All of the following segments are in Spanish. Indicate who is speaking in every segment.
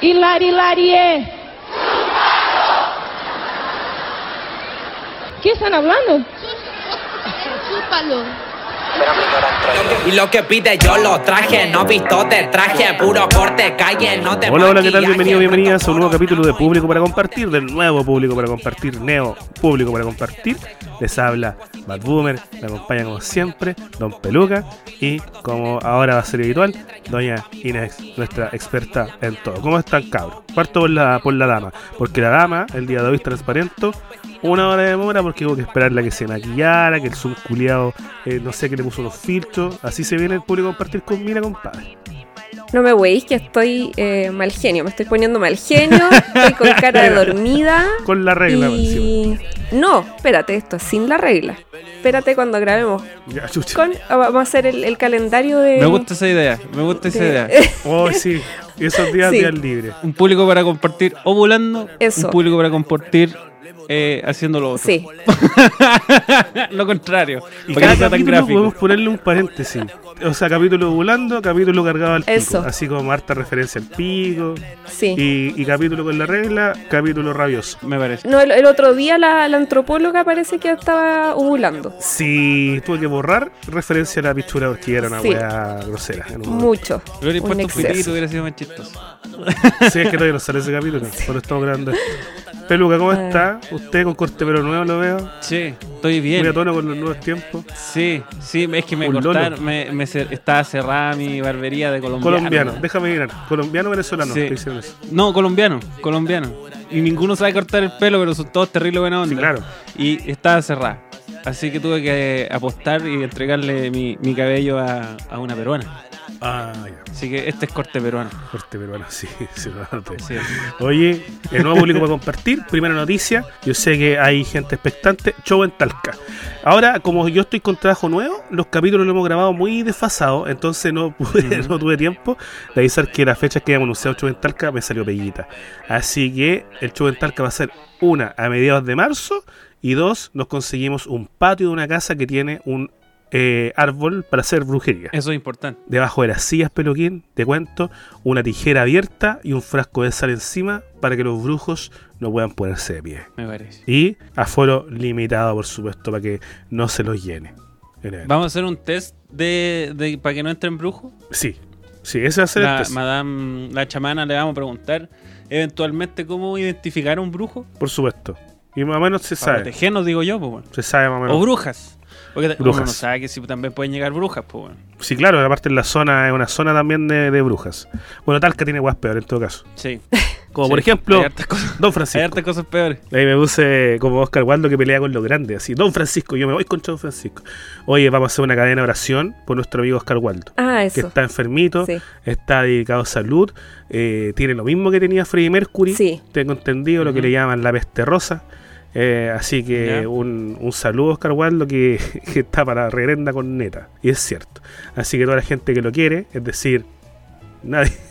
Speaker 1: Hilari, hilarie. ¿Qué están hablando?
Speaker 2: Chúpalo.
Speaker 3: Y lo que pide yo lo traje, no vistote, traje puro corte, calle, no te
Speaker 4: Hola, hola, ¿qué tal? Bienvenido, bienvenidas a un nuevo capítulo de Público para Compartir, del nuevo Público para Compartir, Neo Público para Compartir. Les habla Bad Boomer, me acompaña como siempre Don Peluca y como ahora va a ser habitual, Doña Inés, nuestra experta en todo. ¿Cómo están, cabros? Parto por la, por la dama, porque la dama el día de hoy transparente una hora de demora porque hubo que esperarla que se maquillara, que el zoom culiado, eh, no sé, que le puso unos filtros. Así se viene el público a compartir con Mira, compadre.
Speaker 5: No me veis que estoy eh, mal genio, me estoy poniendo mal genio, estoy con cara de dormida.
Speaker 4: Con la regla,
Speaker 5: y... No, espérate, esto es sin la regla. Espérate cuando grabemos.
Speaker 4: Ya, chucha.
Speaker 5: Con, ah, vamos a hacer el, el calendario de...
Speaker 6: Me gusta esa idea, me gusta esa
Speaker 5: de-
Speaker 6: idea.
Speaker 4: Oh, sí. Y esos días,
Speaker 5: Sí.
Speaker 4: días libres.
Speaker 6: Un público para compartir ovulando,
Speaker 5: Eso.
Speaker 6: un público para compartir eh, haciendo lo otro.
Speaker 5: Sí,
Speaker 6: lo contrario.
Speaker 4: Y cada
Speaker 6: tan
Speaker 4: capítulo
Speaker 6: gráfico.
Speaker 4: podemos ponerle un paréntesis. O sea, capítulo volando, capítulo cargado al pico.
Speaker 5: Eso.
Speaker 4: Así como harta referencia al pico.
Speaker 5: sí.
Speaker 4: Y, y capítulo con la regla, capítulo rabioso.
Speaker 6: Me parece.
Speaker 5: No, el, el otro día la, la antropóloga parece que estaba ovulando.
Speaker 4: Sí, tuve que borrar referencia a la pichura porque era una
Speaker 5: Sí.
Speaker 4: weá grosera. en un momento.
Speaker 5: Mucho.
Speaker 6: Lo hubiera
Speaker 5: Un
Speaker 6: puesto un
Speaker 5: exceso.
Speaker 6: pitito, hubiera sido más chistoso.
Speaker 4: Sí, es que todavía no sale ese capítulo. Por estamos grabando esto. Peluca, ¿cómo
Speaker 5: Ah.
Speaker 4: está? Usted con corte pero nuevo lo veo.
Speaker 6: Sí, estoy
Speaker 4: Muy
Speaker 6: bien.
Speaker 4: a tono con los nuevos tiempos.
Speaker 6: Sí, sí, es que me
Speaker 4: Un lolo.
Speaker 6: cortaron, me, me cer- estaba cerrada mi barbería de colombiano.
Speaker 4: Colombiano, déjame mirar. Colombiano o venezolano.
Speaker 6: Sí.
Speaker 4: te hicieron eso.
Speaker 6: No, colombiano, colombiano. Y ninguno sabe cortar el pelo, pero son todos terrible buena onda.
Speaker 4: Sí, claro.
Speaker 6: Y estaba cerrada. Así que tuve que apostar y entregarle mi, mi cabello a, a una peruana.
Speaker 4: Ah, ya.
Speaker 6: Así que este es corte peruano.
Speaker 4: Corte peruano, sí, sí.
Speaker 6: Sí.
Speaker 4: Oye, el nuevo público para compartir. Primera noticia. Yo sé que hay gente expectante. Show en Talca. Ahora, como yo estoy con trabajo nuevo, los capítulos los hemos grabado muy desfasados. Entonces no, pude, no tuve tiempo de avisar que la fecha que habíamos anunciado show en Talca me salió peguita. Así que el show en Talca va a ser una a mediados de marzo. Y dos, nos conseguimos un patio de una casa que tiene un eh, árbol para hacer brujería.
Speaker 6: Eso es importante.
Speaker 4: Debajo de las sillas, peluquín, te cuento, una tijera abierta y un frasco de sal encima para que los brujos no puedan ponerse de pie.
Speaker 6: Me parece.
Speaker 4: Y aforo limitado, por supuesto, para que no se los llene.
Speaker 6: Vamos a hacer un test de, de- para que no entren brujos.
Speaker 4: Sí, sí, ese va a ser el test,
Speaker 6: madame, la chamana le vamos a preguntar eventualmente cómo identificar a un brujo.
Speaker 4: por supuesto. Y más o menos se
Speaker 6: Para
Speaker 4: sabe.
Speaker 6: protegernos, digo yo, pues bueno.
Speaker 4: Se sabe más o menos.
Speaker 6: O brujas. Porque
Speaker 4: Brujas.
Speaker 6: uno no sabe que si también pueden llegar brujas, pues bueno.
Speaker 4: Sí, claro, aparte en la zona es una zona también de, de brujas. Bueno, Talca tiene guas peor en todo caso.
Speaker 6: Sí.
Speaker 4: Como
Speaker 6: Sí,
Speaker 4: por ejemplo,
Speaker 6: Hay hartas cosas,
Speaker 4: Don
Speaker 6: hay
Speaker 4: Francisco.
Speaker 6: hartas cosas peores.
Speaker 4: Ahí me puse como Oscar Waldo que pelea con los grandes, así. Don Francisco, yo me voy contra Don Francisco. Oye, vamos a hacer una cadena de oración por nuestro amigo Oscar Waldo.
Speaker 5: Ah,
Speaker 4: Que
Speaker 5: eso.
Speaker 4: está enfermito,
Speaker 5: Sí.
Speaker 4: está dedicado a salud, eh, tiene lo mismo que tenía Freddie Mercury,
Speaker 5: Sí.
Speaker 4: tengo entendido, lo que le llaman la peste rosa. Eh, así que un, un saludo a Oscar Waldo que, que está para reverenda con neta. Y es cierto. Así que toda la gente que lo quiere, es decir, nadie.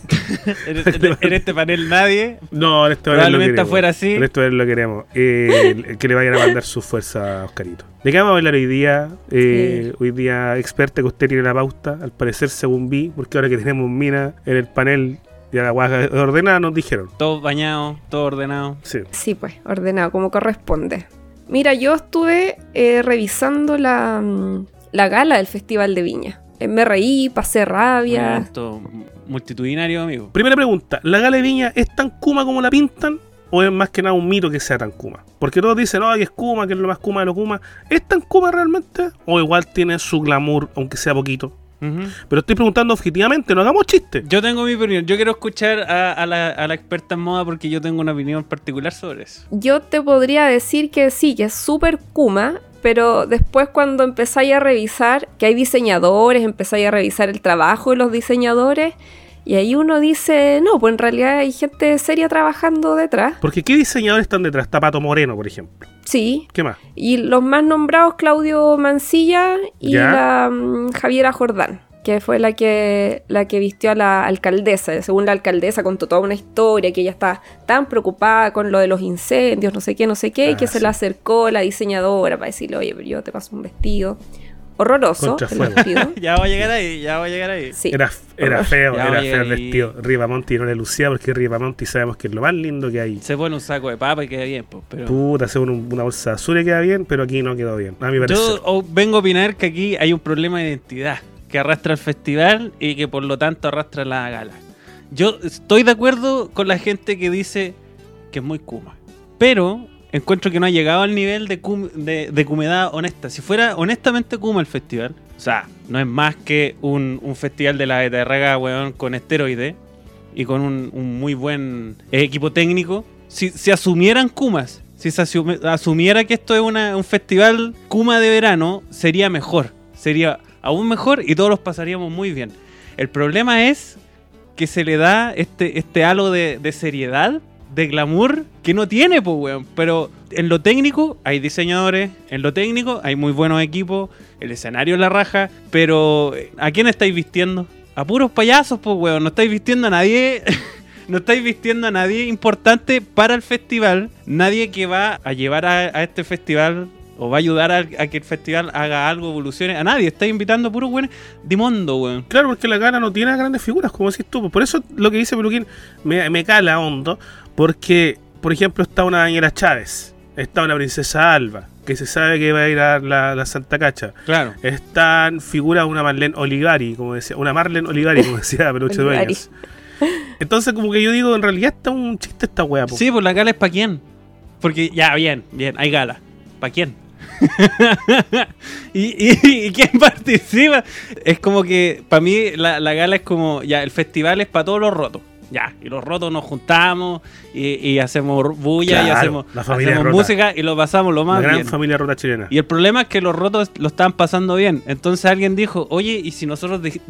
Speaker 6: En, en- en este panel nadie.
Speaker 4: No, en este panel lo
Speaker 6: Probablemente
Speaker 4: queremos.
Speaker 6: afuera sí.
Speaker 4: En este panel lo queremos. Eh, que le vayan a mandar su fuerza a Oscarito. ¿De qué vamos a hablar hoy día? Eh, Hoy día, experta que usted tiene la pauta, al parecer, según vi, porque ahora que tenemos Mina en el panel, ya la guaja ordenada, nos dijeron.
Speaker 6: Todo bañado, todo ordenado.
Speaker 4: Sí.
Speaker 5: Sí, pues, ordenado, como corresponde. Mira, yo estuve eh, revisando la, mm, la gala del Festival de Viña. Eh, me reí, pasé
Speaker 6: Un
Speaker 5: rabia.
Speaker 6: multitudinario, amigo.
Speaker 4: Primera pregunta: ¿la gala de Viña es tan kuma como la pintan? ¿O es más que nada un mito que sea tan kuma? Porque todos dicen, no, que es kuma, que es lo más kuma de lo kuma. ¿Es tan kuma realmente? ¿O igual tiene su glamour, aunque sea poquito? Pero estoy preguntando objetivamente, no hagamos chistes.
Speaker 6: Yo tengo mi opinión. Yo quiero escuchar a, a la, a la experta en moda porque yo tengo una opinión particular sobre eso.
Speaker 5: Yo te podría decir que sí, que es súper Kuma, pero después cuando empezáis a revisar, que hay diseñadores, empezáis a revisar el trabajo de los diseñadores, y ahí uno dice, no, pues en realidad hay gente seria trabajando detrás.
Speaker 4: Porque ¿qué diseñadores están detrás? Tapato Moreno, por ejemplo.
Speaker 5: Sí.
Speaker 4: ¿Qué más?
Speaker 5: Y los más nombrados, Claudio Mancilla y
Speaker 4: Ya.
Speaker 5: la mm, Javiera Jordán. que fue la que, la que vistió a la alcaldesa. Según la alcaldesa contó toda una historia, que ella está tan preocupada con lo de los incendios, no sé qué, no sé qué, y
Speaker 4: Ah,
Speaker 5: que se
Speaker 4: sí.
Speaker 5: le acercó la diseñadora para decirle, oye, pero yo te paso un vestido. Horroroso.
Speaker 6: Ya va a llegar ahí, ya va a llegar ahí.
Speaker 5: Sí.
Speaker 4: Era, era feo,
Speaker 6: Ya,
Speaker 4: era feo el vestido. Ripamonti no le lucía porque Ripamonti sabemos que es lo más lindo que hay.
Speaker 6: Se pone un saco de papa y queda bien, pues, pero...
Speaker 4: Puta, hace un- una bolsa azul y queda bien, pero aquí no quedó bien. A mi parecer.
Speaker 6: Yo o- vengo a opinar que aquí hay un problema de identidad que arrastra el festival y que por lo tanto arrastra la gala. Yo estoy de acuerdo con la gente que dice que es muy Kuma, pero encuentro que no ha llegado al nivel de, cum- de, cumedad honesta. Si fuera honestamente Kuma el festival, o sea, no es más que un, festival de la beterraga, weón, con esteroide y con un, muy buen equipo técnico. Si, si asumieran Kumas, si se asumiera que esto es un festival Kuma de verano, sería mejor. Sería aún mejor y todos los pasaríamos muy bien. El problema es que se le da este, este halo de seriedad, de glamour, que no tiene, pues, weón. Pero en lo técnico hay diseñadores, en lo técnico hay muy buenos equipos, el escenario es la raja, pero eh, ¿a quién estáis vistiendo? A puros payasos, pues, weón. No estáis vistiendo a nadie. No estáis vistiendo a nadie importante para el festival. Nadie que va a llevar a, a este festival o va a ayudar a, a que el festival haga algo, evolucione. A nadie. Estáis invitando a puros weones de mundo, weón.
Speaker 4: Claro, porque la gala no tiene grandes figuras, como decís tú. Por eso lo que dice Peluquín me, me cala hondo. Porque, por ejemplo, está una Daniela Chávez, está una Princesa Alba, que se sabe que va a ir a la, la Santa Cacha.
Speaker 6: Claro.
Speaker 4: Están figuras una Marlene Olivari, como decía, una Marlene Olivari, como decía Peluche. Dueñas. Entonces, como que yo digo, en realidad está un chiste esta wea. po.
Speaker 6: Sí, pues la gala es para quién. Porque ya, bien, bien, hay gala. ¿Para quién? ¿Y, y, y quién participa? Es como que para mí la, la gala es como, ya, el festival es para todos los rotos. Ya, y los rotos nos juntamos y, y hacemos bulla y hacemos,
Speaker 4: la
Speaker 6: hacemos música y lo pasamos lo más
Speaker 4: gran
Speaker 6: bien.
Speaker 4: familia rota chilena.
Speaker 6: Y el problema es que los rotos lo estaban pasando bien. Entonces alguien dijo, oye, ¿y si nosotros de-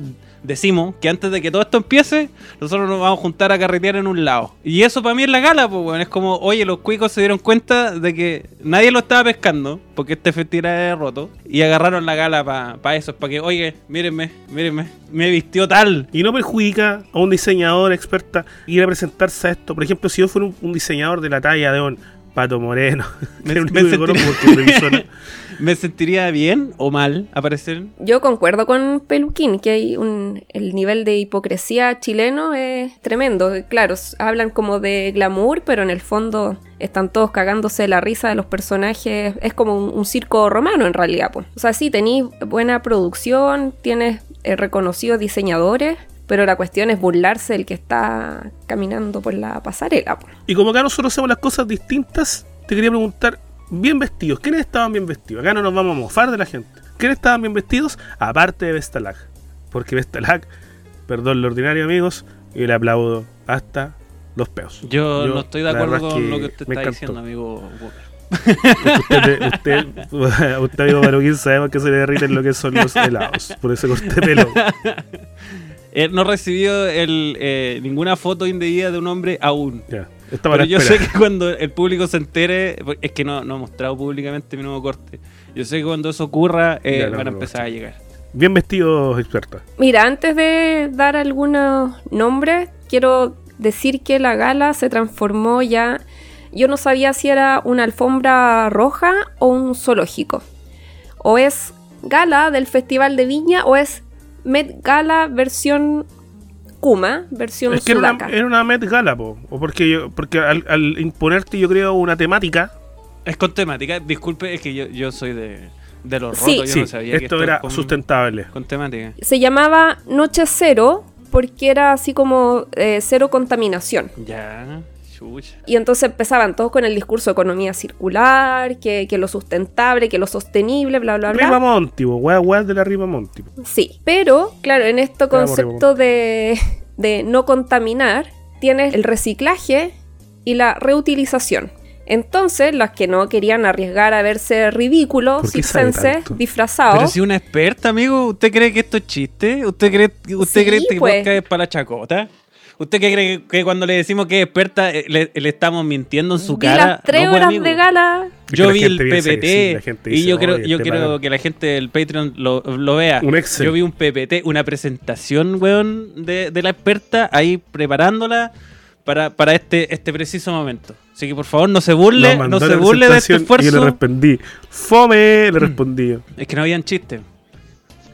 Speaker 6: decimos que antes de que todo esto empiece, nosotros nos vamos a juntar a carretear en un lado? Y eso para mí es la gala, pues, weón. Es como, oye, los cuicos se dieron cuenta de que nadie lo estaba pescando, porque este festival era roto, y agarraron la gala para eso, para que, oye, mírenme, mírenme, me vistió tal.
Speaker 4: Y no perjudica a un diseñador ir a presentarse a esto. Por ejemplo, si yo fuera un, un diseñador de la talla de un Pato Moreno,
Speaker 6: Me- me sentiría-
Speaker 4: conozco porque revisó, ¿no?
Speaker 6: ¿Me sentiría bien o mal aparecer?
Speaker 5: Yo concuerdo con Peluquín, que hay un, el nivel de hipocresía chileno es tremendo. Claro, hablan como de glamour, pero en el fondo están todos cagándose de la risa de los personajes. Es como un, un circo romano en realidad. po. O sea, sí, tenéis buena producción, tienes eh, reconocidos diseñadores, pero la cuestión es burlarse del que está caminando por la pasarela.
Speaker 4: Y como acá nosotros hacemos las cosas distintas, te quería preguntar, bien vestidos, ¿quiénes estaban bien vestidos? Acá no nos vamos a mofar de la gente. ¿Quiénes estaban bien vestidos? Aparte de Vestalag. Porque Vestalag, perdón lo ordinario amigos, y le aplaudo hasta los peos.
Speaker 6: Yo,
Speaker 4: Yo,
Speaker 6: no estoy de acuerdo con
Speaker 4: que
Speaker 6: lo que usted está
Speaker 4: encantó.
Speaker 6: diciendo, amigo. Boomer.
Speaker 4: Usted, usted, usted amigo Maruquín, sabemos que se le derriten lo que son los helados. Por eso corté pelo.
Speaker 6: Eh, no recibió el, eh, ninguna foto indebida de un hombre aún. Pero
Speaker 4: la
Speaker 6: yo sé que cuando el público se entere, es que no, no he mostrado públicamente mi nuevo corte. Yo sé que cuando eso ocurra, eh,
Speaker 4: Ya, no,
Speaker 6: van a empezar a llegar.
Speaker 4: Bien vestidos, experta.
Speaker 5: Mira, antes de dar algunos nombres, quiero decir que la gala se transformó ya. Yo no sabía si era una alfombra roja o un zoológico. O es gala del Festival de Viña o es Met Gala versión Kuma, versión
Speaker 4: Es que era una,
Speaker 5: sudaca.
Speaker 4: era una Met Gala, po. O porque, yo, porque al, al imponerte, yo creo, una temática.
Speaker 6: Es con temática. Disculpe, es que yo, yo soy de, de los
Speaker 5: Sí.
Speaker 6: rotos. Yo
Speaker 4: Sí,
Speaker 6: no sabía que
Speaker 4: esto era
Speaker 6: con,
Speaker 4: sustentable.
Speaker 6: con temática.
Speaker 5: Se llamaba Noche Cero porque era así como eh, cero contaminación.
Speaker 6: Ya, chucha.
Speaker 5: Y entonces empezaban todos con el discurso de economía circular, que, que lo sustentable, que lo sostenible, bla, bla, bla.
Speaker 4: Riva Monti, wea de la Riva Monti.
Speaker 5: Sí, pero claro, en este concepto de, de no contaminar, tienes el reciclaje y la reutilización. Entonces, las que no querían arriesgar a verse ridículos,
Speaker 4: ¿Por qué sabe
Speaker 5: circenses, disfrazados,
Speaker 6: Pero si una experta, amigo, ¿usted cree que esto es chiste? ¿Usted cree, usted
Speaker 5: Sí,
Speaker 6: cree que
Speaker 5: pues.
Speaker 6: podcast es para la chacota? ¿Usted qué cree que, cuando le decimos que es experta eh, le, le estamos mintiendo en su
Speaker 5: vi
Speaker 6: cara?
Speaker 5: las tres
Speaker 6: No, pues,
Speaker 5: horas
Speaker 6: amigo.
Speaker 5: de gala.
Speaker 6: Yo vi el PPT
Speaker 4: sí,
Speaker 6: y
Speaker 4: dice,
Speaker 6: yo creo,
Speaker 4: "Oye,
Speaker 6: yo
Speaker 4: pagan".
Speaker 6: que la gente del Patreon lo, lo vea.
Speaker 4: Un Excel.
Speaker 6: Yo vi un PPT, una presentación, weón, de, de la experta ahí preparándola para, para este, este preciso momento. Así que por favor no se burle, no se burle de este
Speaker 4: presentación Y yo le
Speaker 6: esfuerzo.
Speaker 4: respondí. Fome, le respondí.
Speaker 6: Es que no habían chistes.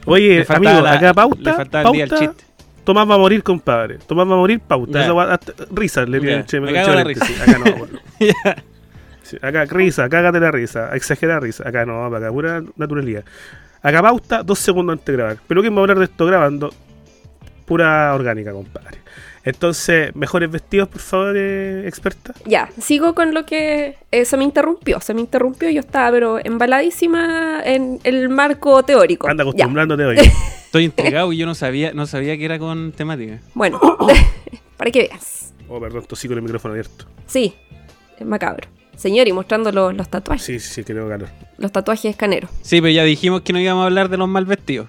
Speaker 4: Oye, amigo,
Speaker 6: la-
Speaker 4: acá pauta.
Speaker 6: le faltaba el
Speaker 4: pauta
Speaker 6: chiste.
Speaker 4: Tomás va a morir, compadre. Tomás va a morir, pauta. Hasta- risa, le tienen che,
Speaker 6: Me la
Speaker 4: paréntesis. Acá no, bueno. Sí, acá risa, cágate la risa, exagera risa. Acá no, acá pura naturalidad. Acá pauta dos segundos antes de grabar. Pero ¿quién va a hablar de esto grabando? Pura orgánica, compadre. Entonces, mejores vestidos, por favor, eh, experta.
Speaker 5: Ya, sigo con lo que eh, se me interrumpió. Se me interrumpió, yo estaba pero embaladísima en el marco teórico.
Speaker 4: Anda
Speaker 5: Ya.
Speaker 4: acostumbrándote hoy.
Speaker 6: Estoy intrigado y yo no sabía, no sabía que era con temática.
Speaker 5: Bueno, para que veas.
Speaker 4: Oh, perdón, tosí con el micrófono abierto.
Speaker 5: Sí, es macabro. Señor, y mostrando los, los tatuajes.
Speaker 4: Sí, sí, sí, que tengo calor.
Speaker 5: Los tatuajes escaneros.
Speaker 6: Sí, pero ya dijimos que no íbamos a hablar de los mal vestidos.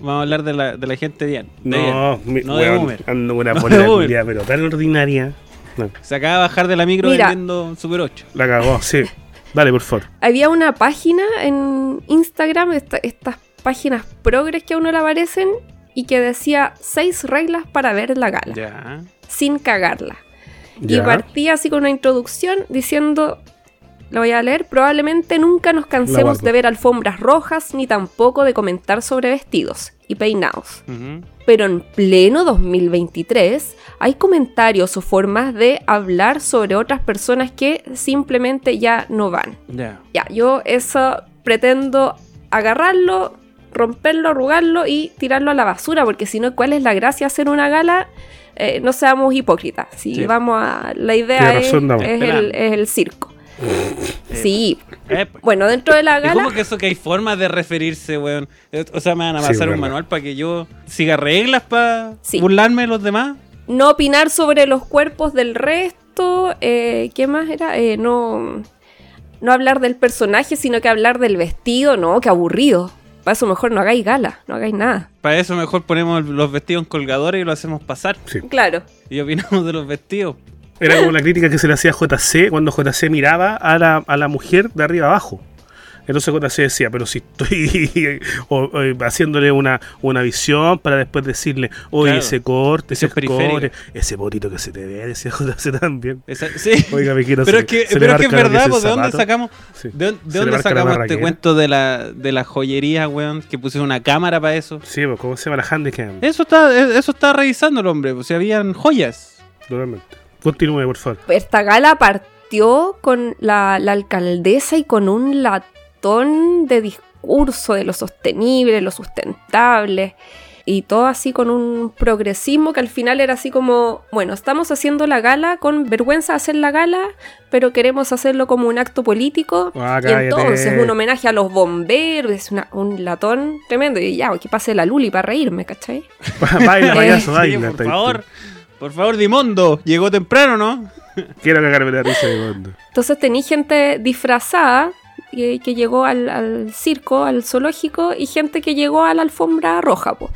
Speaker 6: Vamos a hablar de la, de la gente bien. de
Speaker 4: No,
Speaker 6: bien.
Speaker 4: mi,
Speaker 6: no de
Speaker 4: weón,
Speaker 6: boomer.
Speaker 4: ando con una
Speaker 6: No de boomer.
Speaker 4: pero tan ordinaria. No,
Speaker 6: Se acaba de bajar de la micro
Speaker 5: Mira.
Speaker 6: vendiendo Super 8.
Speaker 4: la cagó, sí. Dale, por favor.
Speaker 5: Había una página en Instagram, esta- estas páginas progres que a uno le aparecen, y que decía seis reglas para ver la gala,
Speaker 6: Ya.
Speaker 5: sin cagarla. Y
Speaker 4: Ya.
Speaker 5: partía así con una introducción diciendo, lo voy a leer, probablemente nunca nos cansemos de ver alfombras rojas ni tampoco de comentar sobre vestidos y peinados. Pero en pleno 2023 hay comentarios o formas de hablar sobre otras personas que simplemente ya no van.
Speaker 6: Ya.
Speaker 5: Ya, yo eso pretendo agarrarlo, romperlo, arrugarlo y tirarlo a la basura, porque si no, ¿cuál es la gracia de hacer una gala? Eh, no seamos hipócritas. Si
Speaker 6: Sí.
Speaker 5: vamos a. La idea el, es el circo. Sí.
Speaker 6: Eh.
Speaker 5: Bueno, dentro de la
Speaker 6: ¿Y
Speaker 5: gala.
Speaker 6: cómo que eso que hay formas de referirse, weón? O sea, me van a
Speaker 4: Sí,
Speaker 6: pasar un
Speaker 4: verdad.
Speaker 6: manual para que yo siga reglas para
Speaker 5: Sí.
Speaker 6: burlarme de los demás.
Speaker 5: no opinar sobre los cuerpos del resto. eh, ¿Qué más era? Eh, no, no hablar del personaje, sino que hablar del vestido. No, qué aburrido. Para eso mejor no hagáis gala, no hagáis nada.
Speaker 6: Para eso mejor ponemos los vestidos en colgadores y lo hacemos pasar.
Speaker 4: Sí.
Speaker 5: Claro.
Speaker 6: Y opinamos de los vestidos.
Speaker 4: Era como la crítica que se le hacía a JC cuando JC miraba a la, a la mujer de arriba abajo. Entonces JC decía, pero si estoy o- o, haciéndole una, una visión para después decirle, oye,
Speaker 6: Claro.
Speaker 4: ese corte, ese corte, ese potito que se te ve, decía JC también.
Speaker 6: Esa- sí.
Speaker 4: Oiga, me quiero
Speaker 6: pero es que, pero es, que es verdad, pues, ¿de dónde sacamos,
Speaker 4: Sí.
Speaker 6: de, dónde- de sacamos este
Speaker 4: que-
Speaker 6: cuento de la, de la joyería, weón? Que pusieron una cámara para eso.
Speaker 4: Sí, pues, ¿cómo se llama la handicam?
Speaker 6: Eso está, eh, eso estaba revisando el hombre, pues si habían joyas.
Speaker 4: Totalmente. Continúe, por favor.
Speaker 5: Esta gala partió con la, la alcaldesa y con un latón de discurso de lo sostenible, lo sustentable. Y todo así con un progresismo que al final era así como, bueno, estamos haciendo la gala con vergüenza de hacer la gala, pero queremos hacerlo como un acto político.
Speaker 4: Ah,
Speaker 5: y entonces un homenaje a los bomberos, es una- un latón tremendo. Y ya, que pase la Luli para reírme, ¿cachai?
Speaker 4: baila, payaso,
Speaker 6: Sí,
Speaker 4: baila.
Speaker 6: por favor, por favor, Dimondo, llegó temprano, ¿no?
Speaker 4: Quiero cagarme la risa de mundo.
Speaker 5: Entonces tenía gente disfrazada que, que llegó al, al circo, al zoológico, y gente que llegó a la alfombra roja. po.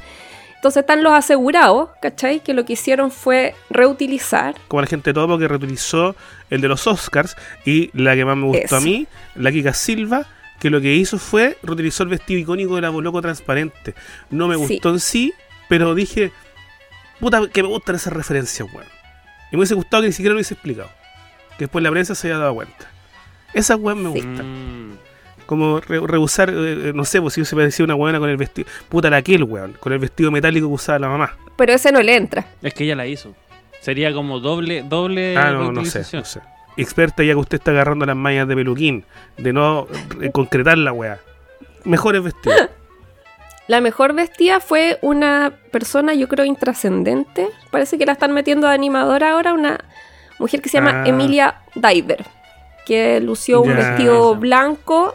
Speaker 5: Entonces están los asegurados, ¿cachai? Que lo que hicieron fue reutilizar.
Speaker 4: como la gente Topo que reutilizó el de los Oscars y la que más me gustó
Speaker 5: Eso.
Speaker 4: a mí, la Kika Silva, que lo que hizo fue reutilizó el vestido icónico de la Boloco transparente. No me
Speaker 5: Sí.
Speaker 4: gustó en sí, pero dije, puta, que me gustan esas referencias, weón. Y me hubiese gustado que ni siquiera lo hubiese explicado. Que después la prensa se haya dado cuenta. Esas weón me
Speaker 5: Sí.
Speaker 4: gustan. Como re- rehusar, eh, eh, no sé, pues si se parecía una weona con el vestido. Puta la aquel, weón. Con el vestido metálico que usaba la mamá.
Speaker 5: Pero ese no le entra.
Speaker 6: Es que ella la hizo. Sería como doble, doble
Speaker 4: Ah, no, no sé, no sé. Experta ya que usted está agarrando las mallas de peluquín, de no eh, concretar la weá. Mejores vestidos.
Speaker 5: La mejor vestida fue una persona, yo creo, intrascendente. Parece que la están metiendo de animadora ahora, una mujer que se llama
Speaker 4: Ah.
Speaker 5: Emilia Diver, que lució un vestido blanco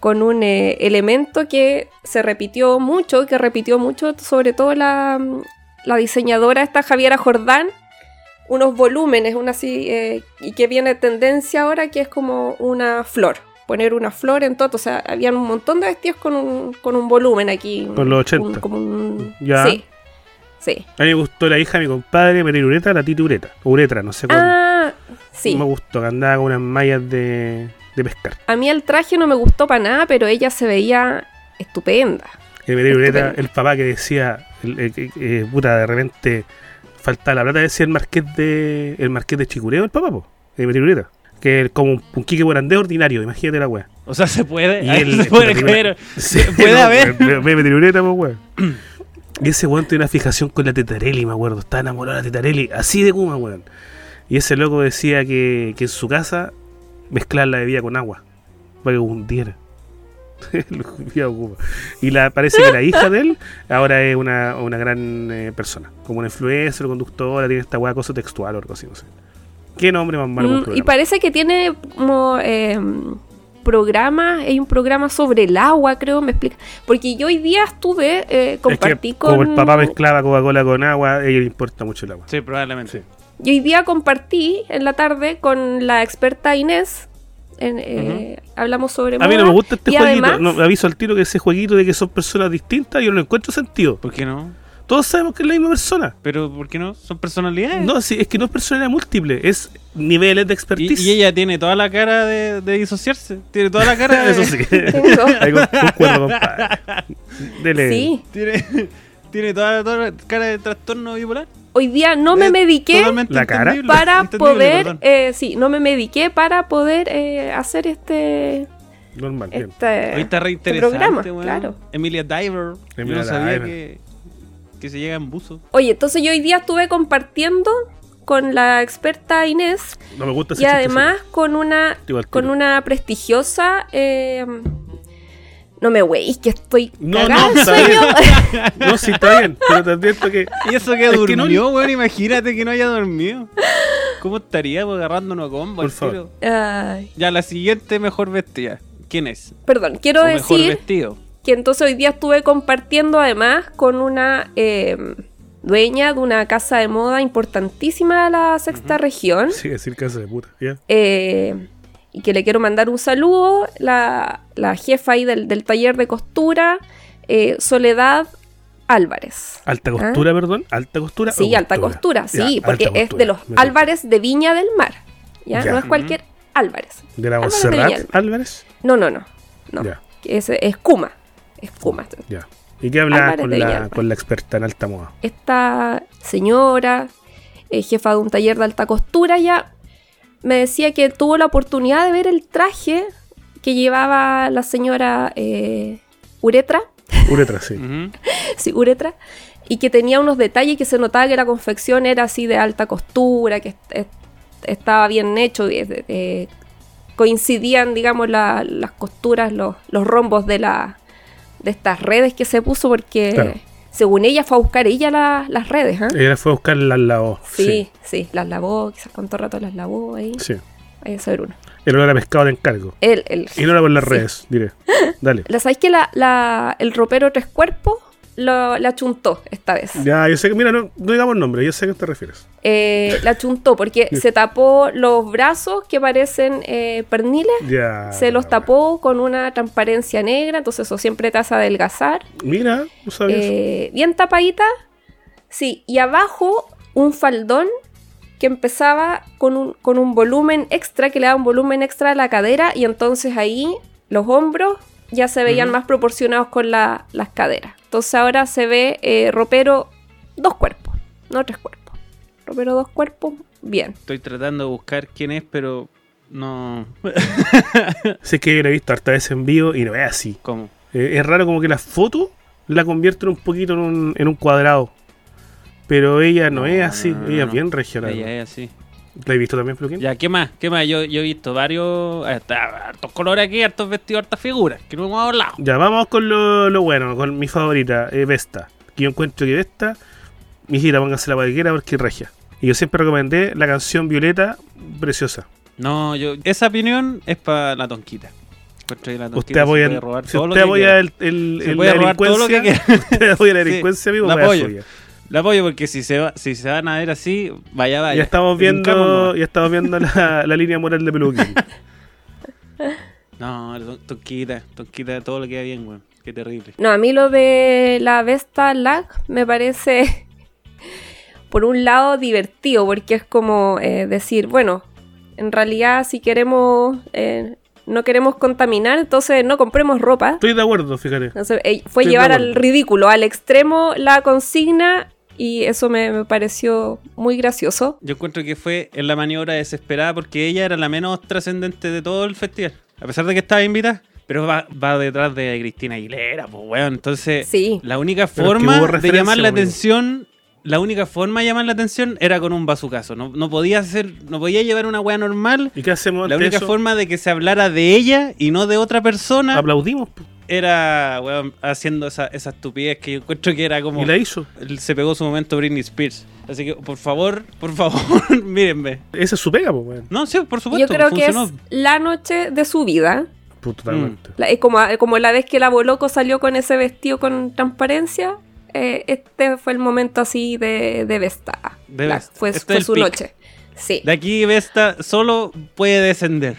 Speaker 5: con un eh, elemento que se repitió mucho, que repitió mucho, sobre todo la, la diseñadora esta Javiera Jordán, unos volúmenes, una así, eh, y que viene tendencia ahora, que es como una flor, poner una flor en todo, o sea, habían un montón de vestidos con un, con un volumen aquí.
Speaker 4: Con los
Speaker 5: un-
Speaker 4: 80.
Speaker 5: como un-
Speaker 4: Ya.
Speaker 5: Sí, sí.
Speaker 4: A mí me gustó la hija de mi compadre, María Ureta, la tita Ureta. Uretra, no sé cómo.
Speaker 5: Ah, sí.
Speaker 4: Me gustó, que andaba con unas mallas de, de pescar.
Speaker 5: A mí el traje no me gustó para nada, pero ella se veía estupenda.
Speaker 4: María Ureta, el papá que decía, el- el- el- eh, puta, de repente faltaba la plata, decía el marqués de el marqués de Chicureo, el papá, po, María Ureta. Que como un, Quique Morandé ordinario, imagínate la weá.
Speaker 6: O sea, se puede.
Speaker 4: Y él-
Speaker 6: se puede
Speaker 4: no,
Speaker 6: haber.
Speaker 4: Me, me, me tiruleta, pues, weón. Y ese weón tiene una fijación con la Tetarelli, me acuerdo. Estaba enamorado de la Tetarelli, así de Kuma, weón. Y ese loco decía que, que en su casa mezclar la bebida con agua para que hundiera. Y la, parece que la hija de él ahora es una, una gran eh, persona. Como una influencer, conductora, tiene esta weá cosa textual o algo así, no sé. ¿Qué nombre más malo?
Speaker 5: Mm, y parece que tiene como eh, programas, hay un programa sobre el agua, creo, me explica. Porque yo hoy día estuve, eh,
Speaker 4: Es
Speaker 5: compartí
Speaker 4: que
Speaker 5: con...
Speaker 4: como el papá mezclaba Coca-Cola con agua, a ella le importa mucho el agua.
Speaker 6: Sí, probablemente.
Speaker 4: Sí.
Speaker 5: Y hoy día compartí en la tarde con la experta Inés. en, eh, Hablamos sobre
Speaker 4: A mí no me gusta este jueguito.
Speaker 5: además-
Speaker 4: No, aviso al tiro que ese jueguito de que son personas distintas, yo no encuentro sentido.
Speaker 6: ¿Por qué no?
Speaker 4: Todos sabemos que es la misma persona.
Speaker 6: Pero ¿por qué no? Son personalidades.
Speaker 4: No, sí, es que no es personalidad múltiple, es niveles de expertise.
Speaker 6: y ella tiene toda la cara de, de disociarse. Tiene toda la cara de.
Speaker 4: Eso sí. Ahí con-. Dele.
Speaker 5: Sí,
Speaker 6: Tiene, tiene toda, toda la cara de trastorno bipolar.
Speaker 5: hoy día no me mediqué
Speaker 4: La cara.
Speaker 5: para
Speaker 6: entendible,
Speaker 5: poder, eh, sí, no me mediqué para poder eh, hacer este,
Speaker 4: Normal, bien.
Speaker 5: este,
Speaker 6: Hoy está re
Speaker 5: este programa,
Speaker 6: weón.
Speaker 5: claro.
Speaker 6: Emilia Diver. Yo
Speaker 4: Emilia
Speaker 6: no sabía
Speaker 4: Diver.
Speaker 6: que, que se llega en buzo.
Speaker 5: Oye, entonces yo hoy día estuve compartiendo con la experta Inés
Speaker 4: No me gusta ese
Speaker 5: y
Speaker 4: chiste,
Speaker 5: además con una con una prestigiosa eh, no me weis que estoy
Speaker 4: No,
Speaker 5: cagada
Speaker 4: no,
Speaker 5: sueño.
Speaker 4: No, sí, está bien. Pero te advierto que.
Speaker 6: Y eso que
Speaker 4: Es que no-
Speaker 6: durmió, weón. Imagínate que no haya dormido. ¿Cómo estaríamos agarrándonos a combo
Speaker 4: Por favor.
Speaker 5: Ay,
Speaker 6: Ya, la siguiente mejor vestida. ¿Quién es?
Speaker 5: perdón, quiero
Speaker 6: O mejor
Speaker 5: decir
Speaker 6: vestido.
Speaker 5: Que entonces hoy día estuve compartiendo además con una eh, dueña de una casa de moda importantísima de la sexta región.
Speaker 4: Sí, decir casa de puta. ¿ya?
Speaker 5: eh, y que le quiero mandar un saludo, la, la jefa ahí del, del taller de costura, eh, Soledad Álvarez.
Speaker 4: Alta costura, perdón. Alta costura.
Speaker 5: Sí, alta costura, sí,
Speaker 4: Ya,
Speaker 5: porque es de los Álvarez de Viña del Mar. ¿ya?
Speaker 4: Ya.
Speaker 5: No es cualquier Álvarez.
Speaker 4: ¿De la
Speaker 5: Álvarez de.
Speaker 4: Álvarez?
Speaker 5: No, no, no. no.
Speaker 4: Ya.
Speaker 5: Es, es Kuma. Es Kuma.
Speaker 4: Ya. ¿Y qué habla
Speaker 5: Álvarez
Speaker 4: con la, con la experta en alta moda?
Speaker 5: Esta señora, eh, jefa de un taller de alta costura, ya me decía que tuvo la oportunidad de ver el traje que llevaba la señora eh, Uretra.
Speaker 4: Uretra, sí.
Speaker 5: Sí, uretra, y que tenía unos detalles que se notaba que la confección era así de alta costura, que est- est- estaba bien hecho, eh, eh, coincidían, digamos, la- las costuras, los, los rombos de, la, de estas redes que se puso, porque
Speaker 4: Claro.
Speaker 5: según ella fue a buscar ella la- las redes, ¿ah?
Speaker 4: Ella fue a buscar las lavó.
Speaker 5: Sí, sí, las lavó, quizás cuánto rato las lavó ahí.
Speaker 4: Sí.
Speaker 5: Ahí a saber uno.
Speaker 4: El olor a pescado de encargo.
Speaker 5: El, el,
Speaker 4: Y no era por las
Speaker 5: Sí.
Speaker 4: redes, diré. Dale.
Speaker 5: ¿La sabéis que la, la- el ropero tres cuerpos lo, la chuntó esta vez?
Speaker 4: Ya, yo sé que, mira, no, no digamos nombre, yo sé a qué te refieres.
Speaker 5: Eh, la chuntó porque se tapó los brazos que parecen eh, perniles,
Speaker 4: Ya.
Speaker 5: se los tapó con una transparencia negra, entonces eso siempre te hace adelgazar.
Speaker 4: Mira, no sabías.
Speaker 5: Eh, bien tapadita, sí, y abajo un faldón que empezaba con un, con un volumen extra, que le daba un volumen extra a la cadera, y entonces ahí los hombros ya se veían más proporcionados con la- las caderas. Entonces ahora se ve eh, ropero dos cuerpos, no tres cuerpos. Ropero dos cuerpos, bien.
Speaker 6: Estoy tratando de buscar quién es, pero no.
Speaker 4: Sé que yo la he visto harta veces en vivo y no es así.
Speaker 6: ¿Cómo?
Speaker 4: Eh, es raro como que la foto la convierten un poquito en un, en un cuadrado. Pero ella no,
Speaker 6: No,
Speaker 4: es así,
Speaker 6: no, no,
Speaker 4: ella
Speaker 6: no.
Speaker 4: es bien regional.
Speaker 6: Ella es así.
Speaker 4: ¿La he visto también, Fluquín?
Speaker 6: Ya, ¿qué más? ¿Qué más? Yo, yo he visto varios. hasta- hartos colores aquí, hartos vestidos, hartas figuras. Que no hemos hablado.
Speaker 4: Ya, vamos con lo, lo bueno, con mi favorita, eh, Vesta. Que yo encuentro que Vesta, mi hijita, póngase la cualquiera porque regia. Y yo siempre recomendé la canción Violeta, preciosa.
Speaker 6: No, yo. Esa opinión es para la tonquita. Que la tonquita
Speaker 4: Usted
Speaker 6: se
Speaker 4: apoya,
Speaker 6: puede robar
Speaker 4: si
Speaker 6: todo lo
Speaker 4: usted
Speaker 6: que
Speaker 4: apoya
Speaker 6: quiera.
Speaker 4: el, el,
Speaker 6: Se
Speaker 4: el- la
Speaker 6: lo que
Speaker 4: delincuencia, usted apoya la
Speaker 6: Sí,
Speaker 4: delincuencia, amigo,
Speaker 6: la apoyo. La apoyo porque si se, va, si se van a ver así, vaya, vaya.
Speaker 4: Ya estamos viendo, ya estamos viendo la, la línea moral de Peluquín.
Speaker 6: No, ton- tonquita, tonquita, todo lo queda bien, weón. Qué terrible.
Speaker 5: No, a mí lo de la Vesta Lag me parece, por un lado, divertido, porque es como eh, decir, bueno, en realidad si queremos, eh, no queremos contaminar, entonces no compremos ropa.
Speaker 4: Estoy de acuerdo, fíjate.
Speaker 5: Entonces, eh, fue
Speaker 4: Estoy
Speaker 5: llevar al ridículo, al extremo la consigna y eso me, me pareció muy gracioso.
Speaker 6: Yo encuentro que fue en la maniobra desesperada porque ella era la menos trascendente de todo el festival. a pesar de que estaba invitada, pero va, va detrás de Cristina Aguilera, pues weón. Entonces,
Speaker 5: Sí.
Speaker 6: la única forma de llamar la
Speaker 4: amigo.
Speaker 6: atención, la única forma de llamar la atención era con un bazucazo. No, no podía hacer, no podía llevar una wea normal.
Speaker 4: ¿Y qué hacemos
Speaker 6: La única
Speaker 4: eso?
Speaker 6: forma de que se hablara de ella y no de otra persona
Speaker 4: Aplaudimos.
Speaker 6: Era weón, haciendo esa, esa estupidez que yo encuentro que era como
Speaker 4: Y la hizo.
Speaker 6: se pegó su momento Britney Spears. Así que por favor, por favor, mírenme.
Speaker 4: Esa es su pega, pues, weón.
Speaker 6: No, sí, por supuesto.
Speaker 5: Yo creo que es la noche de su vida.
Speaker 4: Pues, totalmente.
Speaker 5: La- es como, como la vez que el Aboloco salió con ese vestido con transparencia. eh, este fue el momento así de, de Vesta.
Speaker 6: De
Speaker 5: La-
Speaker 6: Vesta.
Speaker 5: fue
Speaker 6: Este
Speaker 5: fue su noche. Sí,
Speaker 6: De aquí Vesta solo puede descender.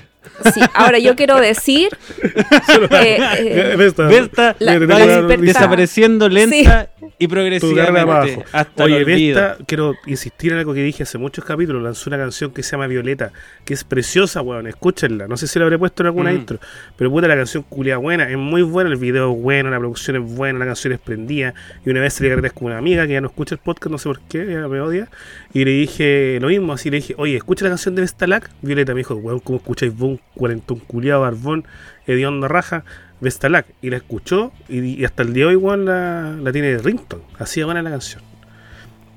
Speaker 5: Sí. Ahora yo quiero decir. eh, eh,
Speaker 4: Vesta,
Speaker 6: Vesta
Speaker 5: La-
Speaker 4: le-
Speaker 5: despertar.
Speaker 6: desapareciendo lenta y progresivamente
Speaker 4: abajo.
Speaker 6: hasta
Speaker 4: Oye. Vesta, quiero insistir en algo que dije hace muchos capítulos. Lanzó una canción que se llama Violeta, que es preciosa, weón. Escúchenla. No sé si la habré puesto en alguna
Speaker 6: Mm.
Speaker 4: intro, pero puta, la canción culia buena. Es muy buena, el video es bueno, la producción es buena, la canción es prendida. Y una vez le agradezco con una amiga que ya no escucha el podcast, no sé por qué, ella me odia. Y le dije lo mismo, así le dije, oye, escucha la canción de Vestalac. Violeta me dijo, weón, ¿cómo escucháis vos un cuarentón culiado barbón, hediondo raja? Vestalac. Y la escuchó y, y hasta el día de hoy, weón, la, la tiene de rington. Así de buena la canción.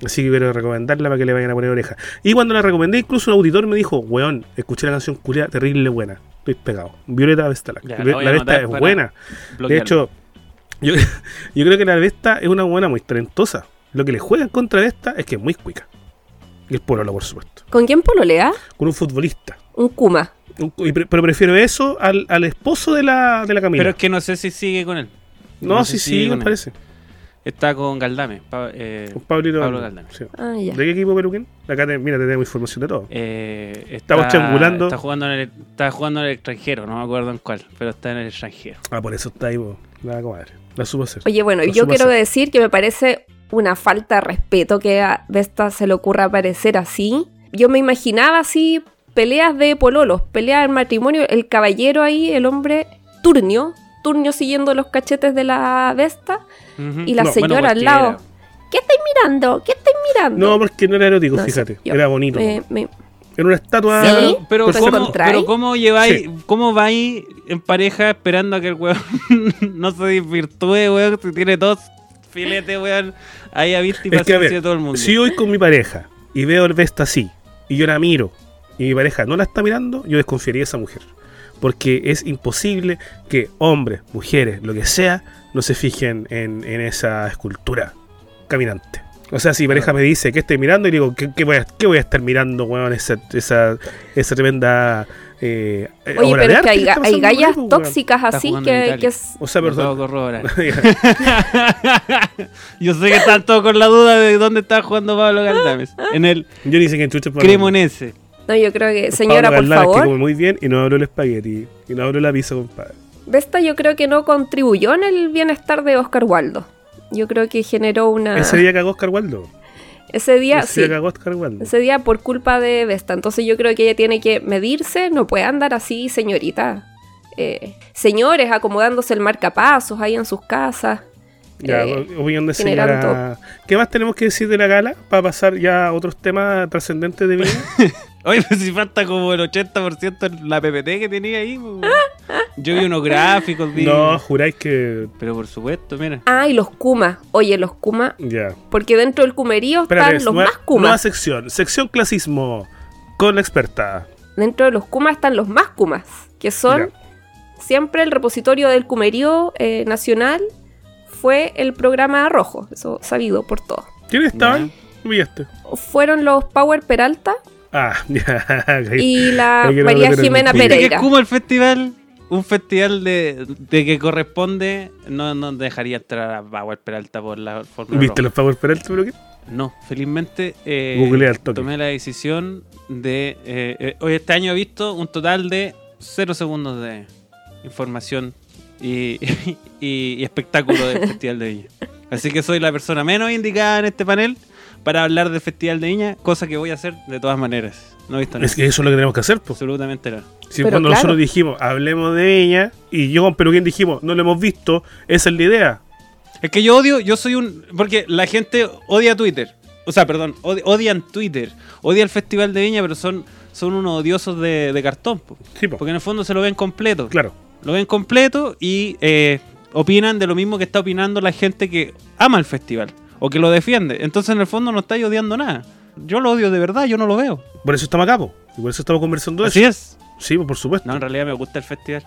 Speaker 4: Así que quiero recomendarla para que le vayan a poner oreja. Y cuando la recomendé, incluso un auditor me dijo, weón, escuché la canción culia terrible buena. Estoy pegado. Violeta Vestalac.
Speaker 6: Ya,
Speaker 4: la
Speaker 6: la
Speaker 4: Vesta es buena. De hecho, yo, yo creo que la Vesta es una buena muy talentosa. Lo que le juega en contra de esta es que es muy cuica. Y el pololo, por supuesto.
Speaker 5: ¿Con quién pololea?
Speaker 4: Con un futbolista.
Speaker 5: Un Kuma.
Speaker 4: Pero prefiero eso al, al esposo de la, de la Camila.
Speaker 6: Pero es que no sé si sigue con él.
Speaker 4: no,
Speaker 6: no
Speaker 4: sí,
Speaker 6: sé si
Speaker 4: sí,
Speaker 6: con
Speaker 4: me
Speaker 6: él.
Speaker 4: parece.
Speaker 6: Está con Galdame. pa- eh,
Speaker 4: Con Pablito
Speaker 6: Pablo
Speaker 4: Galdame, sí.
Speaker 5: Ah, ya.
Speaker 4: ¿De qué equipo peluquín? Acá te, mira, te tenemos información de todo.
Speaker 6: eh, está,
Speaker 4: Estamos triangulando.
Speaker 6: Está jugando, en el, está jugando en el extranjero, no me acuerdo en cuál, pero está en el extranjero.
Speaker 4: Ah, por eso está ahí, po. la comadre. La supo hacer.
Speaker 5: Oye, bueno,
Speaker 4: Lo
Speaker 5: yo quiero
Speaker 4: hacer.
Speaker 5: decir que me parece una falta de respeto que a Vesta se le ocurra aparecer así. Yo me imaginaba así peleas de pololos, peleas en matrimonio, el caballero ahí, el hombre turnio, turnio siguiendo los cachetes de la Vesta
Speaker 6: Ujú.
Speaker 5: y la
Speaker 4: No,
Speaker 5: señora
Speaker 6: bueno,
Speaker 5: al lado. ¿Qué estáis mirando? ¿Qué estáis mirando?
Speaker 4: No, porque no era erótico,
Speaker 5: No
Speaker 4: fíjate.
Speaker 5: yo-
Speaker 4: era bonito.
Speaker 5: me- me-
Speaker 4: Era una estatua.
Speaker 5: ¿Sí?
Speaker 6: Pero, pero,
Speaker 5: ¿Pues
Speaker 6: ¿cómo, pero ¿cómo lleváis,
Speaker 4: Sí.
Speaker 6: cómo vais en pareja esperando a que el weón no se desvirtúe, weón? Si tiene dos filetes, weón, ahí a vista y
Speaker 4: Es que, a ver,
Speaker 6: de todo el mundo.
Speaker 4: si voy con mi pareja y veo el Vesta así, y yo la miro, y mi pareja no la está mirando, yo desconfiaría de esa mujer. Porque es imposible que hombres, mujeres, lo que sea, no se fijen en, en esa escultura caminante. O sea, si mi pareja me dice que estoy mirando, y digo, ¿qué, qué voy, a, qué voy a estar mirando, weón? Esa, esa, esa tremenda. eh,
Speaker 5: Oye,
Speaker 4: obra de
Speaker 5: pero es
Speaker 4: arte
Speaker 5: que hay, hay gallas tóxicas así
Speaker 6: en
Speaker 5: que, que es-
Speaker 4: O sea, perdón.
Speaker 6: Yo sé que están todos con la duda de dónde está jugando Pablo Galdames. En el
Speaker 4: yo ni sé quién chucha es Pablo
Speaker 6: Cremonese.
Speaker 5: No, yo creo que,
Speaker 4: Pablo
Speaker 5: señora, por
Speaker 4: Galdames, que
Speaker 5: favor,
Speaker 4: come muy bien y no hablo el espagueti. Y no hablo la pizza, compadre.
Speaker 5: Vesta yo creo que no contribuyó en el bienestar de Oscar Waldo. Yo creo que generó una...
Speaker 4: Ese día cagó Oscar Waldo.
Speaker 5: Ese día,
Speaker 4: Ese
Speaker 5: sí.
Speaker 4: día cagó Oscar Waldo.
Speaker 5: Ese día por culpa de Vesta. Entonces yo creo que ella tiene que medirse, no puede andar así, señorita. Eh, señores acomodándose el marcapasos ahí en sus casas.
Speaker 4: Ya,
Speaker 5: Eh,
Speaker 4: opinión de señora. ¿Qué más tenemos que decir de la gala? Para pasar ya a otros temas trascendentes de vida.
Speaker 6: Oye, pues si falta como el 80% en la PPT que tenía ahí. pues. Yo vi unos gráficos, vi...
Speaker 4: no, juráis que.
Speaker 6: Pero por supuesto, mira.
Speaker 5: Ah, y los Kuma. Oye, los Kuma.
Speaker 4: Ya.
Speaker 5: Porque dentro del Kumerío
Speaker 4: Espérate,
Speaker 5: están los
Speaker 4: nueva,
Speaker 5: más Kuma.
Speaker 4: nueva sección. Sección clasismo. Con la experta.
Speaker 5: Dentro de los Kuma están los más Kumas. Que son siempre el repositorio del Kumerío eh, nacional. Fue el programa rojo. Eso sabido por todos.
Speaker 4: ¿Quiénes estaban? Pillaste.
Speaker 5: Fueron los Power Peralta
Speaker 4: Ah,
Speaker 5: y la María Jimena
Speaker 4: pin.
Speaker 6: ¿Viste que
Speaker 5: Pereira.
Speaker 6: es como el festival? Un festival de, de que corresponde. No, no dejaría entrar a Power Peralta por la forma.
Speaker 4: ¿Viste los Power Peralta, pero qué?
Speaker 6: No, felizmente eh, tomé la decisión de... eh, eh, hoy este año he visto un total de 0 segundos de información y, y- y espectáculo del Festival de Viña. Así que soy la persona menos indicada en este panel para hablar del Festival de Viña, cosa que voy a hacer de todas maneras. No he visto nada.
Speaker 4: Es que eso es lo que tenemos que hacer, pues.
Speaker 6: Absolutamente nada.
Speaker 4: Si
Speaker 5: Pero
Speaker 4: cuando
Speaker 5: claro.
Speaker 4: nosotros dijimos, hablemos de ella, y yo con Peluquín dijimos, no lo hemos visto, esa es la idea.
Speaker 6: Es que yo odio, yo soy un... Porque la gente odia Twitter. O sea, perdón, odi- odian Twitter. Odia el Festival de Viña, pero son, son unos odiosos de, de cartón. po.
Speaker 4: Sí, po.
Speaker 6: Porque en el fondo se lo ven completo.
Speaker 4: Claro.
Speaker 6: Lo ven completo y eh, opinan de lo mismo que está opinando la gente que ama el festival o que lo defiende. Entonces en el fondo no estáis odiando nada. Yo lo odio de verdad, yo no lo veo.
Speaker 4: Por eso estamos acá, po. Y por eso estamos conversando de
Speaker 6: Así
Speaker 4: eso.
Speaker 6: es.
Speaker 4: Sí, po, por supuesto.
Speaker 6: No, en realidad me gusta el festival.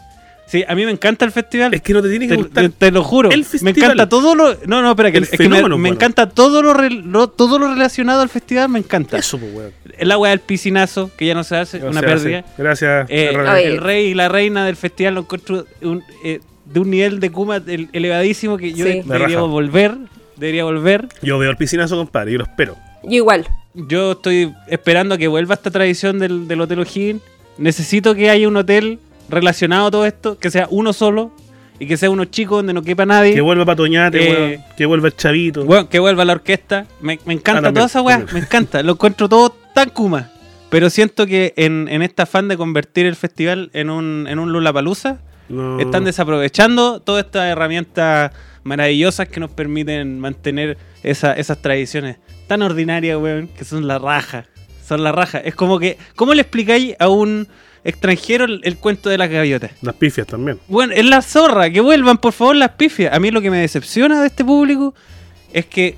Speaker 6: Sí, a mí me encanta el festival.
Speaker 4: Es que no te tiene que
Speaker 6: Te,
Speaker 4: gustar.
Speaker 6: te- te lo juro.
Speaker 4: el
Speaker 6: Me
Speaker 4: festival.
Speaker 6: encanta todo lo. No, no, espera, que,
Speaker 4: El
Speaker 6: es que me, me encanta todo lo, re- lo- todo lo relacionado al festival, me encanta.
Speaker 4: Eso, pues, weón.
Speaker 6: El agua del piscinazo, que ya no se hace, una pérdida.
Speaker 4: Gracias.
Speaker 6: Eh, el rey y la reina del festival lo encuentro un, eh, de un nivel de Kuma el- elevadísimo que yo
Speaker 5: Sí.
Speaker 4: Me
Speaker 6: debería
Speaker 4: raja.
Speaker 6: volver. Debería volver.
Speaker 4: Yo veo el piscinazo, compadre. Yo lo espero.
Speaker 5: Yo igual.
Speaker 6: Yo estoy esperando a que vuelva esta tradición del, del Hotel O'Higgins. Necesito que haya un hotel relacionado a todo esto, que sea uno solo y que sea uno chico donde no quepa nadie.
Speaker 4: Que vuelva Patoñate,
Speaker 6: Eh.
Speaker 4: Que vuelva el chavito.
Speaker 6: Bueno, que vuelva la orquesta. Me, me encanta
Speaker 4: Ah,
Speaker 6: toda esa weá. Me encanta. Lo encuentro todo tan Kuma. Pero siento que en, en este afán de convertir el festival en un, en un Lollapalooza,
Speaker 4: No.
Speaker 6: están desaprovechando todas estas herramientas maravillosas que nos permiten mantener esa- esas tradiciones tan ordinarias, weón, que son la raja. Son la raja. Es como que, ¿cómo le explicáis a un extranjero el, el cuento de las gaviotas?
Speaker 4: Las pifias también.
Speaker 6: Bueno, es la zorra, que vuelvan por favor las pifias. A mí lo que me decepciona de este público es que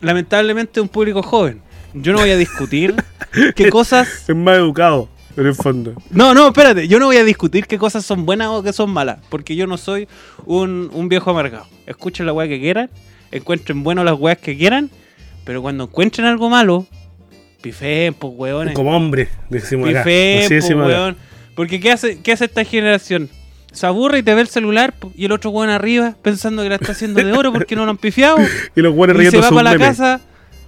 Speaker 6: lamentablemente es un público joven. Yo no voy a discutir qué cosas...
Speaker 4: Es más educado, en el fondo.
Speaker 6: No, no, espérate, yo no voy a discutir qué cosas son buenas o qué son malas, porque yo no soy un, un viejo amargado. Escuchen la weá que quieran, encuentren bueno las weas que quieran, pero cuando encuentren algo malo, pifeen, pues weones.
Speaker 4: Como hombre, decimos acá. Así
Speaker 6: po,
Speaker 4: acá.
Speaker 6: weón. Porque ¿qué hace, ¿qué hace esta generación? Se aburre y te ve el celular y el otro weón arriba pensando que la está haciendo de oro porque no lo han pifiado.
Speaker 4: Y los buenos
Speaker 6: y se
Speaker 4: riendo
Speaker 6: va para la casa.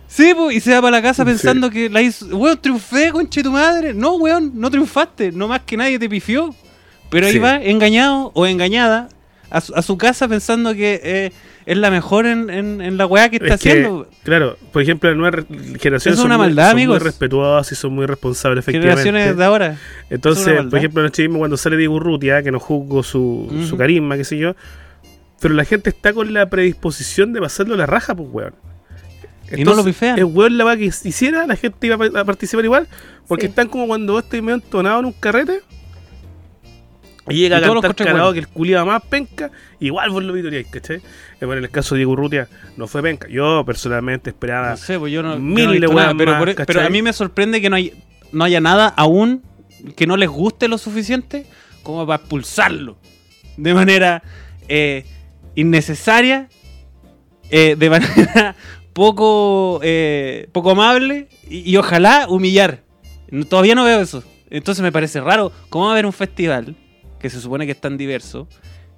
Speaker 6: Sí, po, y se va para la casa
Speaker 4: Sí.
Speaker 6: pensando que la hizo. Weón, triunfé, conche tu madre. No, weón, no triunfaste. No más que nadie te pifió. Pero ahí
Speaker 4: Sí.
Speaker 6: va, engañado o engañada, a su, a su casa pensando que eh, es la mejor en, en- en la weá que está
Speaker 4: Es que,
Speaker 6: haciendo.
Speaker 4: claro, por ejemplo, re- generaciones
Speaker 6: Eso es
Speaker 4: son, muy,
Speaker 6: maldad,
Speaker 4: son muy respetuosas y son muy responsables, efectivamente.
Speaker 6: Generaciones de ahora.
Speaker 4: Entonces, por ejemplo, en el chivismo cuando sale Diego Urrutia, que no juzgo su, su carisma, qué sé yo, pero la gente está con la predisposición de pasarlo la raja, pues, weón.
Speaker 6: Y no lo pifean.
Speaker 4: El weón la va que hiciera, la gente iba a pa- a participar igual, porque
Speaker 5: Sí.
Speaker 4: están como cuando vos estás medio entonado en un carrete y llega
Speaker 6: Y
Speaker 4: a cantar karaoke, el culiado más penca, igual vos lo vitoreáis, ¿cachai? Eh, bueno, en el caso de Diego Urrutia no fue penca. Yo personalmente esperaba
Speaker 6: No sé, pues yo no. yo
Speaker 4: mil
Speaker 6: nada, pero,
Speaker 4: más,
Speaker 6: por- e, pero a mí me sorprende que no, hay, no haya nada aún que no les guste lo suficiente como para expulsarlo de manera eh, innecesaria, eh, de manera poco, eh, poco amable y, y ojalá humillar. Todavía no veo eso. Entonces me parece raro cómo va a haber un festival que se supone que es tan diverso.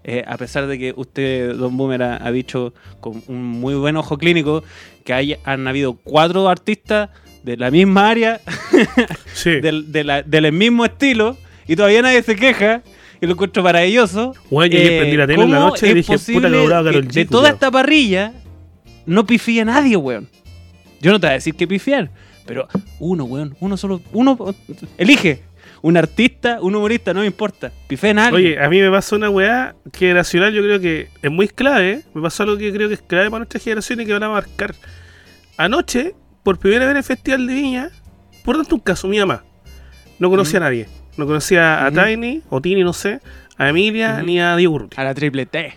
Speaker 6: eh, a pesar de que usted, Don Boomer, ha, ha dicho con un muy buen ojo clínico que hay, han habido cuatro artistas de la misma área,
Speaker 4: Sí.
Speaker 6: del, de la- del mismo estilo, y todavía nadie se queja, y lo encuentro maravilloso.
Speaker 4: Weón, yo ayer prendí la tele en la
Speaker 6: ¿cómo
Speaker 4: noche y dije, puta, que logrado Karol
Speaker 6: que
Speaker 4: G,
Speaker 6: De toda esta parrilla, no pifía nadie, weón. Yo no te voy a decir que pifiar, pero uno, weón, uno solo, uno, elige. Un artista, un humorista, no me importa. Pifé en.
Speaker 4: Oye, a mí me pasó una weá que nacional yo creo que es muy clave. ¿eh? Me pasó algo que creo que es clave para nuestra generación y que van a marcar. Anoche, por primera vez en el Festival de Viña, por tanto un caso, mi mamá. No conocía a nadie. No conocía a. Tiny, o Tini, no sé, a Emilia, ni a Diego Urrutia.
Speaker 6: a la triple T.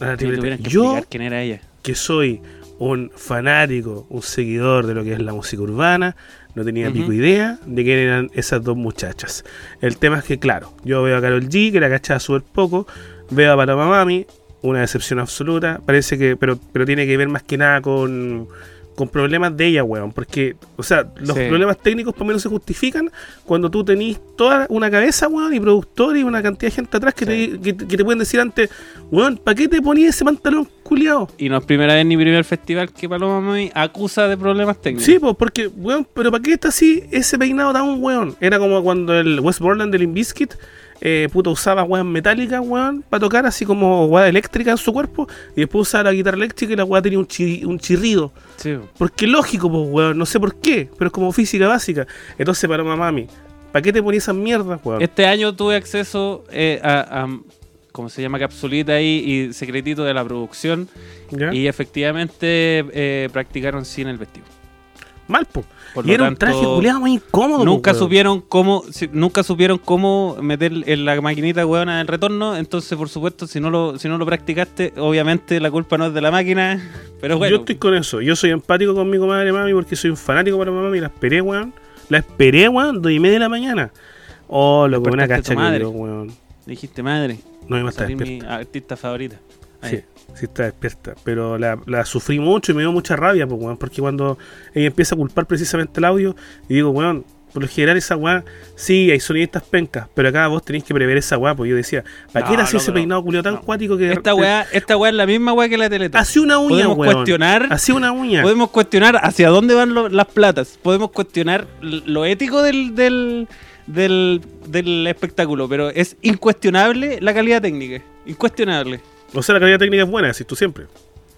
Speaker 4: A la triple T.
Speaker 6: que
Speaker 4: Yo,
Speaker 6: explicar quién era ella.
Speaker 4: que soy un fanático, un seguidor de lo que es la música urbana, no tenía pico idea de quién eran esas dos muchachas. El tema es que, claro, yo veo a Carol G, que la cachaba súper poco, veo a Paloma Mami, una decepción absoluta, parece que, pero, pero tiene que ver más que nada con, con problemas de ella, weón, porque, o sea, los
Speaker 6: Sí.
Speaker 4: problemas técnicos por lo menos se justifican cuando tú tenés toda una cabeza, weón, y productor y una cantidad de gente atrás que,
Speaker 6: Sí.
Speaker 4: te, que, que te pueden decir antes, weón, ¿para qué te ponías ese pantalón culiado?
Speaker 6: Y no es primera vez ni primer festival que Paloma Mami acusa de problemas técnicos.
Speaker 4: Sí, pues porque, weón, pero ¿para qué está así ese peinado tan weón? Era como cuando el Westmoreland del Limbiskit, eh, puto, usaba weón metálica, weón, para tocar así como weón eléctrica en su cuerpo, y después usaba la guitarra eléctrica y la weón tenía un, chi- un chirrido.
Speaker 6: Sí.
Speaker 4: Porque lógico, pues, weón, no sé por qué, pero es como física básica. Entonces, para mami, ¿para qué te ponías esas mierdas, weón?
Speaker 6: Este año tuve acceso eh, a, a- ¿cómo se llama? Capsulita ahí y secretito de la producción.
Speaker 4: ¿Ya?
Speaker 6: Y efectivamente eh, practicaron sin el vestido.
Speaker 4: Mal, po.
Speaker 6: Por
Speaker 4: Y era un traje
Speaker 6: tanto,
Speaker 4: culiado muy incómodo. po,
Speaker 6: Nunca
Speaker 4: weón.
Speaker 6: supieron cómo si- nunca supieron cómo meter en la maquinita huevona del retorno, entonces por supuesto si no lo si no lo practicaste, obviamente la culpa no es de la máquina, pero bueno.
Speaker 4: Yo estoy con eso. Yo soy empático con mi comadre mami porque soy un fanático para mami. La esperé, weón. La esperé, weón, dos y media de la mañana. Oh, loco, una cacha que weón.
Speaker 6: Dijiste, madre,
Speaker 4: No me
Speaker 6: salir mi artista favorita. Ahí.
Speaker 4: Sí, sí está despierta. Pero la, la sufrí mucho y me dio mucha rabia, pues, weón. Porque cuando ella empieza a culpar precisamente el audio, y digo, weón, por lo general esa weá, sí, hay sonidistas pencas, pero acá vos tenéis que prever esa weá, pues yo decía, ¿para qué
Speaker 6: No,
Speaker 4: era así
Speaker 6: no,
Speaker 4: ese
Speaker 6: pero-
Speaker 4: peinado culiado tan
Speaker 6: no.
Speaker 4: cuático que
Speaker 6: Esta weá, esta weá es la misma weá que la Teletón.
Speaker 4: Hacía una uña,
Speaker 6: Podemos
Speaker 4: weón.
Speaker 6: cuestionar-
Speaker 4: Hacía una uña.
Speaker 6: Podemos cuestionar hacia dónde van lo- las platas. Podemos cuestionar lo ético del, del, del, del espectáculo, pero es incuestionable la calidad técnica. Incuestionable.
Speaker 4: O sea, la calidad técnica es buena, decís tú siempre.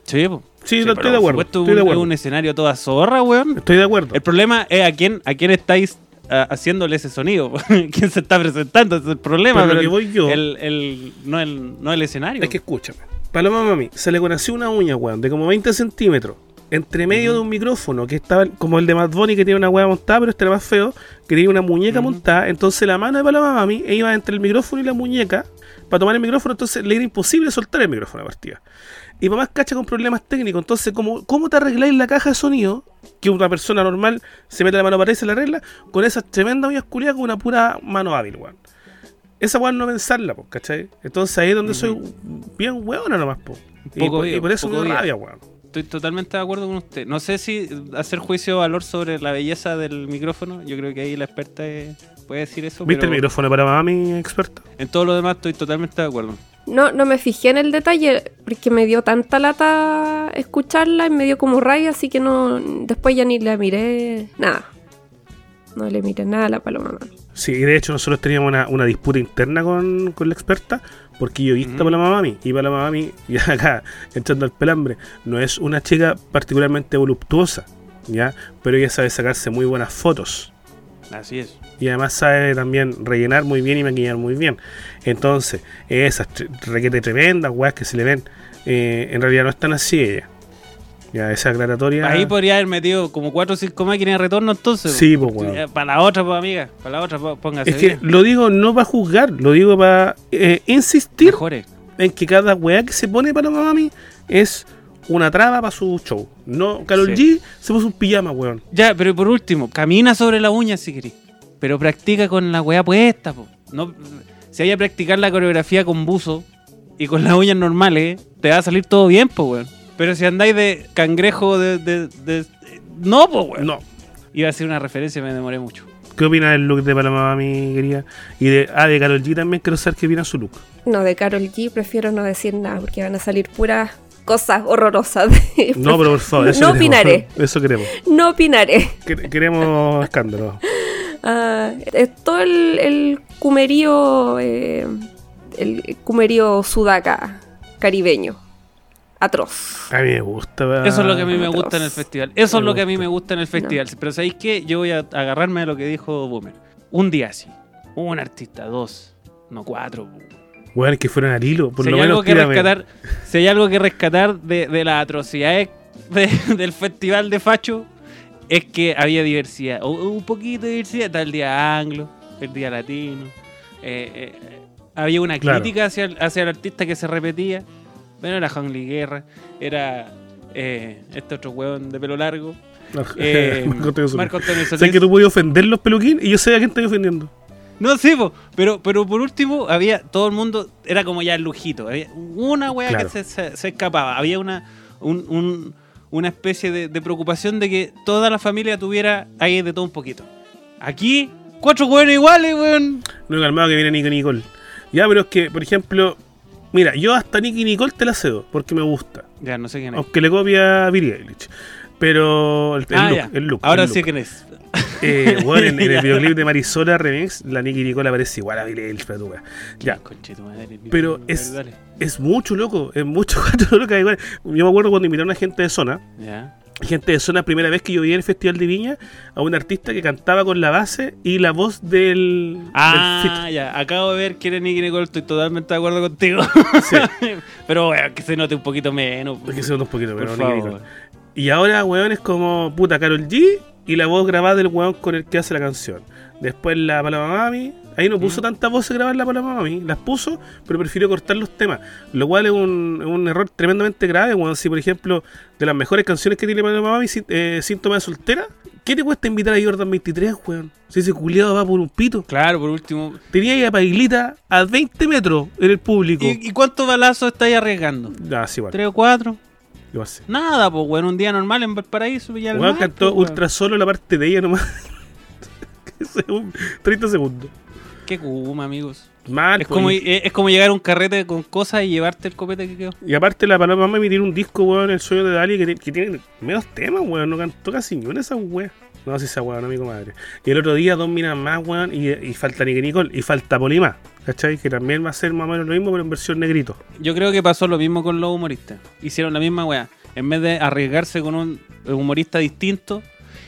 Speaker 6: Sí.
Speaker 4: Sí,
Speaker 6: Sí,
Speaker 4: no, estoy de acuerdo.
Speaker 6: supuesto,
Speaker 4: Estoy de
Speaker 6: un-
Speaker 4: acuerdo.
Speaker 6: Es un escenario toda zorra, weón.
Speaker 4: Estoy de acuerdo.
Speaker 6: El problema es a quién, a quién estáis haciéndole ese sonido. ¿Quién se está presentando? Ese es el problema.
Speaker 4: Pero lo que
Speaker 6: el-
Speaker 4: voy yo-
Speaker 6: el- el- no, el, no el escenario.
Speaker 4: Es que escúchame. Paloma Mami, se le conoció una uña, weón, de como 20 centímetros. Entre medio de un micrófono que estaba como el de Mad Bunny que tiene una hueá montada, pero este era más feo, que tenía una muñeca montada. Entonces la mano de Paloma Mami iba entre el micrófono y la muñeca para tomar el micrófono, entonces le era imposible soltar el micrófono a partida. Y mamá cacha con problemas técnicos. Entonces, ¿cómo, ¿cómo te arregláis la caja de sonido? Que una persona normal se mete la mano para y se la arregla con esas tremendas uñas culiadas con una pura mano hábil, weón. Esa weón no pensarla, po, ¿cachai? Entonces ahí es donde soy bien weona nomás, po. Y,
Speaker 6: Poco
Speaker 4: por, y por eso me da rabia, weón.
Speaker 6: Estoy totalmente de acuerdo con usted. No sé si hacer juicio de valor sobre la belleza del micrófono. Yo creo que ahí la experta eh, puede decir eso.
Speaker 4: ¿Viste el micrófono para mami experta?
Speaker 6: En todo lo demás estoy totalmente de acuerdo.
Speaker 5: No, no me fijé en el detalle porque me dio tanta lata escucharla y me dio como rabia, así que no después ya ni la miré nada. No le miré nada a la paloma. mami.
Speaker 4: Sí, y de hecho nosotros teníamos una, una disputa interna con, con la experta, porque yo he visto
Speaker 6: Ujú.
Speaker 4: para la mami, y para la mami, y acá, entrando al pelambre, no es una chica particularmente voluptuosa, ¿ya? Pero ella sabe sacarse muy buenas fotos.
Speaker 6: Así es.
Speaker 4: Y además sabe también rellenar muy bien y maquillar muy bien. Entonces, esas tre- requete tremendas, weas que se le ven, eh, en realidad no están así ella. Ya, esa aclaratoria.
Speaker 6: Ahí podría haber metido como 4 o 5 máquinas de retorno entonces.
Speaker 4: Sí, pues, weón.
Speaker 6: Eh, Para la otra, pues, amiga. Para la otra, póngase
Speaker 4: Es que
Speaker 6: bien.
Speaker 4: lo digo no para juzgar, lo digo para eh, insistir
Speaker 6: Mejore.
Speaker 4: en que cada weá que se pone para mami es una traba para su show. No, Carol
Speaker 6: Sí.
Speaker 4: G se puso un pijama, weón.
Speaker 6: Ya, pero por último, camina sobre la uña si querés. Pero practica con la weá puesta, po. No, si hay a practicar la coreografía con buzo y con las uñas normales, te va a salir todo bien, po, weón. Pero si andáis de cangrejo de. de- de- no, po, weón.
Speaker 4: No.
Speaker 6: Iba a ser una referencia, me demoré mucho.
Speaker 4: ¿Qué opina del look de Paloma Mami, querida? Y de, ah, de Carol G también quiero saber qué opina su look.
Speaker 5: No, de Carol G prefiero no decir nada porque van a salir puras cosas horrorosas.
Speaker 4: No, pero por favor, eso
Speaker 5: no
Speaker 4: queremos.
Speaker 5: opinaré.
Speaker 4: Eso queremos.
Speaker 5: No opinaré.
Speaker 4: Quere- Queremos escándalo.
Speaker 5: Ah, es todo el, el cumerío, eh, el cumerío sudaca caribeño. Atroz.
Speaker 4: A mí me gusta.
Speaker 6: Eso es lo que a mí me
Speaker 5: atroz.
Speaker 6: gusta en el festival. Eso es lo que a mí me gusta en el festival. Pero ¿sabéis qué? Yo voy a agarrarme a lo que dijo Boomer. Un día así. Un artista, dos, no cuatro.
Speaker 4: Weón, que fueran al hilo. Por
Speaker 6: si
Speaker 4: lo
Speaker 6: hay
Speaker 4: menos
Speaker 6: algo que
Speaker 4: tírame.
Speaker 6: rescatar, si hay algo que rescatar de, de las atrocidades de- del festival de Facho, es que había diversidad. O- Un poquito de diversidad. Está el día anglo, el día latino. eh, eh, eh, había una
Speaker 4: Claro.
Speaker 6: crítica hacia el, hacia el artista que se repetía. Bueno, era Juan Guerra, era eh, este otro hueón de pelo largo. eh,
Speaker 4: Marco Antonio Solís. Que tú puedes ofender los peluquín y yo sé a quién estoy ofendiendo.
Speaker 6: No, sí, po, pero, pero por último, había todo el mundo, era como ya el lujito. Había una
Speaker 4: Claro.
Speaker 6: que se, se- se escapaba. Había una, un- un- una especie de, de preocupación de que toda la familia tuviera ahí de todo un poquito. Aquí, cuatro weones iguales, weón.
Speaker 4: No calmado que viene Nicky Nicole. Ya, pero es que, por ejemplo, mira, yo hasta Nicky Nicole te la cedo, porque me gusta.
Speaker 6: Ya, no sé quién es.
Speaker 4: Aunque le copia a Billie Eilish. Pero el, el
Speaker 6: ah,
Speaker 4: look, el look.
Speaker 6: Ahora
Speaker 4: el
Speaker 6: sí quién es.
Speaker 4: Eh, bueno, en, en el videoclip de Marisola Remix, la Nicky Nicole aparece igual a Billie Eilish, tu wea. Ya, Pero es- es mucho, loco. Es mucho cuatro igual. Yo me acuerdo cuando invitaron a gente de zona.
Speaker 6: Ya.
Speaker 4: Gente de zona, primera vez que yo vi en el Festival de Viña a un artista que cantaba con la base y la voz del. del
Speaker 6: Ah, ya. Acabo de ver quién es Nicky Nicole. Estoy totalmente de acuerdo contigo.
Speaker 4: Sí,
Speaker 6: pero, weón, que se note un poquito menos.
Speaker 4: que se nota un poquito, pero Nicky. Nicole. Y ahora, weón, es como puta Carol G y la voz grabada del weón con el que hace la canción. Después la Paloma Mami, ahí no puso tanta voz a grabar la Paloma Mami, las puso, pero prefirió cortar los temas. Lo cual es un, un error tremendamente grave, weón. Si, por ejemplo, de las mejores canciones que tiene Paloma Mami, eh, Síntoma de Soltera, ¿qué te cuesta invitar a Jordan 23, weón? Si ese culiado va por un pito.
Speaker 6: Claro, por último.
Speaker 4: Tenía ahí a Pailita a 20 metros en el público.
Speaker 6: ¿Y, y cuántos balazos estáis arriesgando?
Speaker 4: Ah, sí, bueno.
Speaker 6: ¿Tres o cuatro? Nada, pues, weón. Un día normal en Valparaíso, Villa
Speaker 4: Weón cantó
Speaker 6: pues, weón.
Speaker 4: ultra solo la parte de ella nomás. Según 30 segundos.
Speaker 6: Qué kuma, amigos.
Speaker 4: Mal,
Speaker 6: Es como,
Speaker 4: y,
Speaker 6: es, es como llegar a un carrete con cosas y llevarte el copete que quedó.
Speaker 4: y aparte la paloma me tiene un disco, weón, El sueño de Dali, que, ti- que tiene menos temas, weón. No cantó casi ni una de esas weas. No, si esa weón, amigo madre. Y el otro día, dos minas más, weón, y, y falta Nicky Nicole, y falta Polima. ¿Cachai? Que también va a ser más o menos lo mismo, pero en versión negrito.
Speaker 6: Yo creo que pasó lo mismo con los humoristas. Hicieron la misma weá. En vez de arriesgarse con un humorista distinto,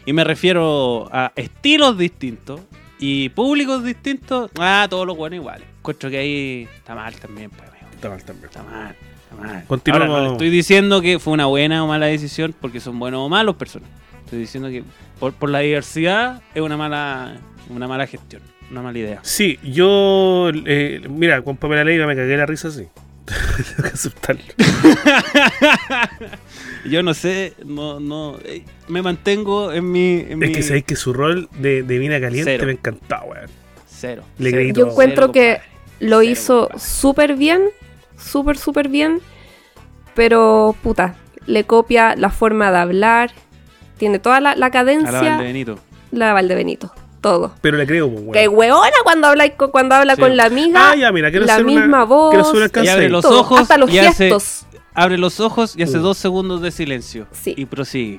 Speaker 6: y me refiero a estilos distintos y públicos distintos, ah, todos los buenos iguales. Encuentro que ahí está mal también, pues, amigo.
Speaker 4: Está mal también.
Speaker 6: Está mal, está mal.
Speaker 4: Continuamos.
Speaker 6: Ahora, no le estoy diciendo que fue una buena o mala decisión porque son buenos o malos personas. Estoy diciendo que por, por la diversidad es una mala, una mala gestión, una mala idea.
Speaker 4: Sí, yo. eh, mira, con Pamela Leiva me cagué la risa así. Tengo que aceptarlo.
Speaker 6: Yo no sé, no, no, eh, me mantengo en mi, en
Speaker 4: Es
Speaker 6: mi
Speaker 4: que sabéis que su rol de, de mina caliente
Speaker 6: Cero.
Speaker 4: me encantaba, weón.
Speaker 6: cero.
Speaker 4: Le
Speaker 6: cero.
Speaker 5: Yo encuentro
Speaker 6: cero,
Speaker 5: que
Speaker 6: compadre.
Speaker 5: lo
Speaker 6: Cero,
Speaker 5: hizo súper bien, súper, súper bien, pero puta, le copia la forma de hablar, tiene toda la, la
Speaker 6: A la
Speaker 5: cadencia,
Speaker 6: Valdebenito.
Speaker 5: la Valdebenito, todo.
Speaker 4: Pero le creo, pues, weón.
Speaker 5: Que hueona cuando habla, cuando habla
Speaker 6: Sí.
Speaker 5: con la amiga,
Speaker 4: Ah, ya, mira, quiero
Speaker 5: la
Speaker 4: hacer una-
Speaker 5: misma voz,
Speaker 4: quiero hacer una
Speaker 6: Y abre los
Speaker 5: todo,
Speaker 6: ojos
Speaker 5: hasta los
Speaker 6: y hace-
Speaker 5: gestos.
Speaker 6: Abre los ojos y hace
Speaker 4: Uh.
Speaker 6: dos segundos de silencio.
Speaker 5: Sí.
Speaker 6: Y prosigue.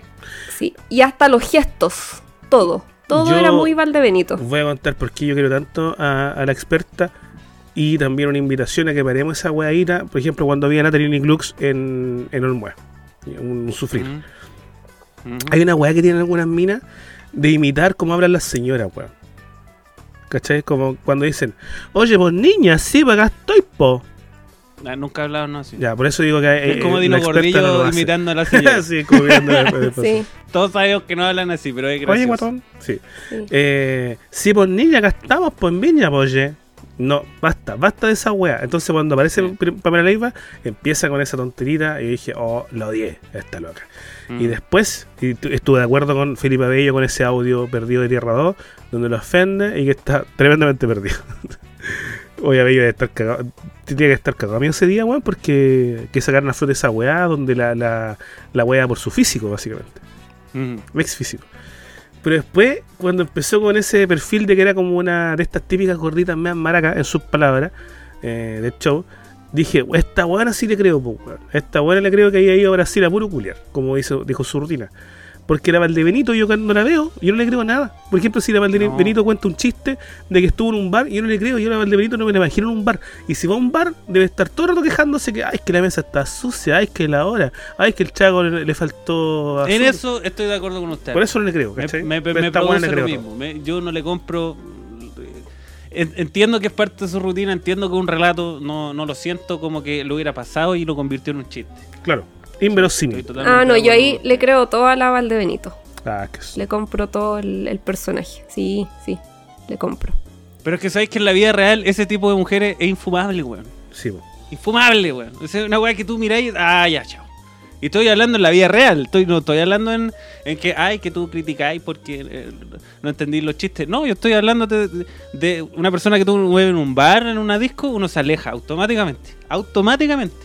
Speaker 5: Sí, y hasta los gestos, todo. Todo
Speaker 4: Yo-
Speaker 5: era muy Valdebenito.
Speaker 4: Voy a contar por qué yo quiero tanto a, a la experta y también una invitación a que paremos esa weadita. Por ejemplo, cuando había Natalie Glux en, en Olmué. Un, un sufrir. Hay una weá que tienen algunas minas de imitar cómo hablan las señoras, weón. ¿Cachai? Como cuando dicen, oye, vos niña, sí, pues acá estoy, po.
Speaker 6: Ah, nunca he hablado no así.
Speaker 4: Ya, por eso digo que eh,
Speaker 6: es como
Speaker 4: eh,
Speaker 6: Dino Gordillo
Speaker 4: no
Speaker 6: imitando a la señora.
Speaker 4: sí, como.
Speaker 5: Sí,
Speaker 6: Todos sabemos que no hablan así, pero es gracioso.
Speaker 4: Oye, guatón. Sí.
Speaker 5: sí.
Speaker 4: Eh, sí, pues niña, acá estamos, pues en Viña, pues, oye. No, basta, basta de esa wea. Entonces cuando aparece
Speaker 6: Sí.
Speaker 4: Pamela Leiva, empieza con esa tonterita y dije, oh, lo odié, esta loca.
Speaker 6: Mm.
Speaker 4: Y después y tu- estuve de acuerdo con Felipe Abello con ese audio perdido de Tierra 2, donde lo ofende y que está tremendamente perdido. Oye, Abello debe estar cagado. Tendría que estar cagado a mí ese día, weón, porque que sacaron a fruta esa weá donde la, la, la weá por su físico, básicamente ex físico. Pero después, cuando empezó con ese perfil de que era como una de estas típicas gorditas más maracas, en sus palabras, eh, del show, dije, esta buena sí le creo, weón. Esta buena le creo que haya ido a Brasil a puro culiar, como hizo, dijo su rutina. Porque la Valdebenito, yo cuando la veo, yo no le creo nada. Por ejemplo, si la Valdebenito
Speaker 6: No.
Speaker 4: cuenta un chiste de que estuvo en un bar, yo no le creo, yo a la Valdebenito no me la imagino en un bar. Y si va a un bar, debe estar todo el rato quejándose que, ay, es que la mesa está sucia, ay, es que la hora, ay, es que el chago le, le faltó
Speaker 6: En
Speaker 4: azúcar".
Speaker 6: eso estoy de acuerdo con usted.
Speaker 4: Por eso no le creo,
Speaker 6: me,
Speaker 4: ¿cachai?
Speaker 6: me, me produce
Speaker 4: le
Speaker 6: lo
Speaker 4: creo
Speaker 6: mismo. Me- yo no le compro. en- Entiendo que es parte de su rutina, entiendo que un relato no, no lo siento como que lo hubiera pasado y lo convirtió en un chiste.
Speaker 4: Claro, inverosímil.
Speaker 6: totalmente
Speaker 5: Ah, no, yo ahí le creo todo a la Valdebenito.
Speaker 4: Ah, que s-
Speaker 5: Le compro todo el, el personaje. Sí, sí, le compro.
Speaker 6: Pero es que sabéis que en la vida real ese tipo de mujeres es infumable, weón.
Speaker 4: sí, po.
Speaker 6: Infumable, weón. Es una weá que tú miráis, ah, ya, chao. Y estoy hablando en la vida real, estoy, no estoy hablando en, en que, ay, que tú criticáis porque eh, no entendí los chistes. No, yo estoy hablando de, de una persona que tú mueves en un bar, en una disco, uno se aleja automáticamente. Automáticamente.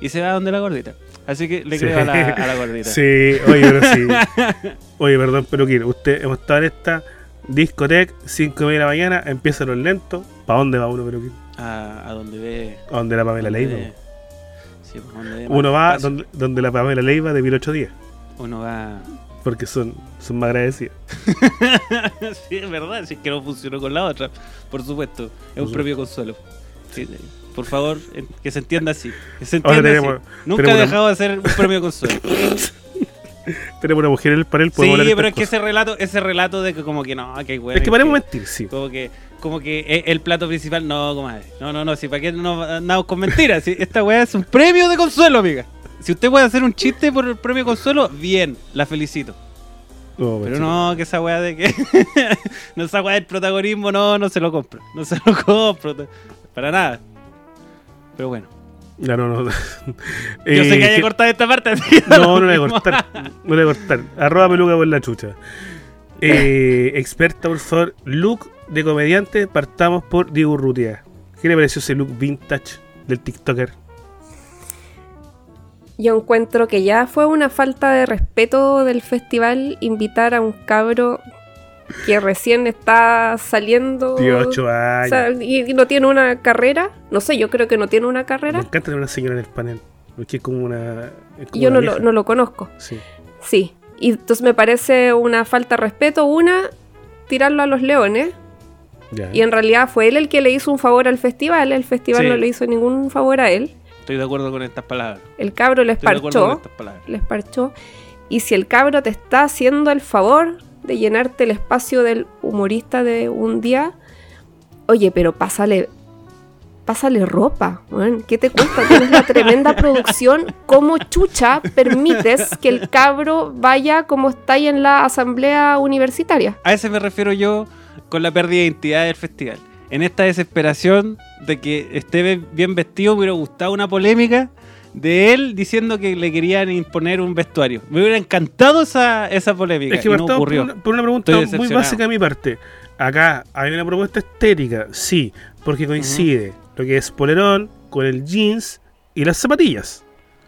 Speaker 6: Y se va donde la gordita. Así que le
Speaker 4: Sí.
Speaker 6: creo a la, a la gordita.
Speaker 4: Sí, oye, pero sí. Oye, perdón, pero quiero. Usted, hemos estado en esta discoteca, 5 de la mañana, empiezan los lentos. ¿Para dónde va uno, pero
Speaker 6: A, a donde ve.
Speaker 4: ¿A dónde la Pamela
Speaker 6: donde
Speaker 4: Leiva?
Speaker 6: ve- sí, pues, donde ve
Speaker 4: Uno va donde, donde la Pamela Leiva de 18 días.
Speaker 6: Uno va.
Speaker 4: Porque son, son más agradecidos.
Speaker 6: sí, es verdad, si es que no funcionó con la otra, por supuesto. Es un propio consuelo. Sí, eh, por favor, eh, que se entienda así. Que se
Speaker 4: Ahora tenemos-
Speaker 6: así. Nunca
Speaker 4: tenemos
Speaker 6: he
Speaker 4: una-
Speaker 6: dejado de ser un premio consuelo.
Speaker 4: Tenemos una mujer en el panel,
Speaker 6: sí,
Speaker 4: podemos hablar de
Speaker 6: pero es que
Speaker 4: cosas.
Speaker 6: ese relato, ese relato de que como que no, que hay
Speaker 4: Es que paremos mentir, sí.
Speaker 6: Como que, como que e- el plato principal, no, comadre. No, no, no, si para qué no andamos con mentiras. si esta weá es un premio de consuelo, amiga. Si usted puede hacer un chiste por el premio consuelo, bien, la felicito.
Speaker 4: No,
Speaker 6: Pero no, que esa weá de que. no, esa weá del protagonismo, no, no se lo compro. No se lo compro. Para nada. Pero bueno.
Speaker 4: Ya, no, no.
Speaker 6: Yo
Speaker 4: Eh,
Speaker 6: sé que hay que cortar esta parte.
Speaker 4: No, no le voy a cortar. No le voy a cortar. Arroba peluca por la chucha. Eh, experta, por favor. Look de comediante. Partamos por Diego Urrutia. ¿Qué le pareció ese look vintage del TikToker?
Speaker 5: Yo encuentro que ya fue una falta de respeto del festival invitar a un cabro que recién está saliendo.
Speaker 4: Tiene 8
Speaker 5: o
Speaker 4: años.
Speaker 5: sea, y, y no tiene una carrera. No sé, yo creo que no tiene una
Speaker 4: Me
Speaker 5: carrera.
Speaker 4: encanta tener una señora en el panel. Porque es como una. es como
Speaker 5: Yo
Speaker 4: una
Speaker 5: no lo,
Speaker 4: vieja.
Speaker 5: no lo conozco.
Speaker 4: Sí.
Speaker 5: Sí. Y entonces me parece una falta de respeto. Una, tirarlo a los leones.
Speaker 4: Ya.
Speaker 5: Y en realidad fue él el que le hizo un favor al festival. El festival
Speaker 6: Sí.
Speaker 5: no le hizo ningún favor a él.
Speaker 6: Estoy de acuerdo con estas palabras.
Speaker 5: El cabro les
Speaker 6: Estoy de acuerdo con
Speaker 5: parchó.
Speaker 6: estas palabras.
Speaker 5: Les parchó. Y si el cabro te está haciendo el favor de llenarte el espacio del humorista de un día, oye, pero pásale. Pásale ropa. ¿qué te cuesta? Tienes la tremenda producción. ¿Cómo chucha permites que el cabro vaya como está ahí en la asamblea universitaria?
Speaker 6: A ese me refiero yo con la pérdida de identidad del festival. En esta desesperación de que esté bien vestido, me hubiera gustado una polémica de él diciendo que le querían imponer un vestuario. Me hubiera encantado esa, esa polémica.
Speaker 4: Es que
Speaker 6: no ocurrió.
Speaker 4: Por una, por una pregunta muy básica de mi parte. Acá hay una propuesta estética, sí, porque coincide lo que es polerón con el jeans y las zapatillas.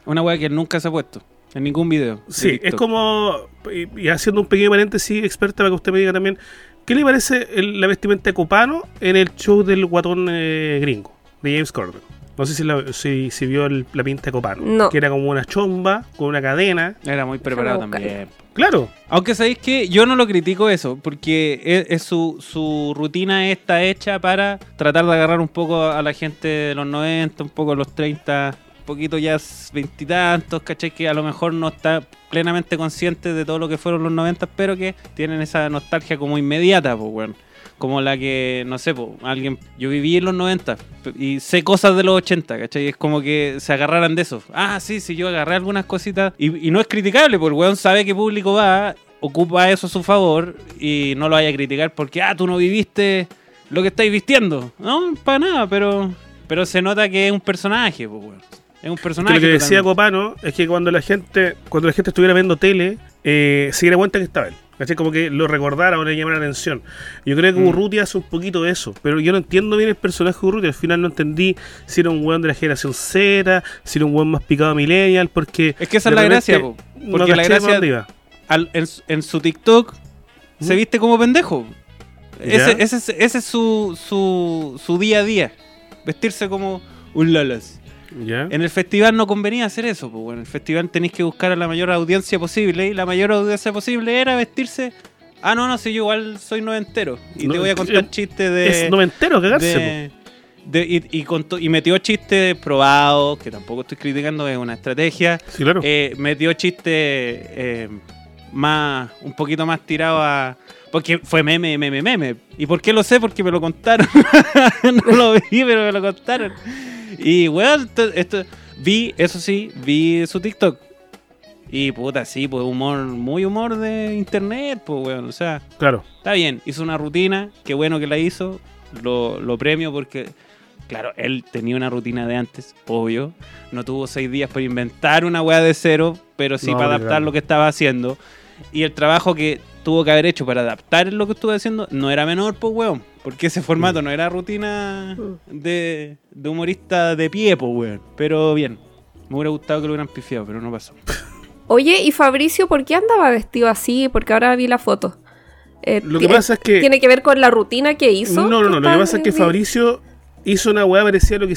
Speaker 6: Una weá que él nunca se ha puesto en ningún video. de
Speaker 4: Sí, es como, y, y haciendo un pequeño paréntesis, experta, para que usted me diga también, ¿qué le parece el- la vestimenta de Copano en el show del guatón eh, gringo, de James Corden? No sé si, la- si, si vio el- la pinta de Copano,
Speaker 5: No.
Speaker 4: que era como una chomba con una cadena.
Speaker 6: Era muy preparado también.
Speaker 4: Claro,
Speaker 6: Aunque sabéis que yo no lo critico eso, porque es, es su, su rutina está hecha para tratar de agarrar un poco a la gente de los 90, un poco a los 30, un poquito ya veintitantos, ¿cachai? Que a lo mejor no está plenamente consciente de todo lo que fueron los 90, pero que tienen esa nostalgia como inmediata, pues, weón. Como la que, no sé, pues, alguien. Yo viví en los 90 y sé cosas de los 80, ¿cachai? Es como que se agarraran de eso. Ah, sí, sí, yo agarré algunas cositas. Y, y no es criticable, porque el weón sabe que público va, ocupa eso a su favor y no lo vaya a criticar porque, ah, tú no viviste lo que estáis vistiendo. No, para nada, pero. Pero se nota que es un personaje, pues, weón. Es un
Speaker 4: que
Speaker 6: personaje.
Speaker 4: lo que decía. Copano es que cuando la gente cuando la gente estuviera viendo tele, eh, se diera cuenta que estaba él. ¿Cachai? Como que lo recordara o le llamara la atención. Yo creo que
Speaker 6: Mm.
Speaker 4: Urrutia hace un poquito de eso, pero yo no entiendo bien el personaje de Urrutia. Al final no entendí si era un weón de la generación Z, si era un weón más picado millennial, porque...
Speaker 6: Es que esa es la gracia, po,
Speaker 4: no
Speaker 6: porque la
Speaker 4: caché para
Speaker 6: gracia- al- en, su- en su TikTok se viste como pendejo. Ese, ese es, ese es su, su, su día a día. Vestirse como un lalas.
Speaker 4: ¿Ya?
Speaker 6: En el festival no convenía hacer eso. Pues, bueno, en el festival tenéis que buscar a la mayor audiencia posible. Y la mayor audiencia posible era vestirse. Ah, no, no, si yo igual soy noventero. Y
Speaker 4: No,
Speaker 6: te voy a contar chistes de.
Speaker 4: es noventero cagarse.
Speaker 6: de- y, y contó- y metió chistes probados, que tampoco estoy criticando, es una estrategia.
Speaker 4: Sí, claro.
Speaker 6: Eh, metió chistes eh, más, un poquito más tirado a. Porque fue meme, meme, meme. ¿Y por qué lo sé? Porque me lo contaron. no lo vi, pero me lo contaron. Y weón, esto, esto- vi, eso sí, vi su TikTok. Y puta, sí, pues humor, muy humor de internet, pues weón. O sea,
Speaker 4: claro.
Speaker 6: Está bien, hizo una rutina, qué bueno que la hizo, lo, lo premio porque, claro, él tenía una rutina de antes, obvio, no tuvo seis días para inventar una weá de cero, pero sí
Speaker 4: No,
Speaker 6: para adaptar
Speaker 4: cagando.
Speaker 6: lo que estaba haciendo. Y el trabajo que tuvo que haber hecho para adaptar lo que estuvo haciendo no era menor, pues weón, porque ese formato no era rutina de, de humorista de pie, pues weón. Pero bien, me hubiera gustado que lo hubieran pifiado, pero no pasó.
Speaker 5: Oye, ¿y Fabricio por qué andaba vestido así? Porque ahora vi la foto. Eh,
Speaker 4: Lo que
Speaker 5: ti-
Speaker 4: pasa es que...
Speaker 5: ¿Tiene que ver con la rutina que hizo?
Speaker 4: No, no, no. Lo que pasa es que Fabricio hizo una weá parecida a lo que,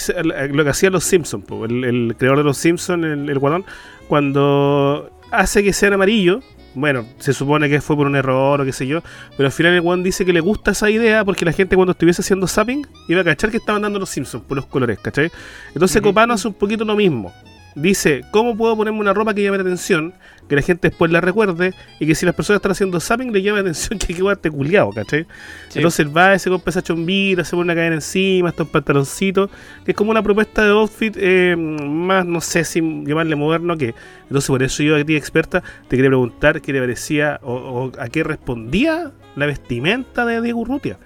Speaker 4: lo que hacían los Simpsons, el, el creador de los Simpsons, el, el guatón, cuando hace que sean amarillos. Bueno, se supone que fue por un error o qué sé yo, pero al final el guan dice que le gusta esa idea porque la gente cuando estuviese haciendo zapping iba a cachar que estaban dando los Simpsons por los colores, ¿cachai? Entonces
Speaker 6: Ujú.
Speaker 4: Copano hace un poquito lo mismo. Dice, ¿cómo puedo ponerme una ropa que llame la atención? Que la gente después la recuerde y que si las personas están haciendo zapping le llame la atención que hay que guardarte culiado, ¿cachai?
Speaker 6: Sí.
Speaker 4: Entonces él va, se compra esa chombita, se pone una cadena encima, estos pantaloncitos, que es como una propuesta de outfit eh, más, no sé si llamarle moderno que. Entonces por eso yo a ti experta te quería preguntar qué le parecía o, o a qué respondía la vestimenta de Diego Urrutia.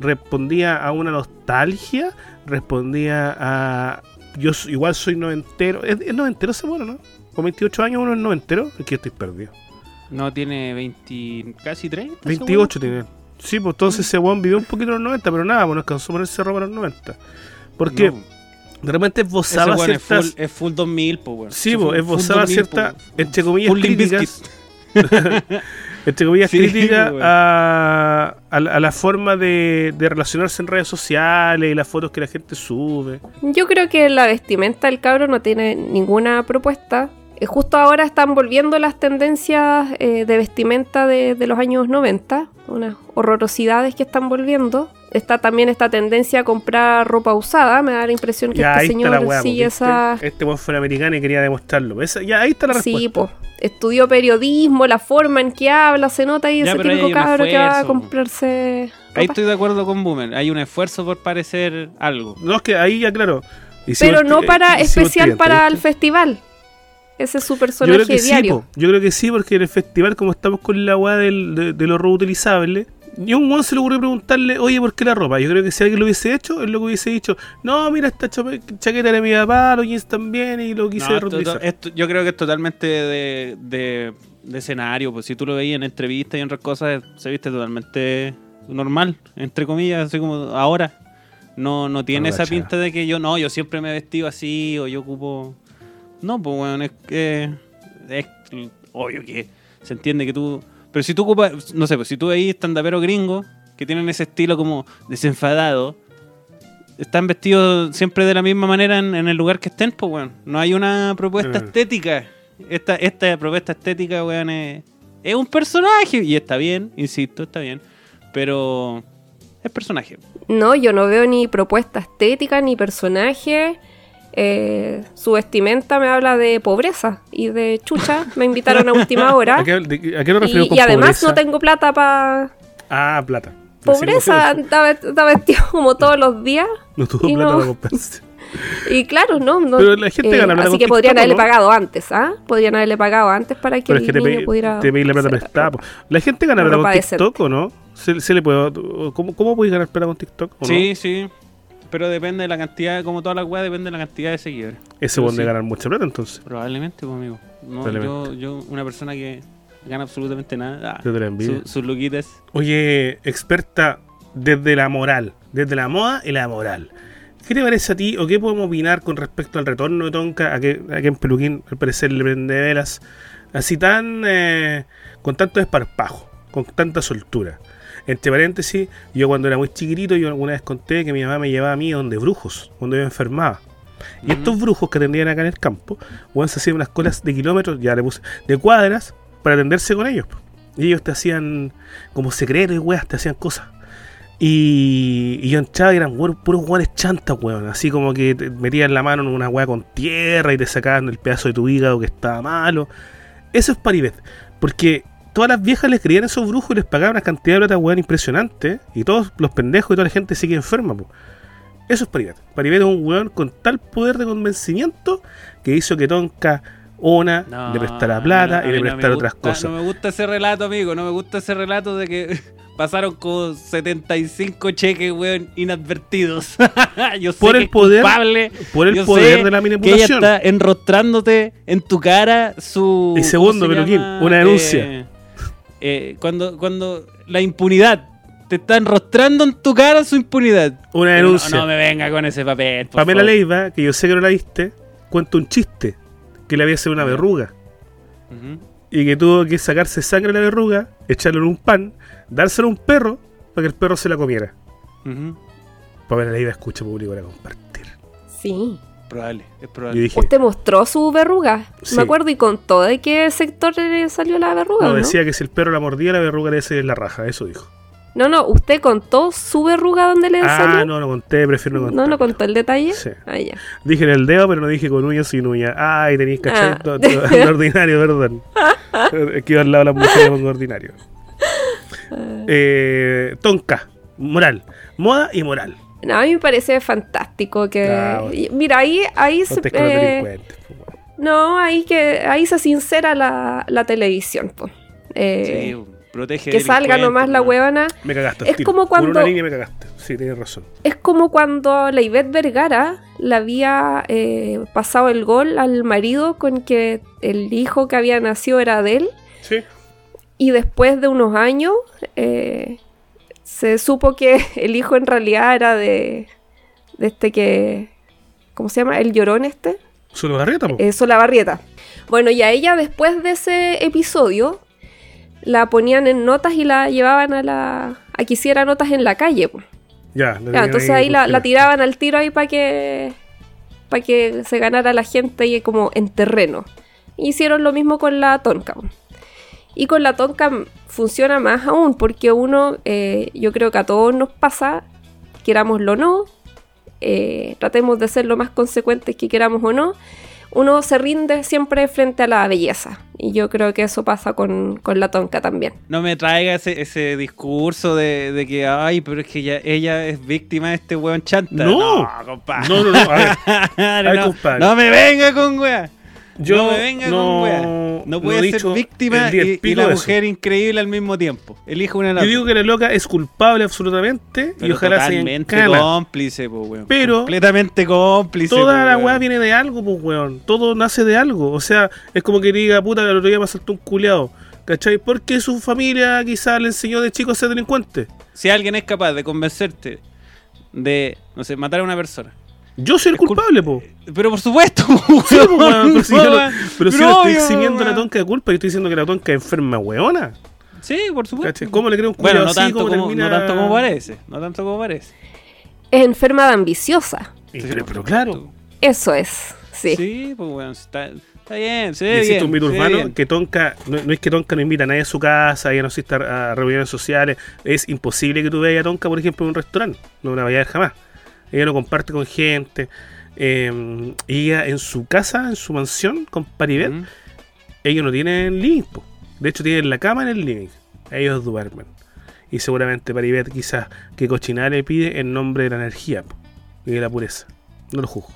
Speaker 4: Respondía a una nostalgia, respondía a... Yo igual soy noventero. ¿Es, es noventero ese bueno, no? Con 28 años uno es noventero. Es que estoy perdido.
Speaker 6: No tiene 20, casi 30.
Speaker 4: 28 tiene. Sí, pues entonces ese weón vivió un poquito en los 90, pero nada, pues no alcanzó a ponerse ropa en los 90. Porque
Speaker 6: No.
Speaker 4: de repente
Speaker 6: Ese
Speaker 4: esbozaba
Speaker 6: weón es
Speaker 4: ciertas...
Speaker 6: full, es full 2000, pues, weón.
Speaker 4: Sí,
Speaker 6: Ese
Speaker 4: pues, esbozaba
Speaker 6: full 2000,
Speaker 4: ciertas,
Speaker 6: weón.
Speaker 4: entre comillas, críticas. entre comillas,
Speaker 6: Sí,
Speaker 4: críticas
Speaker 6: weón.
Speaker 4: a, a la, a la forma de, de relacionarse en redes sociales y las fotos que la gente sube.
Speaker 5: Yo creo que la vestimenta del cabro no tiene ninguna propuesta. Eh, Justo ahora están volviendo las tendencias eh, de vestimenta de, de los años 90, unas horrorosidades que están volviendo. Está también esta tendencia a comprar ropa usada. Me da la impresión que
Speaker 4: Ya
Speaker 5: este señor
Speaker 4: weá,
Speaker 5: sigue
Speaker 4: pues,
Speaker 5: esa.
Speaker 4: Este weón fue americano y quería demostrarlo. Esa- ya ahí está la respuesta.
Speaker 5: Sí, pues. Estudió periodismo, la forma en que habla, se nota ahí
Speaker 6: Ya,
Speaker 5: ese típico cabro que va a
Speaker 6: esfuerzo.
Speaker 5: comprarse.
Speaker 6: Ahí
Speaker 5: ropa.
Speaker 6: estoy de acuerdo con Boomer. Hay un esfuerzo por parecer algo.
Speaker 4: No, es que ahí ya, claro.
Speaker 5: Pero no para
Speaker 4: eh,
Speaker 5: especial para el festival. Ese es su
Speaker 4: Yo
Speaker 5: personaje
Speaker 4: creo que sí,
Speaker 5: diario.
Speaker 4: po. yo creo que sí, porque en el festival, como estamos con la weá del- de, de lo reutilizable, ni a un weón se le ocurrió preguntarle, oye, ¿por qué la ropa? Yo creo que si alguien lo hubiese hecho, él lo que hubiese dicho, no, mira, esta chape- chaqueta de mi papá, los jeans también, y lo quise
Speaker 6: No,
Speaker 4: reutilizar.
Speaker 6: esto- yo creo que es totalmente de, de- de escenario. Pues si tú lo veías en entrevistas y en otras cosas, se viste totalmente normal, entre comillas, así como ahora. No, no tiene
Speaker 4: No,
Speaker 6: esa pinta de que yo no, yo siempre me he vestido así o yo ocupo. No, pues bueno, es que. Es obvio que se entiende que tú. Pero si tú ocupas, no sé, pues si tú veis estandaperos gringos que tienen ese estilo como desenfadado, están vestidos siempre de la misma manera en, en el lugar que estén, pues, weón. No hay una propuesta
Speaker 4: Eh.
Speaker 6: estética. Esta, esta propuesta estética, weón, es, es un personaje. Y está bien, insisto, está bien. Pero es personaje.
Speaker 5: No, yo no veo ni propuesta estética ni personaje. Eh, su vestimenta me habla de pobreza y de chucha. Me invitaron a última hora.
Speaker 4: ¿A qué, de- a qué referimos
Speaker 5: Y,
Speaker 4: con
Speaker 5: y además
Speaker 4: pobreza?
Speaker 5: no tengo plata para
Speaker 4: Ah, plata.
Speaker 5: pobreza. Está, vestido como todos los días.
Speaker 4: No tuvo
Speaker 5: y
Speaker 4: plata
Speaker 5: no.
Speaker 4: para comprarse.
Speaker 5: Y claro, no. no
Speaker 4: Pero la gente gana plata
Speaker 5: Así que podrían haberle
Speaker 4: ¿no?
Speaker 5: pagado antes, ¿ah? Podrían haberle pagado antes para que
Speaker 4: Pero
Speaker 5: el
Speaker 4: es que te
Speaker 5: niño
Speaker 4: pedí,
Speaker 5: pudiera.
Speaker 4: te pedí la plata prestada. La gente gana
Speaker 5: Una
Speaker 4: plata con TikTok o no? ¿Se, se le puede, ¿cómo, ¿Cómo puedes ganar plata con TikTok? o no?
Speaker 6: Sí, sí. Pero depende de la cantidad, como toda la weá, depende de la cantidad de seguidores.
Speaker 4: Ese
Speaker 6: Pero
Speaker 4: buen de
Speaker 6: sí.
Speaker 4: ganar mucha plata entonces.
Speaker 6: Probablemente, pues, amigo. No,
Speaker 4: Probablemente.
Speaker 6: yo, yo, una persona que gana absolutamente nada. ah,
Speaker 4: Yo te la envidio.
Speaker 6: su- sus luquitas.
Speaker 4: Oye, experta desde la moral, desde la moda y la moral. ¿Qué te parece a ti o qué podemos opinar con respecto al retorno de Tonka? A que, a que en Peluquín al parecer le prende velas así tan. eh, con tanto desparpajo, con tanta soltura. Entre paréntesis, yo cuando era muy chiquitito, yo alguna vez conté que mi mamá me llevaba a mí donde brujos, cuando yo me enfermaba. Y estos brujos que atendían acá en el campo, weón, se hacían unas colas de kilómetros, ya le puse, de cuadras, para atenderse con ellos. Y ellos te hacían como secretos y weas, te hacían cosas. Y, y yo entraba y eran puros guanes chantas, weón. Así como que te metían la mano en una wea con tierra y te sacaban el pedazo de tu hígado que estaba malo. Eso es paribet. Porque todas las viejas les creían esos brujos y les pagaban una cantidad de plata, weón, impresionante. Y todos los pendejos y toda la gente sigue enferma, po. Eso es Paribet. Paribet es un weón con tal poder de convencimiento que hizo que Tonka una
Speaker 6: No,
Speaker 4: le prestara plata
Speaker 6: no-
Speaker 4: y le
Speaker 6: no
Speaker 4: prestara otras
Speaker 6: gusta-
Speaker 4: cosas.
Speaker 6: No me gusta ese relato, amigo. No me gusta ese relato de que pasaron como 75 cheques, weón, inadvertidos. Yo sé
Speaker 4: Por el poder-
Speaker 6: culpable.
Speaker 4: por el
Speaker 6: Yo
Speaker 4: poder
Speaker 6: sé
Speaker 4: de la
Speaker 6: Que ella
Speaker 4: manipulación.
Speaker 6: está enrostrándote en tu cara su.
Speaker 4: Y segundo,
Speaker 6: ¿cómo se
Speaker 4: Peluquín, una denuncia.
Speaker 6: Eh, eh, cuando, cuando la impunidad. Te está enrostrando en tu cara su impunidad.
Speaker 4: Una denuncia.
Speaker 6: No, no me venga con ese papel. por
Speaker 4: Pamela
Speaker 6: favor.
Speaker 4: Leiva, que yo sé que no la viste, cuenta un chiste que le había hecho una verruga y que tuvo que sacarse sangre de la verruga, echarle en un pan, dárselo a un perro para que el perro se la comiera.
Speaker 6: Ujú.
Speaker 4: Pamela Leiva escucha público para compartir.
Speaker 5: Sí.
Speaker 6: Probable, es
Speaker 4: Yo
Speaker 6: probable.
Speaker 4: dije,
Speaker 5: Usted mostró su verruga.
Speaker 4: Sí.
Speaker 5: Me acuerdo y contó de qué sector le salió la verruga.
Speaker 4: no,
Speaker 5: ¿no?
Speaker 4: decía que si el perro la mordía, la verruga le hace la raja, eso dijo.
Speaker 5: No, no, usted contó su verruga donde le
Speaker 4: Ah,
Speaker 5: salió.
Speaker 4: no, no conté, prefiero no contar.
Speaker 5: No, no contó el detalle.
Speaker 4: Sí.
Speaker 5: Ah, ya.
Speaker 4: Dije en el dedo, pero no dije con uñas sin uñas. Ay, tenéis cachai.
Speaker 5: Ah.
Speaker 4: Todo- todo- lo ordinario, perdón. Es que iba al lado de las mujeres pongo ordinario. Eh, tonka, moral. Moda y moral.
Speaker 5: No, a mí me parece fantástico que.
Speaker 4: Ah, bueno.
Speaker 5: Mira, ahí, ahí se.
Speaker 4: Con los
Speaker 5: eh,
Speaker 4: pues,
Speaker 5: no, ahí que ahí se sincera la, la televisión, po. Eh,
Speaker 6: Sí, protege
Speaker 5: que salga nomás la
Speaker 6: weón.
Speaker 5: huevona.
Speaker 4: Me cagaste.
Speaker 5: es como
Speaker 4: Por
Speaker 5: cuando-
Speaker 4: una línea me cagaste. Sí, tienes razón.
Speaker 5: Es como cuando la Ivette Vergara le había eh, pasado el gol al marido con que el hijo que había nacido era de él.
Speaker 4: Sí.
Speaker 5: Y después de unos años eh, se supo que el hijo en realidad era de, de este que... ¿Cómo se llama? El llorón este.
Speaker 4: Solo barrieta, po.
Speaker 5: Eh, Solabarrieta. Bueno, y a ella después de ese episodio la ponían en notas y la llevaban a la... a que hiciera notas en la calle.
Speaker 4: Ya, la tenían
Speaker 5: entonces ahí la, la
Speaker 4: congelada.
Speaker 5: tiraban al tiro ahí para que para que se ganara la gente ahí como en terreno. Hicieron lo mismo con la tonka. Y con la tonka funciona más aún, porque uno, eh, yo creo que a todos nos pasa, querámoslo o no, eh, tratemos de ser lo más consecuentes que queramos o no, uno se rinde siempre frente a la belleza. Y yo creo que eso pasa con, con la tonka también.
Speaker 6: No me traiga ese, ese discurso de, de que, ay, pero es que ella, ella es víctima de este weón chanta.
Speaker 4: No.
Speaker 6: compadre.
Speaker 4: No, no, no, a ver. ver,
Speaker 6: no,
Speaker 4: compadre.
Speaker 6: no me venga con weá.
Speaker 4: Yo
Speaker 6: no me venga
Speaker 4: no-
Speaker 6: con weá. No puede ser
Speaker 4: dicho
Speaker 6: víctima y, y la mujer increíble al mismo tiempo. Elige una las
Speaker 4: Yo digo que la loca es culpable absolutamente y ojalá sea
Speaker 6: totalmente
Speaker 4: cana.
Speaker 6: cómplice, po, weón.
Speaker 4: Pero-
Speaker 6: Completamente cómplice.
Speaker 4: Toda
Speaker 6: po,
Speaker 4: la weá viene de algo, pues weón. Todo nace de algo. O sea, es como que diga, puta, que el otro día me un culeado. ¿Cachai? Porque su familia quizás le enseñó de chico a ser delincuente.
Speaker 6: Si alguien es capaz de convencerte de, no sé, matar a una persona.
Speaker 4: Yo soy el culpable, po.
Speaker 6: Pero por supuesto,
Speaker 4: Sí, po, weón, pero si yo no,
Speaker 6: weón.
Speaker 4: pero si yo no estoy eximiendo la tonca de culpa, yo estoy diciendo que la tonca es enferma weona.
Speaker 6: Sí, por supuesto.
Speaker 4: ¿Cachai? ¿Cómo le creo un
Speaker 6: Bueno, no
Speaker 4: así?
Speaker 6: tanto,
Speaker 4: ¿Cómo
Speaker 6: como,
Speaker 4: termina-
Speaker 6: no tanto como parece. No tanto como parece.
Speaker 5: Es enferma de ambiciosa.
Speaker 4: Pero, pero claro,
Speaker 5: Eso es. Sí.
Speaker 6: Sí, pues bueno, está, está bien, se ve
Speaker 4: existe
Speaker 6: bien.
Speaker 4: un mito urbano
Speaker 6: bien.
Speaker 4: que Tonka, no, no es que Tonka no invita a nadie a su casa, ella no asiste a, a reuniones sociales. Es imposible que tú veas a Tonka, por ejemplo, en un restaurante. No la vayas a ver jamás. Ella no comparte con gente. Eh, ella en su casa, en su mansión, con Paribet,
Speaker 6: Mm.
Speaker 4: ellos no tienen living. po. De hecho, tienen la cama en el living. Ellos duermen. Y seguramente Paribet quizás que cochinada le pide en nombre de la energía po, y de la pureza. No lo juzgo.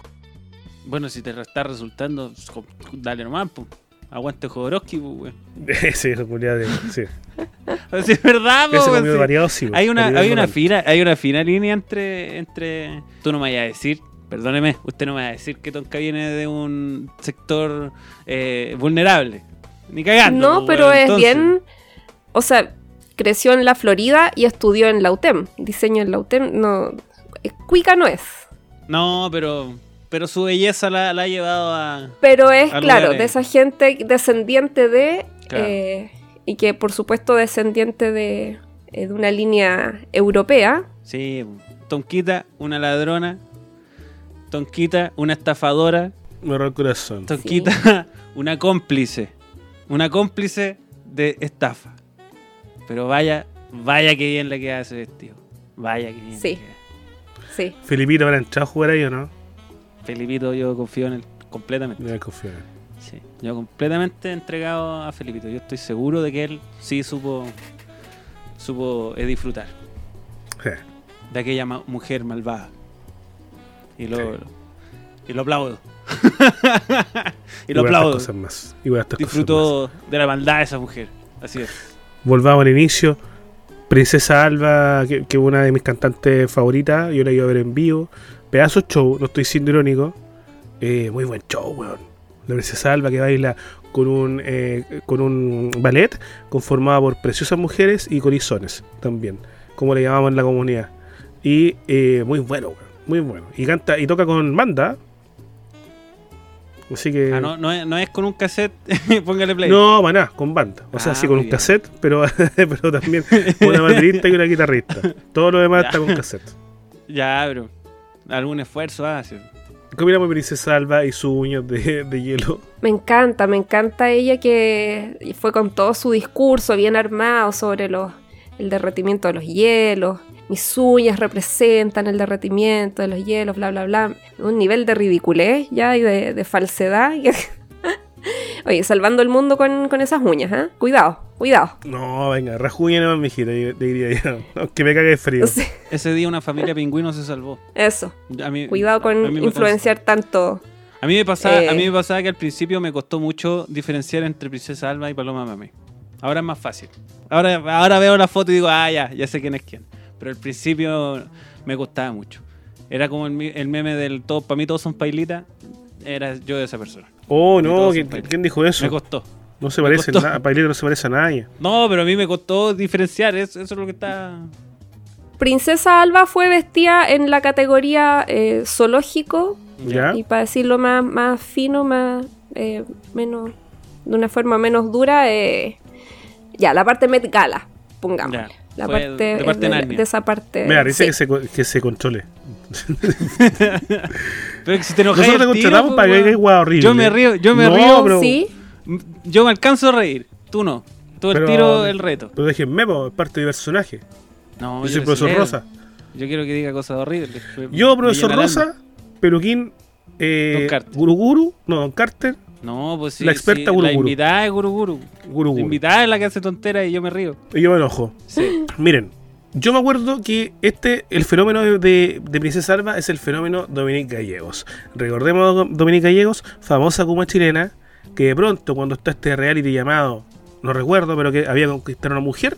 Speaker 6: Bueno, si te está resultando, co- dale nomás, pues. Aguante Jodorowsky, pues, weón.
Speaker 4: sí, culiada de- sí.
Speaker 6: Es verdad, weón,
Speaker 4: comido
Speaker 6: sí.
Speaker 4: variado, sí. po.
Speaker 6: Hay una, hay una fina, hay una fina línea entre, entre. Tú no me vayas a decir, perdóneme, usted no me va a decir que Tonka viene de un sector eh, vulnerable. Ni cagando.
Speaker 5: No,
Speaker 6: pues,
Speaker 5: pero
Speaker 6: weón,
Speaker 5: es
Speaker 6: entonces.
Speaker 5: bien. O sea, creció en la Florida y estudió en la UTEM. Diseño en la UTEM. No. eh, Cuica no es.
Speaker 6: No, pero, pero su belleza la, la ha llevado a.
Speaker 5: Pero es,
Speaker 6: A
Speaker 5: claro,
Speaker 6: lugares.
Speaker 5: de esa gente descendiente de.
Speaker 6: Claro.
Speaker 5: eh, y que por supuesto descendiente de, eh, de una línea europea.
Speaker 6: Sí, Tonquita, una ladrona. Tonquita, una estafadora.
Speaker 4: Me el corazón.
Speaker 6: Tonquita, una cómplice. Una cómplice de estafa. Pero vaya, vaya que bien le queda ese vestido. Vaya que bien.
Speaker 5: Sí.
Speaker 6: le queda.
Speaker 5: Sí.
Speaker 4: Felipito habrá entrado a jugar ahí o no?
Speaker 6: Felipito, yo confío en él completamente.
Speaker 4: No confío en él.
Speaker 6: Sí, yo completamente entregado a Felipito. Yo estoy seguro de que él sí supo, supo eh, disfrutar
Speaker 4: Sí.
Speaker 6: de aquella ma- mujer malvada. Y lo,
Speaker 4: Sí.
Speaker 6: y lo aplaudo. y lo aplaudo.
Speaker 4: cosas más. Y cosas más.
Speaker 6: De la maldad de esa mujer. Así es.
Speaker 4: Volvamos al inicio. Princesa Alba, que, es una de mis cantantes favoritas, yo la iba a ver en vivo. Pedazo show, no estoy siendo irónico. Eh, muy buen show, weón. La Princesa Alba que baila con un, eh, con un ballet conformado por preciosas mujeres y corizones también, como le llamamos en la comunidad. Y eh, muy bueno, weón, muy bueno. Y canta y toca con banda. Así que.
Speaker 6: Ah, no, no, es, no es con un cassette. Póngale play.
Speaker 4: No, para nada, con banda. O sea,
Speaker 6: Ah,
Speaker 4: sí, con un
Speaker 6: bien.
Speaker 4: cassette, pero, pero también una baterista y una guitarrista. Todo lo demás
Speaker 6: Ya.
Speaker 4: está con cassette.
Speaker 6: Ya, bro. Algún esfuerzo hace.
Speaker 4: ¿Qué opinamos de Princesa Alba y sus uñas de, de hielo?
Speaker 5: Me encanta, me encanta ella que fue con todo su discurso bien armado sobre los el derretimiento de los hielos, mis uñas representan el derretimiento de los hielos, bla, bla, bla. Un nivel de ridiculez ya y de, de falsedad. Oye, salvando el mundo con, con esas uñas, ¿eh? Cuidado, cuidado.
Speaker 4: No, venga, nomás, mijita, diría yo. Aunque me cague de frío.
Speaker 5: Sí,
Speaker 6: Ese día una familia pingüino se salvó.
Speaker 5: eso.
Speaker 6: A mí-
Speaker 5: Cuidado
Speaker 6: a
Speaker 5: con
Speaker 6: mí
Speaker 5: influenciar tanto.
Speaker 6: A mí me pasaba, a
Speaker 5: Eh.
Speaker 6: mí me pasaba que al principio me costó mucho diferenciar entre Princesa Alba y Paloma Mami. Ahora es más fácil. Ahora, ahora veo la foto y digo, ah, ya, ya sé quién es quién. Pero al principio me costaba mucho. Era como el, meme del todo, para mí todos son pailitas. Era yo de esa persona.
Speaker 4: Oh,
Speaker 6: Y
Speaker 4: no, ¿quién, dijo eso?
Speaker 6: Me costó.
Speaker 4: No se
Speaker 6: me
Speaker 4: parece
Speaker 6: costó.
Speaker 4: nada, Pailita no se parece a nadie.
Speaker 6: No, pero a mí me costó diferenciar. Eso, eso es lo que está.
Speaker 5: Princesa Alba fue vestida en la categoría eh, zoológico
Speaker 4: ¿Ya?
Speaker 5: y para decirlo más, más fino, más eh, menos de una forma menos dura, eh, ya la parte Met Gala, pongamos.
Speaker 6: Ya,
Speaker 5: La parte,
Speaker 6: de parte
Speaker 5: de, esa parte.
Speaker 4: Mira, dice
Speaker 5: sí.
Speaker 4: que, se, que se controle.
Speaker 6: Pero que si te enojas.
Speaker 4: Nosotros te contratamos para que hagas guau horrible.
Speaker 6: Yo me río, yo me
Speaker 4: No,
Speaker 6: río.
Speaker 4: pero-
Speaker 5: Sí,
Speaker 6: Yo me alcanzo a reír. Tú no. Tú el
Speaker 4: Pero-
Speaker 6: tiro el reto.
Speaker 4: Pero déjenme, es parte de personaje.
Speaker 6: No,
Speaker 4: Yo soy
Speaker 6: les
Speaker 4: profesor
Speaker 6: leo.
Speaker 4: Rosa.
Speaker 6: Yo quiero que diga cosas horribles.
Speaker 4: Yo,
Speaker 6: Me
Speaker 4: profesor Rosa. Peluquín, eh,
Speaker 6: Don Carter.
Speaker 4: Guru Guru, no, Don Carter,
Speaker 6: No, pues sí.
Speaker 4: La experta
Speaker 6: sí,
Speaker 4: Guru
Speaker 6: La invitada es Guru Guru.
Speaker 4: Guru
Speaker 6: La invitada es la que hace tonteras y yo me río.
Speaker 4: Y yo me enojo.
Speaker 6: Sí.
Speaker 4: Miren, yo me acuerdo que este, el fenómeno de, de, de Princesa Alba es el fenómeno Dominique Gallegos. Recordemos a Dominique Gallegos, famosa kuma chilena, que de pronto cuando está este reality llamado, no recuerdo, pero que había conquistado a una mujer,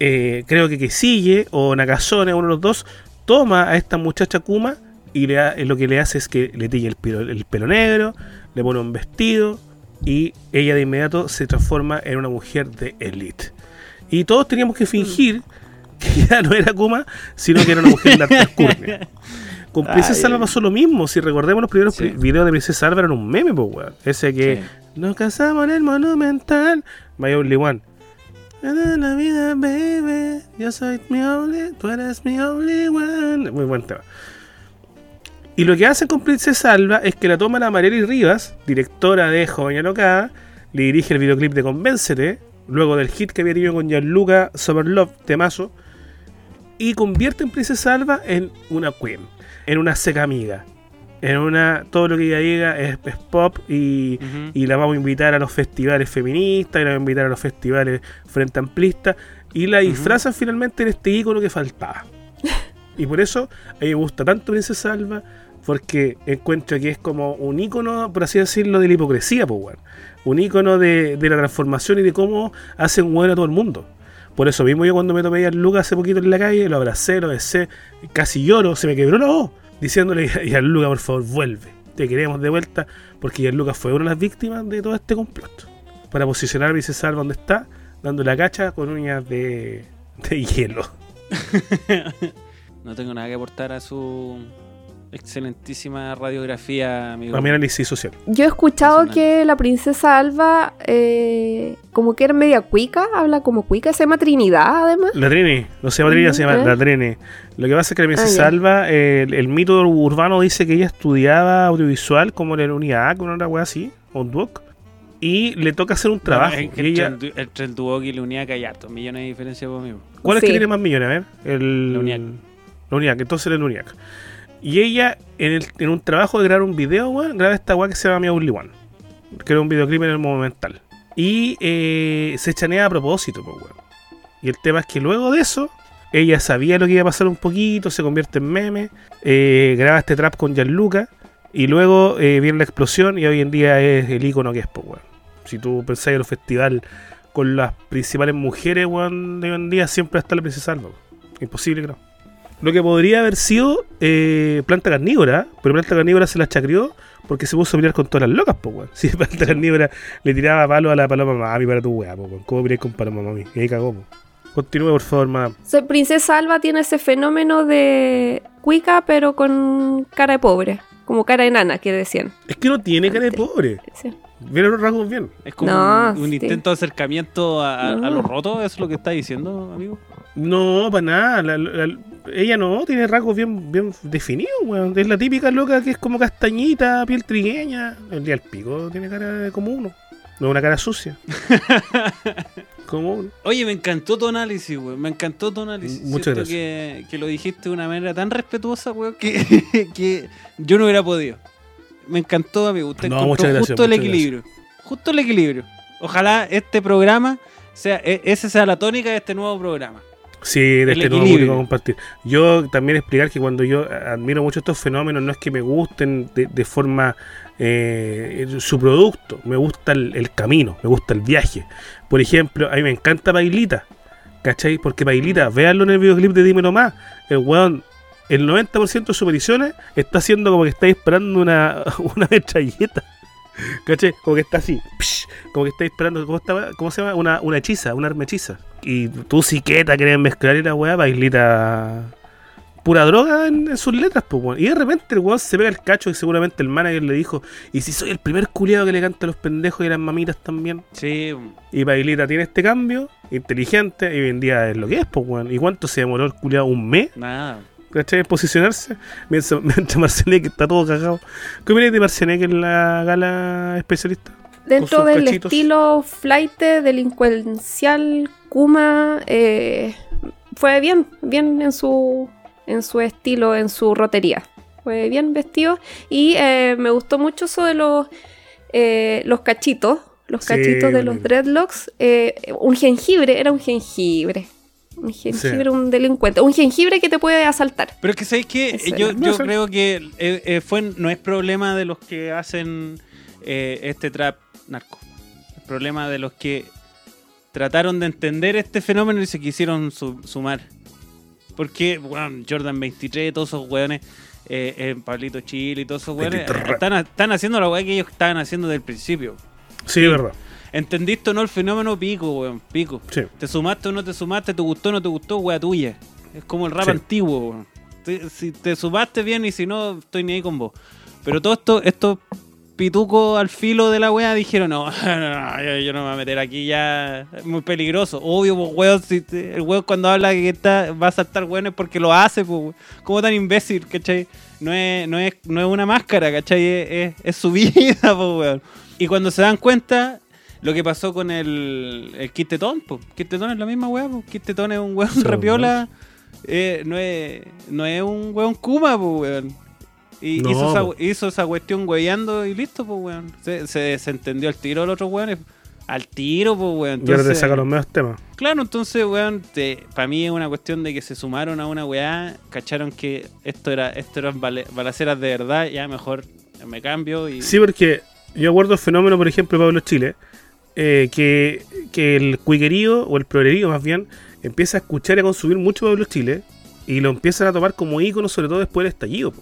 Speaker 4: eh, creo que Quesille o Nakazone, uno de los dos, toma a esta muchacha Kuma y le ha- lo que le hace es que le tiñe el el pelo negro, le pone un vestido y ella de inmediato se transforma en una mujer de elite. Y todos teníamos que fingir que ya no era Kuma, sino que era una mujer de. Con Princesa. Alba pasó lo mismo. Si recordemos los primeros
Speaker 6: Sí.
Speaker 4: videos de Princesa Alba eran un meme, pues, weón. Ese que
Speaker 6: Sí.
Speaker 4: nos casamos en el Monumental. My Only One. La vida, baby. Yo soy mi only, tú eres mi only one. Muy buen tema. Y lo que hacen con Princesa Alba es que la toman a Marieli Rivas, directora de Joven Alocada, le dirige el videoclip de Convéncete, luego del hit que había tenido con Gianluca Summer Love, temazo, y convierte en Princesa Alba en una queen, en una seca amiga, en una. Todo lo que ella diga es, es pop y, la vamos a invitar a los festivales feministas, y la vamos a invitar a los festivales frente amplistas, y la disfrazan finalmente en este ícono que faltaba. Y por eso a mí me gusta tanto Princesa Alba, porque encuentro que es como un ícono, por así decirlo, de la hipocresía, pues. Un ícono de, de la transformación y de cómo hacen bueno a todo el mundo. Por eso mismo yo cuando me tomé a Lucas hace poquito en la calle, lo abracé, lo besé, casi lloro, se me quebró la voz, diciéndole a Lucas, por favor, vuelve. Te queremos de vuelta, porque Lucas fue una de las víctimas de todo este complot. Para posicionar a Alba donde está, dando la cacha con uñas de, de hielo.
Speaker 6: No tengo nada que aportar a su excelentísima radiografía, amigo.
Speaker 4: Mi análisis social.
Speaker 5: Yo he escuchado que la princesa Alba, eh, como que era media cuica, habla como cuica, se llama Trinidad además.
Speaker 4: La Trini, no se llama Trini, se llama la Trini. Lo que pasa es que la princesa
Speaker 5: Ah, ya.
Speaker 4: Alba, eh, el, el mito urbano dice que ella estudiaba audiovisual como en la unidad, con una wea así, o un duoc, y le toca hacer un trabajo.
Speaker 6: Bueno, es que
Speaker 4: y ella-
Speaker 6: entre, el, entre el Duoc y la Uniac hay hartos millones de diferencia conmigo.
Speaker 4: ¿Cuál es que tiene más millones? A ver, el,
Speaker 6: La UNIAC.
Speaker 4: La UNIAC, entonces el UNIAC. Y ella, en, el- en un trabajo de grabar un video, weón, graba esta weá que se llama Mi Only One. Que era un videoclip en el Monumental. Y eh, se chanea a propósito, pues, weón. Y el tema es que luego de eso, ella sabía lo que iba a pasar un poquito, se convierte en meme, eh, graba este trap con Gianluca, y luego eh, viene la explosión y hoy en día es el icono que es, pues, weón. Si tú pensáis en los festivales con las principales mujeres, weón, de hoy en día, siempre está la princesa Alba. weón. Imposible que no. Lo que podría haber sido eh, planta carnívora, pero planta carnívora se la chacrió porque se puso a pelear con todas las locas, pues, weón. Si planta carnívora le tiraba palo a la paloma mami para tu weá, po, weón. ¿Cómo peleas con paloma mami? Y ahí cagó, po. Continúe, por favor, madame.
Speaker 5: O sea, princesa Alba tiene ese fenómeno de cuica, pero con cara de pobre, como cara de nana, que decían.
Speaker 4: Es que no tiene cara de pobre.
Speaker 5: Sí.
Speaker 4: Vienen los rasgos bien.
Speaker 6: Es como
Speaker 5: No,
Speaker 6: un, un
Speaker 5: sí.
Speaker 6: intento de acercamiento a, a- a
Speaker 5: No.
Speaker 6: lo roto, ¿eso es lo que está diciendo, amigo?
Speaker 4: No, para nada. La- la- ella no tiene rasgos bien, bien definidos, weón. Es la típica loca que es como castañita, piel trigueña. El día del pico tiene cara de como uno. No es una cara sucia. como
Speaker 6: Oye, me encantó tu análisis, weón. Me encantó tu análisis.
Speaker 4: Muchas
Speaker 6: Siento Que, que lo dijiste de una manera tan respetuosa, weón, que, que yo no hubiera podido. Me encantó, amigo. Usted
Speaker 4: No,
Speaker 6: encontró
Speaker 4: muchas gracias,
Speaker 6: justo el equilibrio. Justo el equilibrio. Ojalá este programa sea, e- ese sea la tónica de este nuevo programa.
Speaker 4: Sí, de este nuevo público compartir. Yo también explicar que cuando yo admiro mucho estos fenómenos, no es que me gusten de, de forma eh, su producto, me gusta el, el camino, me gusta el viaje. Por ejemplo, a mí me encanta Bailita, ¿cachai? Porque Bailita, véanlo en el videoclip de Dímelo Más, el weón, el 90% de sus apariciones está haciendo como que está disparando una, una metralleta. ¿Cachai? Como que está así, psh, como que está disparando, ¿cómo, estaba? ¿cómo se llama? Una, una hechiza, una arma hechiza. Y tú, siqueta, querés mezclar y la weá, bailita. Pura droga en, en sus letras, pues, weón. Y de repente el weón se pega el cacho y seguramente el manager le dijo: ¿Y si soy el primer culiado que le canta a los pendejos y a las mamitas también?
Speaker 6: Sí,
Speaker 4: Y Bailita tiene este cambio, inteligente, y hoy en día es lo que es, pues, weón. ¿Y cuánto se demoró el culiado? ¿Un mes?
Speaker 6: nada.
Speaker 4: ¿Cachai? Posicionarse. Mientras, mientras Marcianek está todo cagado. ¿Qué opinas de Marcianek en la gala especialista?
Speaker 5: Dentro del
Speaker 4: cachitos.
Speaker 5: estilo flight delincuencial, Kuma eh, fue bien, bien en su, en su estilo, en su rotería. Fue bien vestido y eh, me gustó mucho eso de los, eh, los cachitos, los
Speaker 4: Sí,
Speaker 5: cachitos de los dreadlocks. eh, un jengibre, era un jengibre. Un jengibre, un delincuente. Un jengibre que te puede asaltar.
Speaker 6: Pero es que sabéis que yo, creo que eh, eh, fue, no es problema de los que hacen eh, este trap narco. Es problema de los que trataron de entender este fenómeno y se quisieron su- sumar. Porque, bueno, Jordan 23, todos esos weones, eh, eh, Pablito Chile y todos esos weones, están, están haciendo la weá que ellos estaban haciendo desde el principio.
Speaker 4: Sí, es verdad.
Speaker 6: ¿Entendiste o no el fenómeno? Pico, weón, pico.
Speaker 4: Sí.
Speaker 6: ¿Te sumaste o no te sumaste? ¿Te gustó o no te gustó? Wea tuya. Es como el rap
Speaker 4: Sí.
Speaker 6: antiguo. weón. Te- Si te sumaste bien y si no, estoy ni ahí con vos. Pero todo esto, estos pitucos al filo de la wea dijeron, no, no, yo, yo no me voy a meter aquí ya, es muy peligroso. Obvio, pues weón, si el weón cuando habla que está, va a saltar weón es porque lo hace, pues weón. ¿Cómo tan imbécil, cachai? No es, no es, no es una máscara, cachai, es, es- es su vida, pues weón. Y cuando se dan cuenta, lo que pasó con el, el Kit Tetón, pues. Kit Tetón es la misma weá, pues. Kit Tetón es un weón
Speaker 4: Sí,
Speaker 6: rapiola. eh, no, es, no es un weón Kuma, pues weón. Y
Speaker 4: No,
Speaker 6: hizo, esa,
Speaker 4: po.
Speaker 6: hizo esa cuestión weyando y listo, pues weón. Se, se desentendió al tiro el otro weón. Al tiro, pues weón.
Speaker 4: Y ahora te
Speaker 6: Entonces,
Speaker 4: saca los medios temas.
Speaker 6: Claro, entonces, weón, para mí es una cuestión de que se sumaron a una weá, cacharon que esto era esto eran balaceras de verdad, ya mejor me cambio y...
Speaker 4: Sí, porque yo acuerdo el fenómeno, por ejemplo, Pablo Chile, eh, que, que el cuiquerío, o el progrerío más bien, empieza a escuchar y a consumir mucho Pablo Chile y lo empiezan a tomar como ícono, sobre todo después del estallido.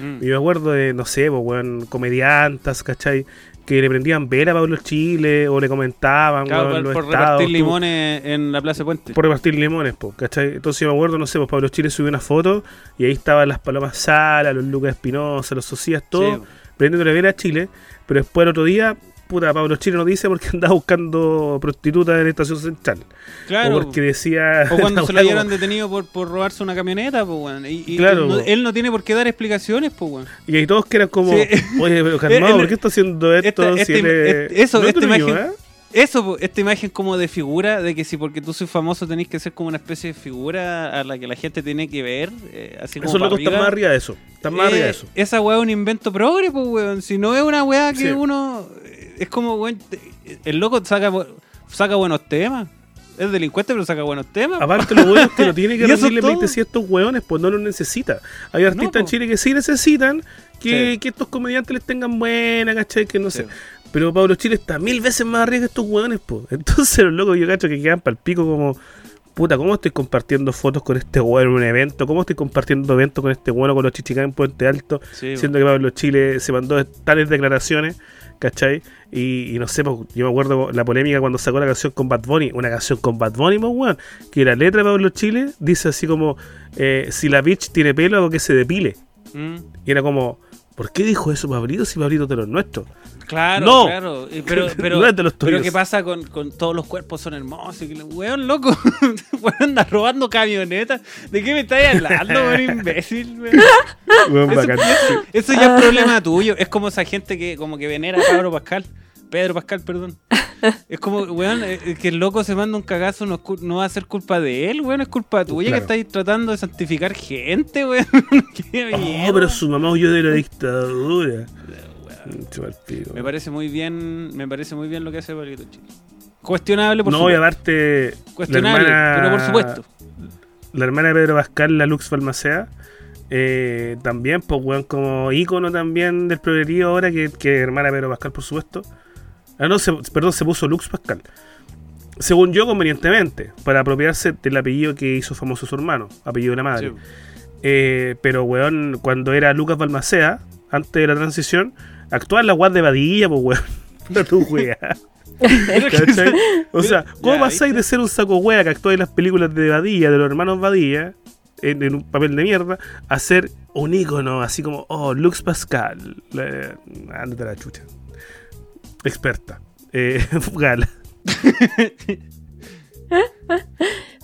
Speaker 6: Mm.
Speaker 4: Y yo me acuerdo de, no sé, pues, weón, comediantas, ¿cachai? Que le prendían ver a Pablo Chile o le comentaban,
Speaker 6: Claro, por,
Speaker 4: los
Speaker 6: por
Speaker 4: estados,
Speaker 6: repartir
Speaker 4: tú-
Speaker 6: limones en la Plaza Puente.
Speaker 4: por repartir limones, po, ¿cachai? Entonces yo me acuerdo, no sé, pues Pablo Chile subió una foto y ahí estaban las Palomas Sala, los Lucas Espinosa, los Socias, todo,
Speaker 6: Sí.
Speaker 4: prendiéndole ver a Chile, pero después el otro día, puta, Pablo Chile no dice porque andaba buscando prostitutas en la estación central.
Speaker 6: Claro.
Speaker 4: O porque decía...
Speaker 6: O cuando se lo llevaron detenido por, por robarse una camioneta, pues, weón. Y, y
Speaker 4: Claro,
Speaker 6: no- él no tiene por qué dar explicaciones, pues, weón.
Speaker 4: Y ahí todos que eran como,
Speaker 6: Sí.
Speaker 4: oye, pero calmado, ¿por qué está haciendo esto?
Speaker 6: esta-
Speaker 4: si
Speaker 6: esta
Speaker 4: él es-
Speaker 6: este- eso,
Speaker 4: no es
Speaker 6: esta imagen-
Speaker 4: ¿eh?
Speaker 6: Eso, esta imagen como de figura, de que si porque tú sois famoso tenéis que ser como una especie de figura a la que la gente tiene que ver, eh, así como
Speaker 4: Esos locos están más arriba de eso. Están más arriba de
Speaker 6: Eh,
Speaker 4: eso.
Speaker 6: Esa weá es un invento progre, pues, weón. Si no es una weá que
Speaker 4: Sí.
Speaker 6: uno. Es como, weón. El loco saca, saca buenos temas. Es delincuente, pero saca buenos temas.
Speaker 4: Aparte, lo bueno es que no tiene que rendirle a estos hueones, pues no los necesita. Hay artistas
Speaker 6: No,
Speaker 4: en. Chile que sí necesitan que,
Speaker 6: Sí.
Speaker 4: que estos comediantes les tengan buena, ¿cachai? Que no
Speaker 6: Sí.
Speaker 4: sé. Pero Pablo Chile está mil veces más arriba que estos hueones, pues. Entonces los locos yo cacho que quedan para el pico como. Puta, ¿cómo estoy compartiendo fotos con este weón en un evento? ¿Cómo estoy compartiendo eventos con este o con los chichicán en Puente Alto?
Speaker 6: Sí,
Speaker 4: siendo que Pablo Chile se mandó tales declaraciones, ¿cachai? Y, y no sé, yo me acuerdo la polémica cuando sacó la canción con Bad Bunny, una canción con Bad Bunny, pues, weón, que la letra de Pablo Chile dice así como, eh, si la bitch tiene pelo, hago que se depile.
Speaker 6: Mm.
Speaker 4: Y era como, ¿por qué dijo eso Pablito si Pablito de los nuestros?
Speaker 6: Claro,
Speaker 4: No.
Speaker 6: claro. Pero, pero,
Speaker 4: No es de los
Speaker 6: pero. ¿qué pasa con, con todos los cuerpos son hermosos? Y weón, loco. weón, anda robando camionetas. ¿De qué me estás hablando, weón, imbécil? weón?
Speaker 4: Weón,
Speaker 6: Eso,
Speaker 4: bacán.
Speaker 6: eso- eso ya es problema tuyo. Es como esa gente que como que venera a Pablo Pascal. Pedro Pascal, perdón. Es como, weón, eh, eh, que el loco se manda un cagazo no, es no va a ser culpa de él, weón, es culpa tuya
Speaker 4: Claro.
Speaker 6: que estáis tratando de santificar gente, weón.
Speaker 4: Oh,
Speaker 6: miedo.
Speaker 4: pero su mamá huyó de la dictadura. Pico.
Speaker 6: Me parece muy bien, me parece muy bien lo que hace Pablito Chile. Cuestionable, por
Speaker 4: No, y
Speaker 6: supuesto.
Speaker 4: aparte.
Speaker 6: Cuestionable,
Speaker 4: hermana,
Speaker 6: pero por supuesto.
Speaker 4: La hermana de Pedro Pascal, la Lux Balmacea. eh, también, pues, weón, como ícono también del progrerío ahora, que, que hermana de Pedro Pascal, por supuesto. Ah, no, se- perdón, se puso Lux Pascal. Según yo, convenientemente, para apropiarse del apellido que hizo famoso su hermano, apellido de la madre.
Speaker 6: Sí.
Speaker 4: Eh, pero, weón, cuando era Lucas Balmacea, antes de la transición, actuaba en la guad de Badilla, pues, weón. No tu wea. ¿Cachai? O sea, ¿cómo pasáis de ser un saco wea que actúa en las películas de Badilla, de los hermanos Badilla, en, en un papel de mierda, a ser un ícono así como, oh, Lux Pascal? La- ándate a la chucha. Experta. Eh, Gala.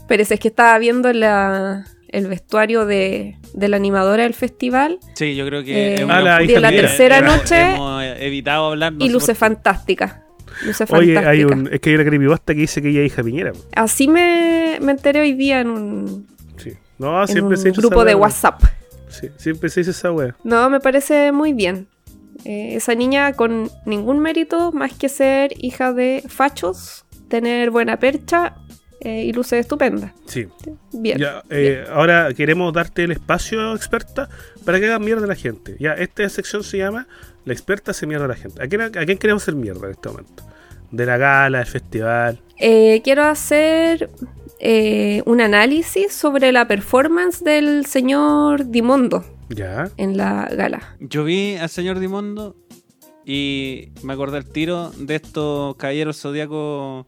Speaker 5: Pero es que estaba viendo la, el vestuario de, de la animadora del festival
Speaker 6: Sí, yo creo que
Speaker 5: Eh,
Speaker 6: es
Speaker 4: Ah, la de la
Speaker 5: tercera noche
Speaker 6: hemos evitado hablar no
Speaker 5: y luce
Speaker 6: por qué.
Speaker 5: fantástica. Luce
Speaker 4: Oye,
Speaker 5: fantástica.
Speaker 4: hay un, es que hay una creepypasta que dice que ella es hija Piñera.
Speaker 5: Así me, me enteré hoy día en un,
Speaker 4: Sí. No,
Speaker 5: en
Speaker 4: siempre
Speaker 5: un
Speaker 4: se ha hecho
Speaker 5: grupo de. WhatsApp.
Speaker 4: Sí, siempre se dice esa wea.
Speaker 5: No, me parece muy bien. Eh, esa niña con ningún mérito más que ser hija de fachos, tener buena percha eh, y luce estupenda.
Speaker 4: Sí.
Speaker 5: Bien.
Speaker 4: Ya, eh, ahora queremos darte el espacio, experta, para que hagas mierda a la gente. Ya, esta sección se llama La experta hace mierda a la gente. ¿A quién, a quién queremos hacer mierda en este momento? De la gala, del festival.
Speaker 5: Eh, quiero hacer eh, un análisis sobre la performance del señor Dimondo
Speaker 4: Ya.
Speaker 5: en la gala.
Speaker 6: Yo vi al señor Dimondo y me acordé al tiro de estos caballeros zodiacos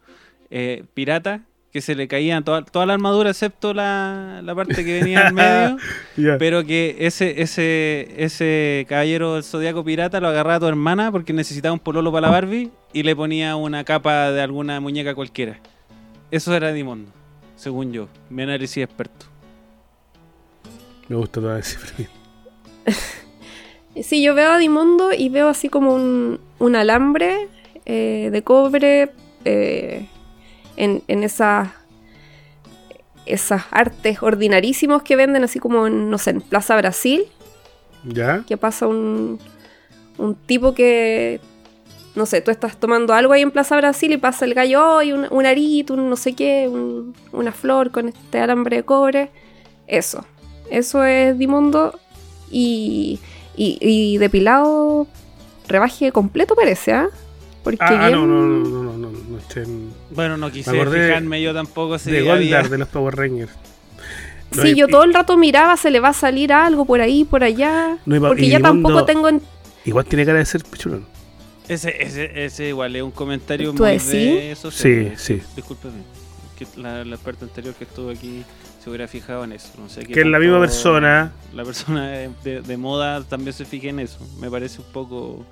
Speaker 6: eh, piratas que se le caían toda, toda la armadura excepto la, la parte que venía en medio. Pero que ese, ese, ese caballero del zodiaco pirata lo agarraba a tu hermana porque necesitaba un pololo para la Barbie y le ponía una capa de alguna muñeca cualquiera. Eso era Dimondo, según yo, mi análisis experto.
Speaker 4: Me gusta toda esa cifra.
Speaker 5: Sí, yo veo a Dimondo y veo así como un, un alambre eh, de cobre eh, en, en esas esas artes ordinarísimos que venden así como en, no sé, en Plaza Brasil,
Speaker 4: ¿Ya?
Speaker 5: que pasa un, un tipo que, no sé, tú estás tomando algo ahí en Plaza Brasil y pasa el gallo "Oh, y un, un arito, un no sé qué, un- una flor con este alambre de cobre. Eso, eso es Dimondo y, y, y depilado rebaje completo parece, ¿ah? Porque
Speaker 4: Ah, ah,
Speaker 5: bien-
Speaker 4: no, no, no, no, no, no, no, este,
Speaker 6: Bueno, no quise fijarme yo tampoco si
Speaker 4: de
Speaker 6: había-
Speaker 4: Goldar de los Power Rangers. No,
Speaker 5: Sí,
Speaker 4: y-
Speaker 5: yo todo el rato miraba, se le va a salir algo por ahí, por allá.
Speaker 4: No, y pa-
Speaker 5: porque
Speaker 4: y
Speaker 5: ya
Speaker 4: Dimondo-
Speaker 5: tampoco tengo en-
Speaker 4: Igual tiene cara de ser pichulón.
Speaker 6: Ese, ese, ese igual es un comentario
Speaker 5: ¿Tú
Speaker 6: muy
Speaker 5: decís?
Speaker 6: de eso.
Speaker 4: Sí, sí.
Speaker 6: Discúlpeme. Que la, la experta anterior que estuvo aquí se hubiera fijado en eso. No sé
Speaker 4: Que es la misma persona.
Speaker 6: La persona de, de- de moda también se fije en eso. Me parece un poco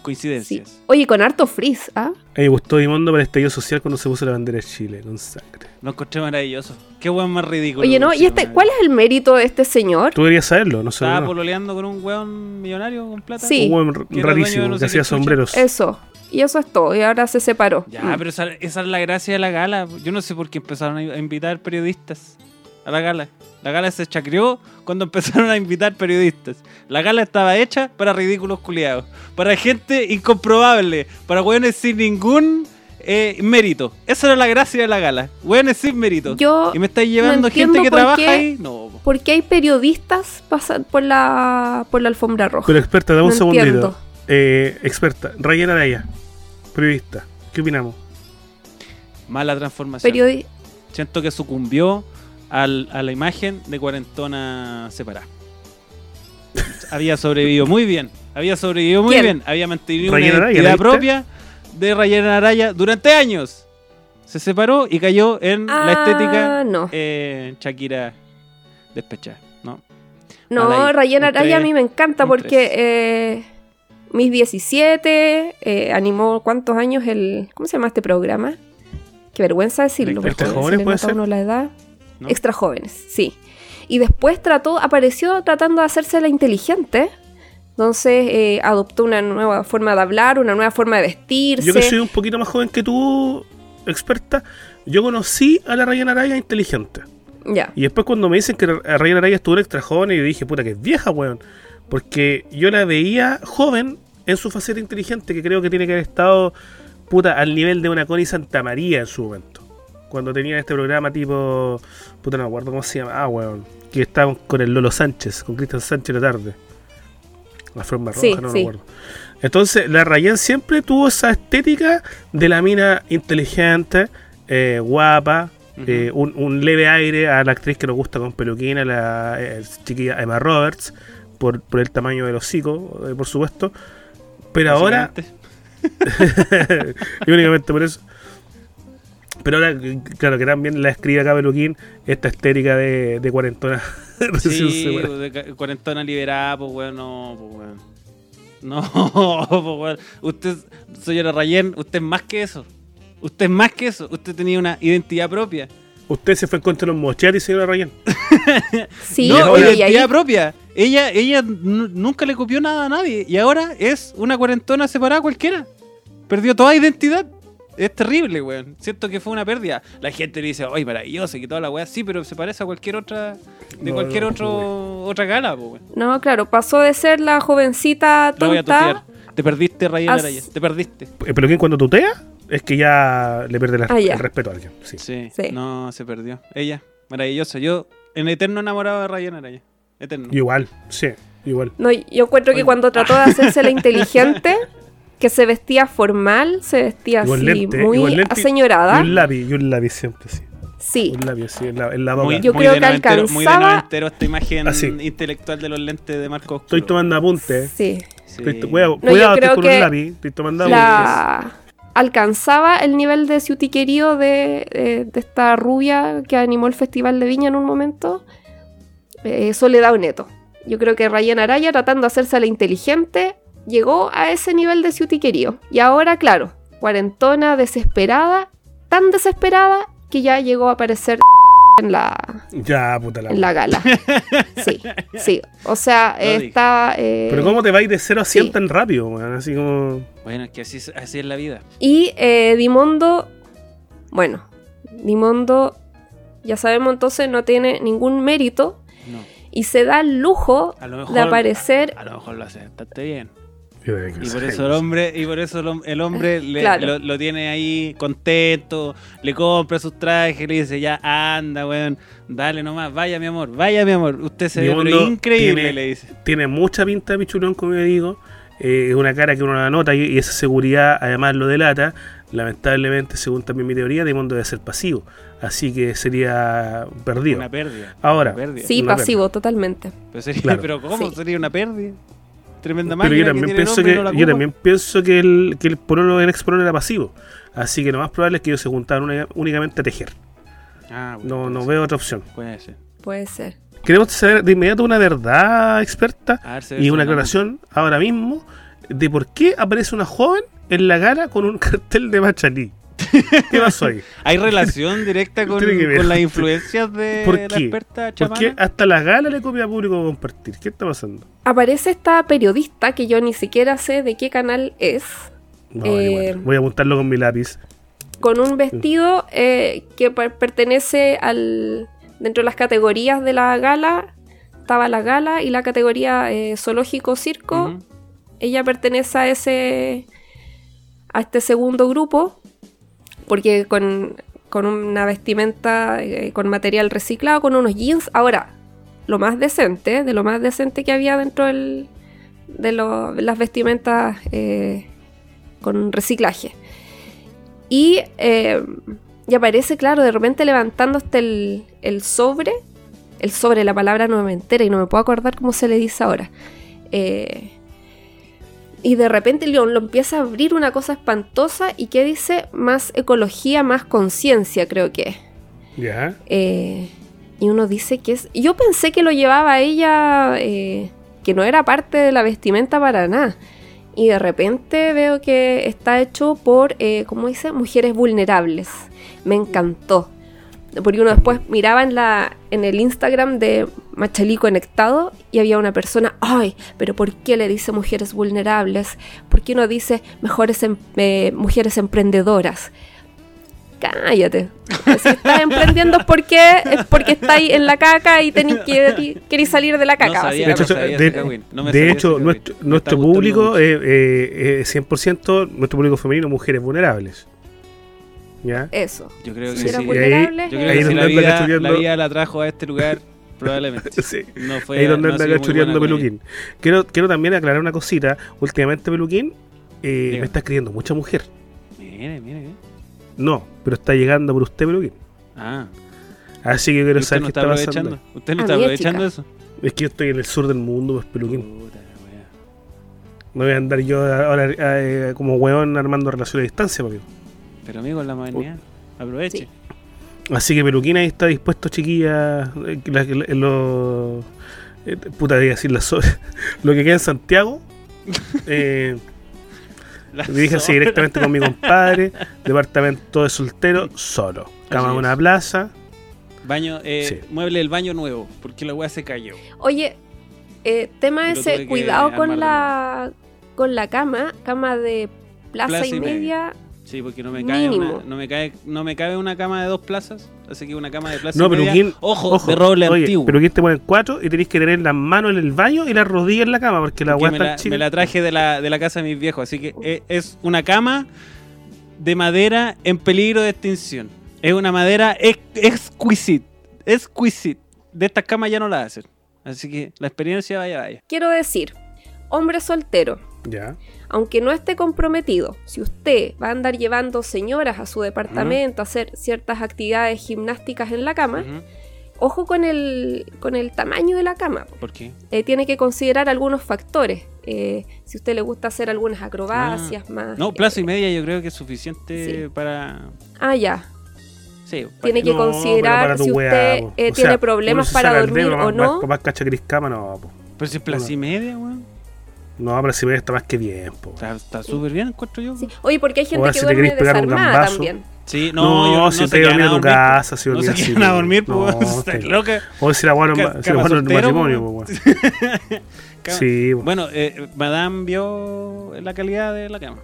Speaker 5: sí.
Speaker 6: coincidencias.
Speaker 5: Oye, con harto frizz, ¿ah?
Speaker 4: Me gustó Dimondo para el estallido social cuando se puso la bandera de Chile, con sangre.
Speaker 6: Lo encontré maravilloso. Qué buen más ridículo.
Speaker 5: Oye, ¿no? ¿Y este, cuál es el mérito de este señor?
Speaker 4: Tú deberías saberlo, no sé.
Speaker 6: Estaba
Speaker 4: no.
Speaker 6: pololeando con un weón millonario con plata.
Speaker 5: Sí.
Speaker 4: Un weón rarísimo,
Speaker 6: no
Speaker 4: que hacía sombreros.
Speaker 5: Eso. Y eso es todo. Y ahora se separó.
Speaker 6: Ya,
Speaker 5: Mm.
Speaker 6: pero esa, esa es la gracia de la gala. Yo no sé por qué empezaron a invitar periodistas a la gala. La gala se chacreó cuando empezaron a invitar periodistas. La gala estaba hecha para ridículos culiados. Para gente incomprobable. Para weones sin ningún eh, mérito. Esa era la gracia de la gala. Weones sin mérito.
Speaker 5: Yo
Speaker 6: y me estáis llevando
Speaker 5: no
Speaker 6: gente que trabaja
Speaker 5: qué-
Speaker 6: ahí. No. po.
Speaker 5: ¿Por qué hay periodistas pasan por la, por la alfombra roja?
Speaker 4: Pero experta, dame un segundito.
Speaker 5: entiendo.
Speaker 4: Eh, experta, Ryan Araya, periodista. ¿Qué opinamos?
Speaker 6: Mala transformación.
Speaker 5: Periodi-
Speaker 6: Siento que sucumbió al- a la imagen de cuarentona separada. había sobrevivido muy bien. Había sobrevivido muy
Speaker 5: ¿Quién?
Speaker 6: bien. Había mantenido
Speaker 4: Rayana
Speaker 6: una
Speaker 4: Araya,
Speaker 6: identidad propia de Rayana Araya durante años. Se separó y cayó en la
Speaker 5: Ah,
Speaker 6: estética
Speaker 5: no.
Speaker 6: eh, Shakira despechada. ¿no?
Speaker 5: No, Araya a mí me encanta porque eh, mis 17 eh, animó cuántos años el... ¿Cómo se llama este programa? Qué vergüenza decirlo.
Speaker 6: Extra
Speaker 5: porque
Speaker 4: Jóvenes,
Speaker 5: se le
Speaker 4: ¿puede
Speaker 5: nota uno la edad.
Speaker 6: ¿No?
Speaker 5: Extra jóvenes, sí. Y después trató, apareció tratando de hacerse la inteligente. Entonces eh, adoptó una nueva forma de hablar, una nueva forma de vestirse.
Speaker 4: Yo que soy un poquito más joven que tú, experta, yo conocí a la Rayana Araya inteligente.
Speaker 5: Ya.
Speaker 4: Y después cuando me dicen que la Rayana Araya estuvo extra joven, yo dije, puta, que es vieja, weón. Porque yo la veía joven en su faceta inteligente, que creo que tiene que haber estado, puta, al nivel de una Connie Santa María en su momento. Cuando tenía este programa tipo, puta, no me acuerdo cómo se llama, ah, weón. Que estaba con el Lolo Sánchez, con Cristian Sánchez la tarde. La forma roja,
Speaker 5: Sí,
Speaker 4: no me
Speaker 5: sí.
Speaker 4: acuerdo. Entonces, la Rayen siempre tuvo esa estética de la mina inteligente, eh, guapa, eh, un, un leve aire a la actriz que nos gusta con peluquina, la eh, chiquilla Emma Roberts, por, por el tamaño del hocico, eh, por supuesto. Pero ahora, y únicamente por eso. Pero ahora, claro, que también la escribe acá Peluquín, esta estética de, de cuarentona.
Speaker 6: Sí, de ca- cuarentona liberada, pues weón, no, pues weón. No, pues weón. Usted, señora Rayen, usted es más que eso. Usted es más que eso. Usted tenía una identidad propia.
Speaker 4: Usted se fue en contra de los mochetes, señora Rayen.
Speaker 5: Sí,
Speaker 6: no,
Speaker 5: oye,
Speaker 6: identidad
Speaker 5: ahí
Speaker 6: propia. Ella, ella nunca le copió nada a nadie. Y ahora es una cuarentona separada cualquiera. Perdió toda identidad. Es terrible, weón. Siento que fue una pérdida. La gente le dice, oye, maravilloso, que toda la weá. Sí, pero se parece a cualquier otra. De
Speaker 4: No,
Speaker 6: cualquier
Speaker 4: no,
Speaker 6: otro, otra gala, pues, weón.
Speaker 5: No, claro, pasó de ser la jovencita
Speaker 6: La voy a
Speaker 5: tonta.
Speaker 6: tutear. Te perdiste, Rayen
Speaker 5: As-
Speaker 6: Araya. Te perdiste.
Speaker 4: Eh, Peluquín cuando tutea, es que ya le pierde la-
Speaker 5: Ah, ya.
Speaker 4: el respeto a alguien. Sí.
Speaker 6: Sí,
Speaker 5: Sí.
Speaker 6: No, se perdió. Ella, maravillosa. Yo, en eterno enamorado de Rayen Araya. Eterno.
Speaker 4: Igual, sí, igual.
Speaker 5: No, yo encuentro que
Speaker 6: Oye.
Speaker 5: cuando trató de hacerse la inteligente, que se vestía formal, se vestía así,
Speaker 4: lente,
Speaker 5: muy
Speaker 4: lente
Speaker 5: aseñorada.
Speaker 4: Y un lápiz, y un lápiz siempre, sí.
Speaker 5: Sí,
Speaker 4: Un lápiz, sí, en la, en la boca.
Speaker 6: Muy,
Speaker 5: Yo
Speaker 6: muy
Speaker 5: creo
Speaker 6: de
Speaker 5: que
Speaker 6: noventero- Muy de
Speaker 5: alcanzaba-
Speaker 6: noventero esta imagen
Speaker 4: Así.
Speaker 6: intelectual de los lentes de Marco Oscuro.
Speaker 4: Estoy tomando apuntes.
Speaker 5: sí.
Speaker 6: Sí.
Speaker 4: Estoy cuidado,
Speaker 5: yo
Speaker 4: cuidado, estoy
Speaker 5: creo
Speaker 4: con
Speaker 5: que
Speaker 4: un lápiz. Estoy tomando apuntes.
Speaker 5: La... Alcanzaba el nivel de ciutiquerío de, de, de esta rubia que animó el Festival de Viña en un momento. Eh, Soledad Neto. Yo creo que Rayen Araya, tratando de hacerse la inteligente, llegó a ese nivel de ciutiquerío. Y ahora, claro, cuarentona, desesperada, tan desesperada que ya llegó a aparecer en la,
Speaker 4: Ya, puta la.
Speaker 5: en la gala. Sí, sí. O sea, está... eh,
Speaker 4: Pero ¿cómo te vais de 0 a 100
Speaker 5: sí.
Speaker 4: tan rápido, weón? Así como.
Speaker 6: Bueno, es que así, es- así es la vida.
Speaker 5: Y eh, Dimondo, bueno, Dimondo, ya sabemos entonces, no tiene ningún mérito
Speaker 6: No.
Speaker 5: y se da el lujo
Speaker 6: mejor,
Speaker 5: de aparecer.
Speaker 6: A lo mejor lo hace bastante bien. Y por eso el hombre, y por eso el, hom- el hombre le-
Speaker 5: Claro.
Speaker 6: lo, lo tiene ahí contento, le compra sus trajes, le dice, ya anda, weón, dale nomás, vaya mi amor, vaya mi amor, usted se ve pero
Speaker 4: Dimondo
Speaker 6: increíble,
Speaker 4: tiene-
Speaker 6: le dice.
Speaker 4: Tiene mucha pinta de pichulón, como yo digo. Eh, Es una cara que uno la nota y, y esa seguridad además lo delata. Lamentablemente, según también mi teoría, Dimondo debe ser pasivo. Así que sería perdido.
Speaker 6: Una pérdida.
Speaker 4: Ahora,
Speaker 6: una pérdida.
Speaker 5: Sí,
Speaker 4: una
Speaker 5: pasivo, totalmente.
Speaker 6: Pero, sería-
Speaker 4: Claro.
Speaker 6: pero ¿cómo
Speaker 5: Sí.
Speaker 6: sería una pérdida? Tremenda
Speaker 4: Pero
Speaker 6: máquina
Speaker 4: yo
Speaker 6: que
Speaker 4: también pienso que,
Speaker 6: no
Speaker 4: yo también pienso que el, que el pololo, el ex pololo era pasivo. Así que lo más probable es que ellos se juntaran única- únicamente a tejer.
Speaker 6: Ah, bueno,
Speaker 4: No, no
Speaker 6: ser,
Speaker 4: veo otra opción.
Speaker 6: Puede ser.
Speaker 5: Puede ser.
Speaker 4: Queremos saber de inmediato una verdad experta
Speaker 6: ver,
Speaker 4: y una aclaración ahora mismo de por qué aparece una joven en la gala con un cartel de Machalí. ¿Qué pasó ahí?
Speaker 6: ¿Hay relación directa con, las influencias de
Speaker 4: ¿Por
Speaker 6: la
Speaker 4: qué?
Speaker 6: experta
Speaker 4: ¿Por
Speaker 6: chamana?
Speaker 4: qué hasta la gala le copia a público compartir? ¿Qué está pasando?
Speaker 5: Aparece esta periodista que yo ni siquiera sé de qué canal es,
Speaker 4: No,
Speaker 5: Eh.
Speaker 4: Voy a apuntarlo con mi lápiz.
Speaker 5: con un vestido eh, que per- pertenece al. Dentro de las categorías de la gala, estaba la gala y la categoría eh, zoológico circo.
Speaker 6: Ujú.
Speaker 5: ella pertenece a ese a este segundo grupo porque con, con una vestimenta eh, con material reciclado con unos jeans. Ahora lo más decente de lo más decente que había dentro del- de, las vestimentas eh, con reciclaje. Y, eh, y aparece claro de repente levantando hasta el, el sobre. El sobre la palabra no me entera y no me puedo acordar cómo se le dice ahora. Eh, y de repente León lo empieza a abrir una cosa espantosa y que dice más ecología, más conciencia, creo que.
Speaker 4: ¿Ya?
Speaker 5: Eh, y uno dice que es... Yo pensé que lo llevaba ella, eh, que no era parte de la vestimenta para nada. Y de repente veo que está hecho por, eh, ¿cómo dice? Mujeres vulnerables. Me encantó. Porque uno después miraba en, la, en el Instagram de Machalí Conectado y había una persona, ay, pero ¿por qué le dice mujeres vulnerables? ¿Por qué no dice mejores em- eh, mujeres emprendedoras? Cállate. Si estás emprendiendo es porque, es porque estáis en la caca y tenéis que queréis salir de la caca.
Speaker 6: No sabía,
Speaker 4: De
Speaker 5: básicamente.
Speaker 4: hecho, de-.
Speaker 6: No
Speaker 4: de nuestro, público es eh, eh, 100% nuestro público femenino, mujeres vulnerables. ¿Ya?
Speaker 5: Eso.
Speaker 6: Yo creo que
Speaker 5: Si
Speaker 6: sí.
Speaker 4: ahí-
Speaker 6: Yo
Speaker 5: eh,
Speaker 6: creo
Speaker 4: Ahí
Speaker 6: que si la vida, la vida la trajo a este lugar, probablemente.
Speaker 4: Sí.
Speaker 6: No fue,
Speaker 4: Ahí donde
Speaker 6: no
Speaker 4: anda cachureando Peluquín. Quiero, quiero también aclarar una cosita. Últimamente Peluquín eh, me está escribiendo mucha mujer.
Speaker 6: Mire, mire.
Speaker 4: No, pero está llegando por usted Peluquín.
Speaker 6: Ah,
Speaker 4: Así que yo
Speaker 6: ¿y
Speaker 4: quiero saber
Speaker 6: no
Speaker 4: qué
Speaker 6: está
Speaker 4: pasando.
Speaker 6: ¿Usted no está aprovechando eso?
Speaker 4: Es que yo estoy en el sur del mundo, pues Peluquín.
Speaker 6: Puta.
Speaker 4: No voy a andar yo ahora eh, como hueón armando relaciones a distancia, papi.
Speaker 6: Pero amigo, en la mañana, aproveche.
Speaker 5: Sí.
Speaker 4: Así que Peluquín ahí está dispuesto, chiquillas. eh, lo, eh, puta, voy a decir la so- lo que queda en Santiago. Eh, diríjase directamente con mi compadre. Departamento de soltero, solo. Cama en una plaza.
Speaker 6: Baño, eh,
Speaker 4: Sí.
Speaker 6: mueble del baño nuevo, porque la weá se cayó.
Speaker 5: Oye, eh, tema ese, cuidado con la con la cama, cama de plaza,
Speaker 6: Plaza
Speaker 5: y
Speaker 6: y
Speaker 5: media.
Speaker 6: Sí, porque no me
Speaker 5: Mínimo.
Speaker 6: una, no me cae, no me cabe una cama de dos plazas, así que una cama de plaza
Speaker 4: No,
Speaker 6: y media,
Speaker 4: Peluquín.
Speaker 6: ojo, de roble
Speaker 4: oye,
Speaker 6: antiguo.
Speaker 4: Peluquín te ponen cuatro y tenéis que tener las manos en el baño y las rodillas en la cama porque la
Speaker 6: Porque me,
Speaker 4: está
Speaker 6: la, me la traje de la, de la casa de mis viejos, así que e- es una cama de madera en peligro de extinción. Es una madera ex- exquisite, exquisite. De estas camas ya no la hacen. Así que la experiencia vaya, vaya.
Speaker 5: Quiero decir, hombre soltero,
Speaker 4: Ya.
Speaker 5: Aunque no esté comprometido, si usted va a andar llevando señoras a su departamento a hacer ciertas actividades gimnásticas en la cama, ojo con el, con el tamaño de la cama.
Speaker 6: ¿Por qué?
Speaker 5: Eh, tiene que considerar algunos factores. Eh, si usted le gusta hacer algunas acrobacias más.
Speaker 6: Ah. No,
Speaker 5: eh,
Speaker 6: plaza y media yo creo que es suficiente
Speaker 5: sí.
Speaker 6: para...
Speaker 5: Ah, ya.
Speaker 6: Sí,
Speaker 5: Tiene que
Speaker 4: No,
Speaker 5: considerar si usted eh, tiene
Speaker 4: sea,
Speaker 5: problemas para dormir
Speaker 4: dedo,
Speaker 5: o
Speaker 4: más-
Speaker 5: no.
Speaker 4: Más, más cacha gris cama, no, po.
Speaker 6: Pero si es plaza y media, weón.
Speaker 4: No, pero si está más que bien, po.
Speaker 6: Está súper bien, encuentro yo.
Speaker 5: Sí. Oye, porque hay gente
Speaker 4: Ahora,
Speaker 5: que
Speaker 4: si
Speaker 5: duerme
Speaker 4: querés pegar un
Speaker 5: desarmada también.
Speaker 6: Sí,
Speaker 4: No,
Speaker 6: no, yo- no
Speaker 4: si te dormir en
Speaker 6: a
Speaker 4: tu
Speaker 6: dormir,
Speaker 4: casa, si
Speaker 6: No
Speaker 4: así,
Speaker 6: a dormir,
Speaker 4: No,
Speaker 6: pues. loca.
Speaker 4: O si la
Speaker 6: Ca-
Speaker 4: si la no es
Speaker 6: soltero,
Speaker 4: matrimonio, weón.
Speaker 6: Cama-
Speaker 4: Sí.
Speaker 6: Bueno, eh, Madame vio la calidad de la cama.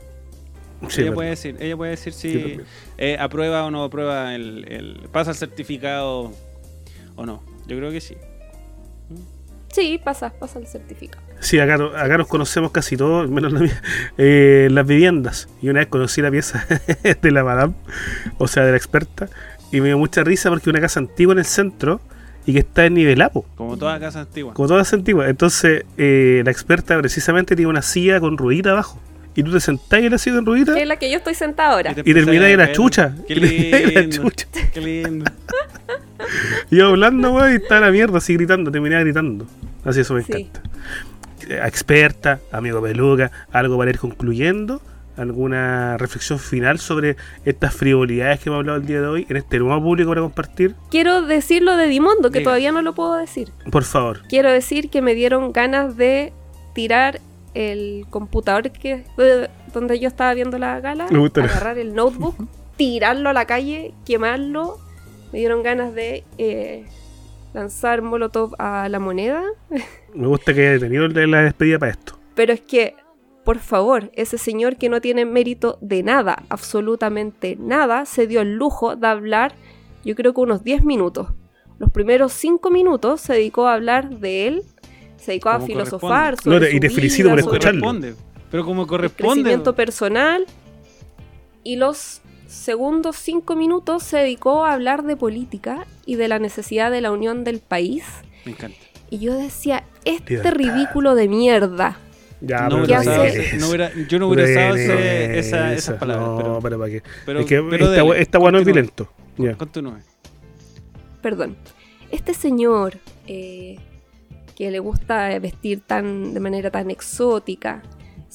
Speaker 4: Sí,
Speaker 6: ella puede decir, ella puede decir si eh, aprueba o no aprueba el, el- pasa el certificado o no. Yo creo que sí.
Speaker 5: Sí, pasa, pasa el certificado.
Speaker 4: Sí, acá, acá nos conocemos casi todos, menos la mía, eh, las viviendas. Y una vez conocí la pieza de la madame, o sea, de la experta, y me dio mucha risa porque es una casa antigua en el centro y que está en nivelapo,
Speaker 6: Como toda casa antigua.
Speaker 4: como todas las antiguas. Entonces, eh, la experta precisamente tiene una silla con ruedita abajo. Y tú te sentás en la silla con ruedita
Speaker 5: Que es la que yo estoy sentada ahora.
Speaker 6: te
Speaker 4: y
Speaker 6: empezáis
Speaker 4: en la chucha.
Speaker 6: Qué
Speaker 4: Y termináis en la
Speaker 6: lindo.
Speaker 4: chucha.
Speaker 6: Qué lindo.
Speaker 4: Y yo hablando, weón, y estaba la mierda así gritando, terminaba gritando. Así eso me
Speaker 5: Sí.
Speaker 4: encanta. Experta, amigo peluca, algo para ir concluyendo, alguna reflexión final sobre estas frivolidades que hemos hablado el día de hoy en este nuevo público para compartir.
Speaker 5: Quiero decir lo de Dimondo, que
Speaker 6: Diga.
Speaker 5: todavía no lo puedo decir.
Speaker 4: Por favor.
Speaker 5: Quiero decir que me dieron ganas de tirar el computador que eh, donde yo estaba viendo la gala, agarrar el notebook, tirarlo a la calle, quemarlo. Me dieron ganas de eh, lanzar Molotov a la moneda.
Speaker 4: Me gusta que haya tenido la despedida para esto.
Speaker 5: Pero es que, por favor, ese señor que no tiene mérito de nada, absolutamente nada, se dio el lujo de hablar, yo creo que unos 10 minutos. Los primeros 5 minutos se dedicó a hablar de él, se dedicó a filosofar sobre
Speaker 4: No, y te felicito
Speaker 5: vida,
Speaker 4: por escucharlo.
Speaker 6: Pero como
Speaker 5: el
Speaker 6: corresponde.
Speaker 5: crecimiento personal. Y los segundos 5 minutos se dedicó a hablar de política y de la necesidad de la unión del país.
Speaker 6: Me encanta.
Speaker 5: Y yo decía, este
Speaker 4: Libertad.
Speaker 5: ridículo de mierda.
Speaker 4: Ya,
Speaker 6: no
Speaker 4: pero
Speaker 6: hubiera
Speaker 5: ¿qué
Speaker 4: no
Speaker 6: hubiera- yo no hubiera usado esa- esas palabras.
Speaker 4: No,
Speaker 6: pero,
Speaker 4: pero para qué.
Speaker 6: pero,
Speaker 4: es que
Speaker 6: pero
Speaker 4: esta,
Speaker 6: dele,
Speaker 4: esta weá no es violento. Ya.
Speaker 6: Continúe.
Speaker 5: perdón, este señor eh, que le gusta vestir tan de manera tan exótica,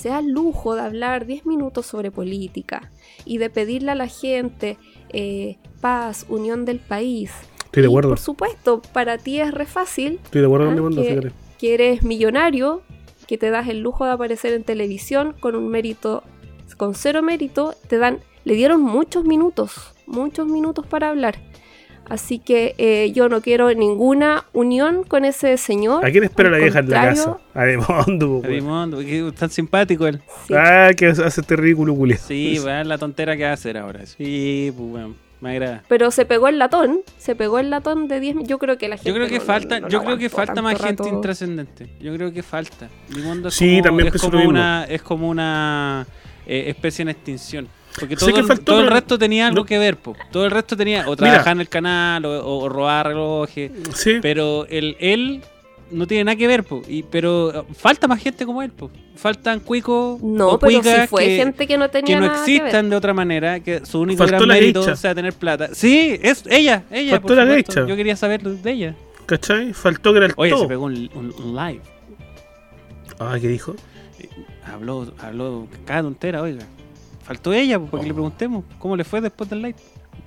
Speaker 5: se da el lujo de hablar 10 minutos sobre política y de pedirle a la gente eh, paz, unión del país.
Speaker 4: Estoy de
Speaker 5: Y,
Speaker 4: acuerdo.
Speaker 5: por supuesto, para ti es re fácil
Speaker 4: Estoy de acuerdo con
Speaker 5: Ah,
Speaker 4: Demando,
Speaker 5: que- que eres millonario, que te das el lujo de aparecer en televisión con un mérito, con cero mérito, te dan, le dieron muchos minutos, muchos minutos para hablar. Así que eh, yo no quiero ninguna unión con ese señor.
Speaker 4: ¿A quién espera
Speaker 5: Al
Speaker 4: la vieja en la casa? A Demondo, weón.
Speaker 6: Edimondo, que es tan simpático él.
Speaker 5: sí.
Speaker 4: Ah, que hace este ridículo, culiao.
Speaker 6: Sí, weón, la tontera que va a hacer ahora. Sí, pues weón, me agrada.
Speaker 5: Pero se pegó el latón, se pegó el latón de 10 Yo creo que la gente.
Speaker 6: Yo creo que
Speaker 5: no-
Speaker 6: falta,
Speaker 5: no- no
Speaker 6: yo creo que falta más gente intrascendente. Yo creo que falta. Edimondo es
Speaker 4: Sí,
Speaker 6: como,
Speaker 4: también
Speaker 6: es como una, es como una eh, especie en extinción. Porque todo,
Speaker 4: que
Speaker 6: el,
Speaker 4: faltó,
Speaker 6: todo el resto tenía algo
Speaker 4: no-
Speaker 6: que ver, po. Todo el resto tenía o
Speaker 4: Mira.
Speaker 6: trabajar en el canal o, o- o robar relojes.
Speaker 4: Sí.
Speaker 6: Pero el, él no tiene nada que ver, po. Y, pero eh, falta más gente como él, po. Faltan cuicos
Speaker 5: No,
Speaker 6: o
Speaker 5: pero si fue
Speaker 6: que,
Speaker 5: gente que no tenía
Speaker 6: que no
Speaker 5: nada que ver.
Speaker 6: existan de otra manera, que su único
Speaker 4: Faltó
Speaker 6: gran mérito sea tener plata. Sí, es ella, ella.
Speaker 4: Faltó
Speaker 6: por
Speaker 4: la geisha.
Speaker 6: Yo quería saber de ella.
Speaker 4: ¿Cachai? Faltó que era el
Speaker 6: Oye,
Speaker 4: todo.
Speaker 6: se pegó un, un- un live.
Speaker 4: Ah, ¿qué dijo?
Speaker 6: Habló, habló cada tontera, oiga. Faltó ella, pues, para que le preguntemos cómo le fue después del live.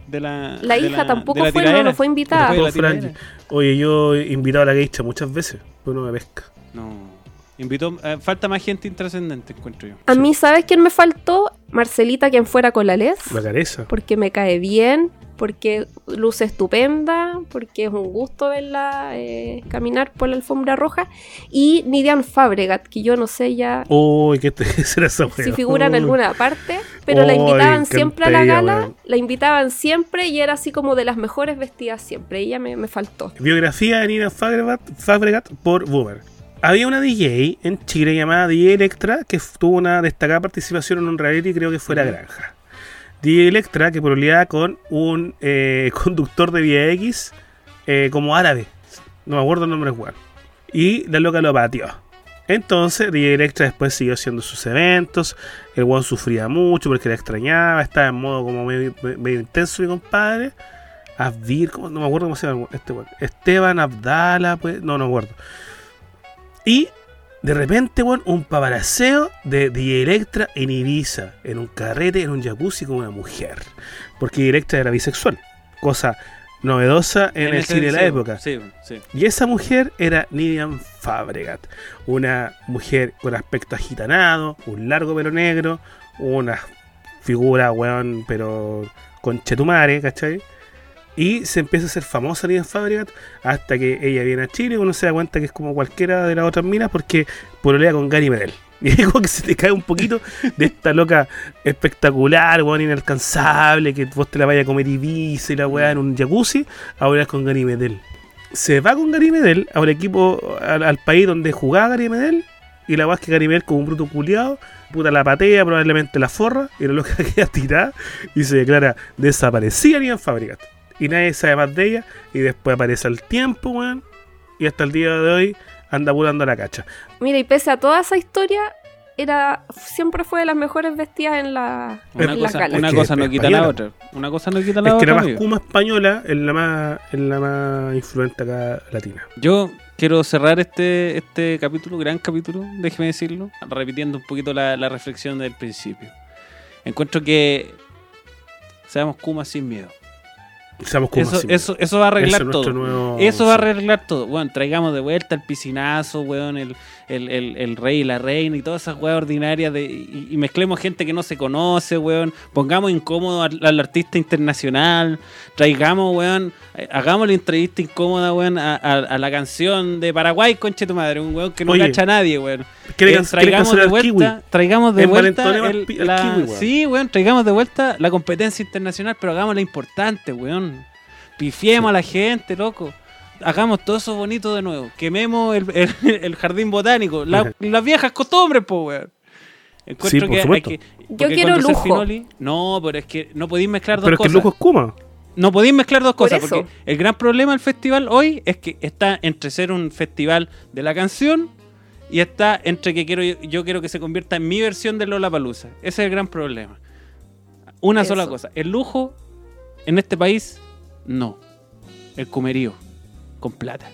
Speaker 6: De la,
Speaker 5: La
Speaker 6: de
Speaker 5: hija tampoco
Speaker 6: de la
Speaker 5: fue, no,
Speaker 6: tiradera.
Speaker 5: no fue invitada.
Speaker 6: Tiradera.
Speaker 4: Oye, yo he invitado a la geisha muchas veces, pero no me pesca.
Speaker 6: No. Invitó, eh, falta más gente intrascendente, encuentro yo.
Speaker 5: A mí, ¿sabes quién me faltó? Marcelita, quien fuera con la Les.
Speaker 4: La careza.
Speaker 5: Porque me cae bien, porque luce estupenda, porque es un gusto verla eh, caminar por la alfombra roja. Y Nidian Fabregat, que yo no sé ya
Speaker 4: Uy, ¿qué te será esa
Speaker 5: si figura en alguna parte, pero la invitaban siempre a la gala, la invitaban siempre y era así como de las mejores vestidas siempre. Ella me, me faltó.
Speaker 4: Biografía de Nina Fabregat, Fabregat por Boomer. Había una DJ en Chile llamada DJ Electra que tuvo una destacada participación en un reality, creo que fue La Granja. DJ Electra que pololeaba con un eh, conductor de Vía X eh, como árabe. No me acuerdo el nombre del weón. Y la loca lo pateó. Entonces, DJ Electra después siguió haciendo sus eventos. El weón sufría mucho porque la extrañaba. Estaba en modo como medio, intenso, mi compadre. Abdir, no me acuerdo cómo se llama este weón. Esteban Abdala, pues, no, no me acuerdo. Y de repente, weón, un paparaceo de DJ Electra en Ibiza, en un carrete, en un jacuzzi con una mujer. Porque Electra era bisexual, cosa novedosa en, el cine de la época.
Speaker 6: Sí, sí.
Speaker 4: Y esa mujer era Nidian Fabregat, una mujer con aspecto agitanado, un largo pelo negro, una figura, weón, pero con chetumare, ¿cachai? Y se empieza a hacer famosa Nidian Fabregat hasta que ella viene a Chile y uno se da cuenta que es como cualquiera de las otras minas porque pololea con Gary Medel. Y como que se te cae un poquito de esta loca espectacular, weón, inalcanzable, que vos te la vayas a comer Ibiza y la weá en un jacuzzi, ahora es con Gary Medel se va con Gary Medel al equipo, al, país donde jugaba Gary Medel. Y la weá es que Gary Medel, como un bruto culiado, puta la patea, probablemente la forra, y la loca queda tirada y se declara desaparecida ni en Fabregat. Y nadie sabe más de ella. Y después aparece al tiempo, weón. Y hasta el día de hoy anda pulando la cacha.
Speaker 5: Mira, y pese a toda esa historia, era siempre fue de las mejores vestidas en la
Speaker 6: Una
Speaker 5: en
Speaker 6: cosa, una
Speaker 4: Es que
Speaker 6: cosa no quita la otra. Una cosa no quita la
Speaker 4: Es que
Speaker 6: otra.
Speaker 4: la más
Speaker 6: amigo.
Speaker 4: kuma española es la más, es la más influente acá latina.
Speaker 6: Yo quiero cerrar este, este capítulo, gran capítulo, déjeme decirlo, repitiendo un poquito la, la reflexión del principio. Encuentro que seamos Kuma sin miedo.
Speaker 4: Seamos como
Speaker 6: Eso, eso, eso va a arreglar todo.
Speaker 4: nuevo-
Speaker 6: Eso va a arreglar todo. Bueno, traigamos de vuelta el piscinazo, weón, el, el, el, el rey y la reina y todas esas weas ordinarias de, y, y mezclemos gente que no se conoce, weón. Pongamos incómodo al, al artista internacional. Traigamos, weón, eh, hagamos la entrevista incómoda, weón, a, a- a la canción de Paraguay, conche tu madre, un weón que no
Speaker 4: Oye,
Speaker 6: cacha a nadie, weón.
Speaker 4: ¿Quiere
Speaker 6: Eh, traigamos de
Speaker 4: al Kiwi?
Speaker 6: vuelta, traigamos de vuelta el- la-
Speaker 4: Kiwi, weón.
Speaker 6: sí, weón, traigamos de vuelta la competencia internacional, pero hagámosla importante, weón. Pifiemos a la gente, loco. Hagamos todo eso bonito de nuevo. Quememos el, el- el jardín botánico. La- las viejas costumbres, po, weón. Encuentro
Speaker 4: Sí, por
Speaker 6: que hay
Speaker 4: supuesto.
Speaker 6: que.
Speaker 5: Yo quiero lujo.
Speaker 6: Finoli- no, pero es que no podéis mezclar dos
Speaker 4: Pero es que
Speaker 6: cosas.
Speaker 4: el lujo es Kuma.
Speaker 6: No podéis mezclar dos
Speaker 5: Por
Speaker 6: cosas,
Speaker 5: eso.
Speaker 6: porque el gran problema del festival hoy es que está entre ser un festival de la canción y está entre que quiero yo quiero que se convierta en mi versión de Lola Palusa. Ese es el gran problema. Una
Speaker 5: Eso.
Speaker 6: sola cosa. El lujo en este país, no. El comerío, con plata.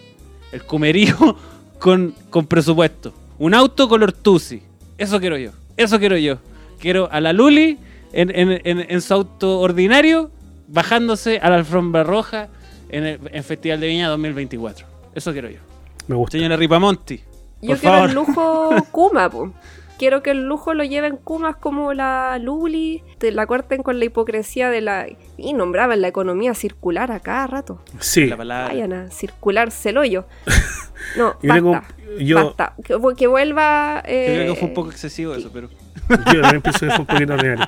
Speaker 6: El comerío con, con presupuesto. Un auto color Tusi. Eso quiero yo. Eso quiero yo. Quiero a la Luli en, en- en- en su auto ordinario, bajándose a la alfombra roja en el en Festival de Viña 2024. Eso quiero yo.
Speaker 4: Me gusta.
Speaker 6: Señora Ripamonti.
Speaker 5: Yo
Speaker 6: por
Speaker 5: quiero
Speaker 6: favor.
Speaker 5: el lujo Kuma, po. Quiero que el lujo lo lleven Kumas como la Luli, te la corten con la hipocresía de la... Y nombraban la economía circular a cada rato.
Speaker 4: Sí.
Speaker 6: La palabra.
Speaker 5: Vayan a circularse el hoyo. No,
Speaker 4: Yo tengo-
Speaker 5: basta.
Speaker 4: yo-
Speaker 5: basta. Que, que vuelva...
Speaker 6: Yo creo
Speaker 5: eh,
Speaker 6: que fue un poco excesivo eso, pero.
Speaker 4: Yo también pienso que fue un poquito ordinario.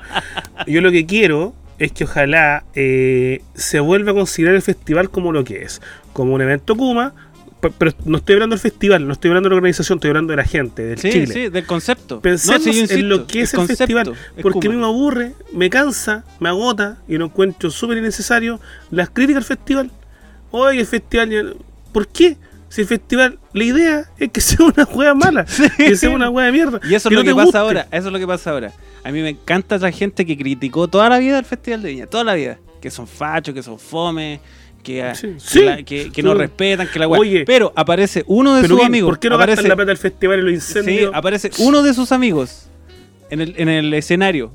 Speaker 4: Yo lo que quiero es que ojalá eh, se vuelva a considerar el festival como lo que es, como un evento Kuma, pero no estoy hablando del festival, no estoy hablando de la organización, estoy hablando de la gente, del
Speaker 6: Sí,
Speaker 4: Chile.
Speaker 6: sí, del concepto.
Speaker 4: Pensemos
Speaker 6: No, sí, yo
Speaker 4: en
Speaker 6: insisto,
Speaker 4: lo que es el, festival,
Speaker 6: es
Speaker 4: porque a mí me aburre, me cansa, me agota y lo encuentro súper innecesario las críticas al festival. Oye, el festival, ¿por qué? Si el festival, la idea es que sea una juega mala, que sea una juega de mierda.
Speaker 6: Y eso es
Speaker 4: que
Speaker 6: lo
Speaker 4: no
Speaker 6: que pasa
Speaker 4: guste.
Speaker 6: ahora. Eso es lo que pasa ahora. A mí me encanta esa gente que criticó toda la vida el Festival de Viña. Toda la vida. Que son fachos, que son fome, que, ah,
Speaker 4: Sí,
Speaker 6: que,
Speaker 4: sí.
Speaker 6: la- que- que no respetan, que la weá.
Speaker 4: Oye.
Speaker 6: Pero aparece uno de sus
Speaker 4: bien,
Speaker 6: amigos.
Speaker 4: ¿por qué no
Speaker 6: aparece,
Speaker 4: la plata del festival en los
Speaker 6: sí,
Speaker 4: incendios?
Speaker 6: aparece uno de sus amigos en el, en el escenario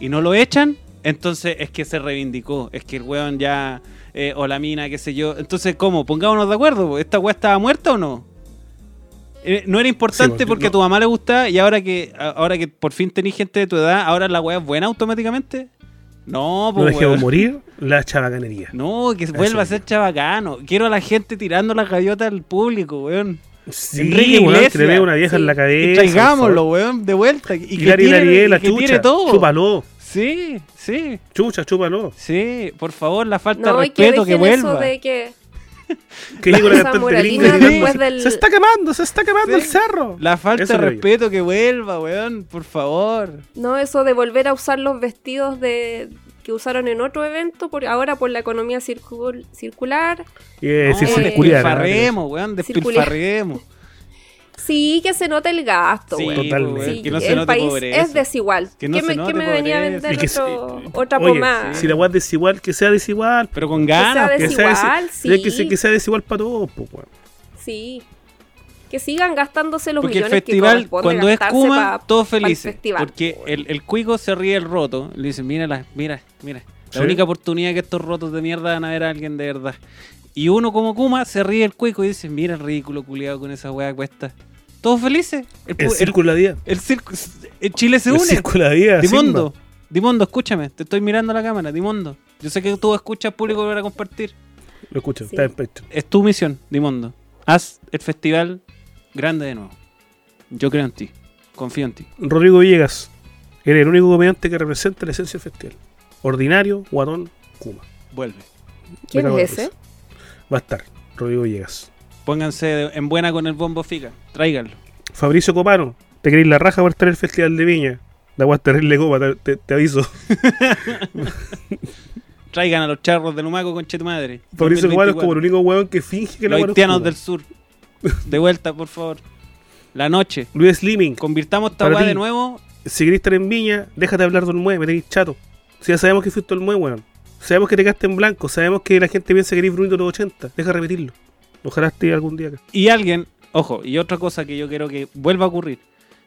Speaker 6: y no lo echan. Entonces es que se reivindicó. Es que el weón ya. eh, o la mina, qué sé yo. Entonces, ¿cómo? Pongámonos de acuerdo. ¿Esta weá estaba muerta o no? Eh, no era importante
Speaker 4: porque
Speaker 6: porque
Speaker 4: no.
Speaker 6: a tu mamá le gustaba y ahora que ahora que por fin tenés gente de tu edad, ahora la weá es buena automáticamente. No,
Speaker 4: no
Speaker 6: pues
Speaker 4: dejemos
Speaker 6: weón.
Speaker 4: morir la chabacanería.
Speaker 6: No, que vuelva a ser chabacano. Quiero a la gente tirando las gaviotas al público, weón.
Speaker 4: Sí,
Speaker 6: Enrique
Speaker 4: weón,
Speaker 6: Iglesias.
Speaker 4: que le vea una vieja
Speaker 5: Sí.
Speaker 4: en la
Speaker 6: Y
Speaker 4: cabeza.
Speaker 6: traigámoslo, weón, de vuelta. Y,
Speaker 4: Y,
Speaker 6: que tire, y
Speaker 4: la
Speaker 6: que tire
Speaker 4: chucha.
Speaker 6: todo.
Speaker 4: Chúpalo.
Speaker 6: Sí, sí,
Speaker 4: Chucha, chúpalo.
Speaker 6: sí. Por favor, la falta
Speaker 5: No,
Speaker 6: de
Speaker 5: y que
Speaker 6: respeto que,
Speaker 5: dejen eso
Speaker 6: vuelva.
Speaker 5: de que
Speaker 4: Que la
Speaker 5: después del-
Speaker 4: Se está quemando, se está quemando
Speaker 6: Sí.
Speaker 4: el cerro.
Speaker 6: La falta
Speaker 4: Eso
Speaker 6: de
Speaker 4: yo.
Speaker 6: respeto que vuelva, weón. Por favor.
Speaker 5: No, eso de volver a usar los vestidos de que usaron en otro evento, por ahora por la economía circul- circular.
Speaker 4: Y es decir,
Speaker 6: No,
Speaker 5: sí,
Speaker 4: circular,
Speaker 6: despilfarremos, weón. Despilfarremos.
Speaker 5: Sí, que se note el gasto,
Speaker 6: Sí,
Speaker 5: güey.
Speaker 4: Totalmente.
Speaker 5: Sí,
Speaker 6: que no se
Speaker 5: el
Speaker 6: note
Speaker 5: país
Speaker 6: pobreza.
Speaker 5: es desigual.
Speaker 6: Que no
Speaker 5: ¿Qué
Speaker 6: se
Speaker 5: me,
Speaker 6: note
Speaker 5: qué me venía a vender
Speaker 4: que se-
Speaker 5: otro- otra
Speaker 4: Oye,
Speaker 5: pomada?
Speaker 4: si la weá es desigual, que sea desigual.
Speaker 6: Pero con
Speaker 5: Que sea
Speaker 6: ganas.
Speaker 4: Que sea,
Speaker 5: desigual,
Speaker 4: desi-
Speaker 5: sí.
Speaker 4: que, sea, que sea desigual para todos, pues, weón.
Speaker 5: Sí. Que sigan gastándose los
Speaker 6: Porque el
Speaker 5: millones que
Speaker 6: festival, cuando es Kuma, todos
Speaker 5: el
Speaker 6: felices. Porque el, el cuico se ríe el roto. Le dice, mira, la- mira, mira. La
Speaker 4: Sí.
Speaker 6: única oportunidad que estos rotos de mierda van a ver a alguien de verdad. Y uno como Kuma se ríe el cuico y dice, mira el ridículo culiado con esa weá cuesta. Todos felices. El,
Speaker 4: El círculo de día.
Speaker 6: el- el el Chile se
Speaker 4: El
Speaker 6: une.
Speaker 4: círculo de día.
Speaker 6: Dimondo, Dimondo, escúchame. Te estoy mirando a la cámara, Dimondo. Yo sé que tú escuchas público para compartir.
Speaker 4: Simba. Lo escucho,
Speaker 5: Sí.
Speaker 4: está en pecho.
Speaker 6: Es tu misión, Dimondo. Haz el festival grande de nuevo. Yo creo en ti. Confío en ti.
Speaker 4: Rodrigo Villegas. Eres el único comediante que representa la esencia del festival. Ordinario, guatón, Kuma.
Speaker 6: Vuelve.
Speaker 5: ¿Quién es ese?
Speaker 4: Va a estar, Rodrigo Villegas.
Speaker 6: Pónganse en buena con el bombo fica. Tráiganlo.
Speaker 4: Fabricio Copano. ¿Te queréis la raja por estar en el festival de Viña? La voy a terrible copa, te, te- te aviso.
Speaker 6: Traigan a los charros de Lumaco con tu madre.
Speaker 4: Fabricio Copano es
Speaker 6: 2024.
Speaker 4: como el único hueón que finge que la
Speaker 6: Los
Speaker 4: es
Speaker 6: haitianos del sur. De vuelta, por favor. La noche.
Speaker 4: Luis Slimming.
Speaker 6: Convirtamos esta weá de nuevo.
Speaker 4: Si querés estar en Viña, déjate hablar del mue, me tenéis chato. Si ya sabemos que fuiste el mue, weón. Sabemos que te quedaste en blanco, sabemos que la gente piensa que eres Brunito de los 80. Deja de repetirlo. Ojalá esté algún día acá.
Speaker 6: Y alguien, ojo, y otra cosa que yo quiero que vuelva a ocurrir.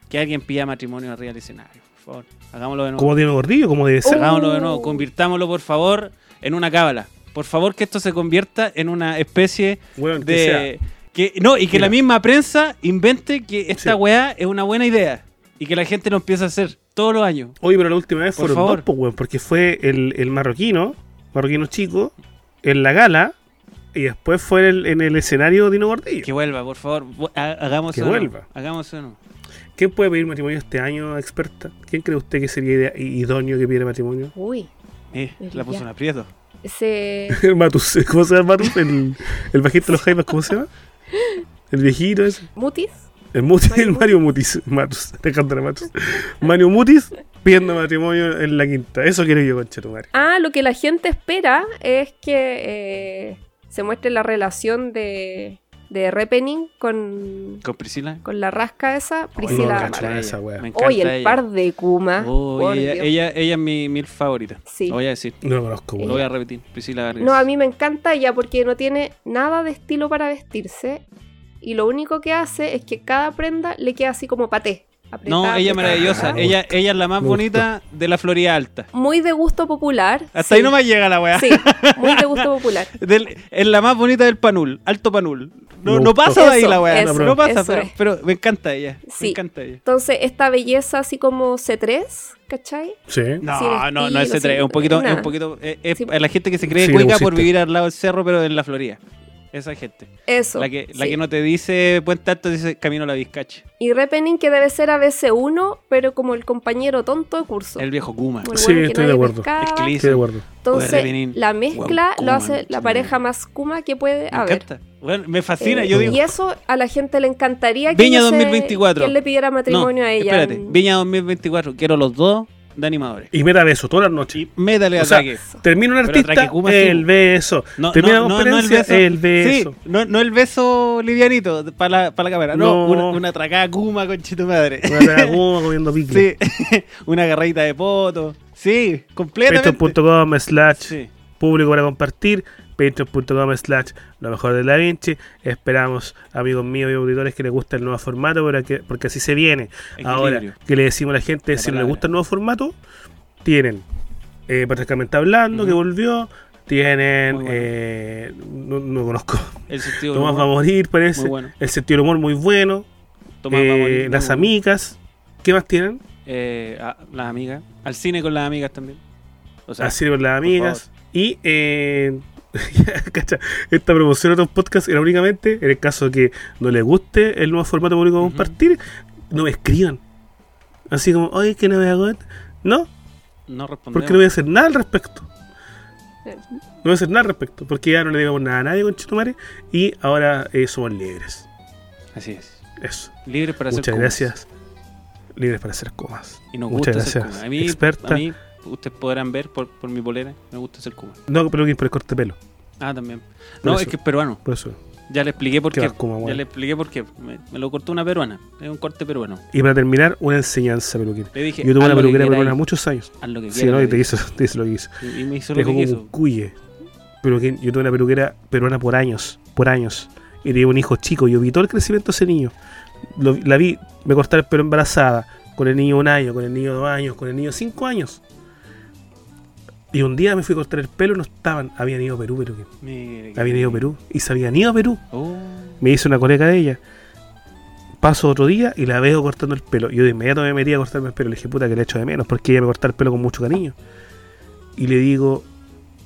Speaker 6: Que alguien pida matrimonio arriba del escenario. Por favor. Hagámoslo de nuevo.
Speaker 4: Como Dino Gordillo, como debe ser.
Speaker 6: Hagámoslo de
Speaker 5: Uh.
Speaker 6: nuevo. Convirtámoslo, por favor, en una cábala. Por favor, que esto se convierta en una especie de. Que, no, y que
Speaker 4: Mira.
Speaker 6: la misma prensa invente que esta
Speaker 4: Sí.
Speaker 6: weá es una buena idea. Y que la gente lo empiece a hacer todos los años.
Speaker 4: Oye, pero la última vez
Speaker 6: Por
Speaker 4: fueron
Speaker 6: favor.
Speaker 4: dos, pues, weón, porque fue el, el marroquino, marroquino chico, en la gala, y después fue en el, en el escenario Dino Gordillo.
Speaker 6: Que vuelva, por favor. Hagamos
Speaker 4: Que vuelva.
Speaker 6: Hagamos nuevo.
Speaker 4: ¿Quién puede pedir matrimonio este año, experta? ¿Quién cree usted que sería idóneo que pidiera matrimonio?
Speaker 5: Uy,
Speaker 6: Eh, la puso en aprieto.
Speaker 4: El Matus, ¿cómo se llama Matus? El, el bajito de los Jaivas, ¿cómo se llama? El viejito ese.
Speaker 5: Mutis.
Speaker 4: El, Mutis,
Speaker 5: Mario
Speaker 4: el Mario Mutis. Matus, Alejandra Matus. Mario Mutis pidiendo matrimonio en la quinta. Eso quiero yo, concha tu madre.
Speaker 5: Ah, lo que la gente espera es que eh, se muestre la relación de, de Repening con,
Speaker 6: Con Priscila.
Speaker 5: con la rasca esa,
Speaker 4: no,
Speaker 5: Priscila Amara.
Speaker 4: esa wea.
Speaker 6: Me encanta
Speaker 5: Oye, el
Speaker 6: ella.
Speaker 5: par de Kuma.
Speaker 6: Oh, ella, ella, ella es mi mil favorita.
Speaker 5: Sí.
Speaker 6: Lo voy a decir.
Speaker 4: No lo conozco,
Speaker 6: Lo voy a repetir. Priscila Vargas.
Speaker 5: No, a mí me encanta ella porque no tiene nada de estilo para vestirse y lo único que hace es que cada prenda le queda así como paté.
Speaker 6: No, ella es maravillosa.
Speaker 4: Ah,
Speaker 6: ella, ella es la más
Speaker 4: me
Speaker 6: bonita de la Florida Alta.
Speaker 5: Muy de gusto popular.
Speaker 6: Hasta
Speaker 5: sí.
Speaker 6: ahí no me llega la weá.
Speaker 5: Sí, muy de gusto popular.
Speaker 6: Del- es la más bonita del Panul, Alto Panul. No,
Speaker 4: Me
Speaker 6: no pasa de ahí la weá.
Speaker 5: eso,
Speaker 6: no pasa, pero, me encanta ella. Me
Speaker 5: Sí.
Speaker 6: encanta ella.
Speaker 5: Entonces, esta belleza así como C3, ¿cachai?
Speaker 4: Sí.
Speaker 6: No, no, no es
Speaker 5: estilo,
Speaker 6: C3, es un poquito, es un poquito, es, es
Speaker 5: Sí.
Speaker 6: la gente que se cree
Speaker 4: Sí,
Speaker 6: cuica por vivir al lado del cerro, pero en la Florida. Esa gente.
Speaker 5: Eso.
Speaker 6: La que, la
Speaker 5: sí.
Speaker 6: que no te dice Puente Alto, dice Camino a la Vizcacha.
Speaker 5: Y Repening que debe ser ABC1, pero como el compañero tonto de curso.
Speaker 6: El viejo Kuma.
Speaker 4: Sí,
Speaker 5: bueno
Speaker 4: estoy de acuerdo.
Speaker 5: pescaba.
Speaker 6: Es que
Speaker 4: Estoy de acuerdo.
Speaker 5: Entonces, la mezcla lo hace la pareja más Kuma que puede
Speaker 6: Me
Speaker 5: haber.
Speaker 6: encanta. Bueno, me fascina.
Speaker 5: Eh,
Speaker 6: yo digo,
Speaker 5: Y eso a la gente le encantaría que
Speaker 6: Viña
Speaker 5: no sé
Speaker 6: 2024.
Speaker 5: quién le pidiera matrimonio
Speaker 6: no,
Speaker 5: a ella.
Speaker 6: espérate. Viña 2024. Quiero los dos de animadores.
Speaker 4: Y me da beso todas las noches.
Speaker 6: Y métale
Speaker 4: O sea,
Speaker 6: ataque.
Speaker 4: termina un artista,
Speaker 6: Kuma, sí.
Speaker 4: el beso.
Speaker 6: No,
Speaker 4: termina
Speaker 6: no,
Speaker 4: la
Speaker 6: no, no el
Speaker 4: conferencia,
Speaker 6: beso.
Speaker 4: el beso.
Speaker 6: Sí, no, no el beso livianito para la, pa' la cámara. No,
Speaker 4: No.
Speaker 6: una, una atracada Kuma, conchito madre.
Speaker 4: Una dragoma comiendo picle.
Speaker 6: Sí, una agarradita de poto. Sí, completamente.
Speaker 4: Patreon.com slash
Speaker 6: Sí.
Speaker 4: público para compartir. Patreon.com slash lo mejor de la Vinci. Esperamos, amigos míos y auditores, que les guste el nuevo formato, pero que- porque así se viene. Ahora, que le decimos a la gente,
Speaker 6: La
Speaker 4: si no les
Speaker 6: palabra.
Speaker 4: gusta el nuevo formato, tienen eh, Patriarcalmente Hablando, que
Speaker 6: Ujú.
Speaker 4: volvió. Tienen,
Speaker 6: bueno.
Speaker 4: eh, no, no conozco,
Speaker 6: El sentido
Speaker 4: Tomás va a morir, parece.
Speaker 6: Bueno.
Speaker 4: El sentido del humor muy bueno.
Speaker 6: Tomás
Speaker 4: Eh,
Speaker 6: va a morir,
Speaker 4: las
Speaker 6: bueno.
Speaker 4: amigas. ¿Qué más tienen?
Speaker 6: Eh, a- las amigas. Al cine con las amigas también. O sea,
Speaker 4: Así con las amigas. Y eh, esta promoción de otros podcasts era únicamente en el caso de que no les guste el nuevo formato público a
Speaker 6: Ujú.
Speaker 4: compartir, no me escriban. Así como, oye, que no me hago esto. No,
Speaker 6: no respondemos.
Speaker 4: porque no voy a hacer nada al respecto.
Speaker 5: Eh,
Speaker 4: No voy a hacer nada al respecto. Porque ya no le digamos nada a nadie con Chitumare. Y ahora eh, somos libres.
Speaker 6: Así es.
Speaker 4: Eso.
Speaker 6: Libres para hacer
Speaker 4: Muchas
Speaker 6: comas.
Speaker 4: gracias. Libres para hacer comas.
Speaker 6: Y nos
Speaker 4: Muchas
Speaker 6: gusta hacer
Speaker 4: gracias.
Speaker 6: comas. A mí,
Speaker 4: Experta.
Speaker 6: a mí, ustedes podrán ver por, por mi polera, me gusta hacer kuma.
Speaker 4: No, pero que por el corte de pelo.
Speaker 6: Ah, también.
Speaker 4: Por
Speaker 6: No,
Speaker 4: eso.
Speaker 6: es que es peruano.
Speaker 4: Por eso.
Speaker 6: Ya le expliqué por
Speaker 4: Qué
Speaker 6: qué.
Speaker 4: kuma,
Speaker 6: ya
Speaker 4: weón.
Speaker 6: le expliqué por qué. Me, me lo cortó una peruana. Es un corte peruano.
Speaker 4: Y para terminar, una enseñanza peluquera.
Speaker 6: Le dije,
Speaker 4: Yo tuve una peluquera peruana muchos años.
Speaker 6: Haz lo que
Speaker 4: Sí,
Speaker 6: quieras,
Speaker 4: ¿no?
Speaker 6: le
Speaker 4: Y te hizo, te hizo lo que hizo.
Speaker 6: Y y me hizo
Speaker 4: Te
Speaker 6: lo que quiso.
Speaker 4: cuye. Pero que yo tuve una peluquera peruana por años. Por años. Y tenía un hijo chico. Yo vi todo el crecimiento de ese niño. Lo- la vi, me cortaba el pelo embarazada. Con el niño un año, con el niño dos años, con el niño cinco años. Y un día me fui a cortar el pelo, no estaban. Habían ido a Perú, pero que habían ido a Perú. Y se habían ido a Perú.
Speaker 6: Oh,
Speaker 4: Me hizo una colega de ella. Paso otro día y la veo cortando el pelo. Yo de inmediato me metí a cortarme el pelo. Le dije, puta, que le echo de menos, porque ella me corta el pelo con mucho cariño. Y le digo,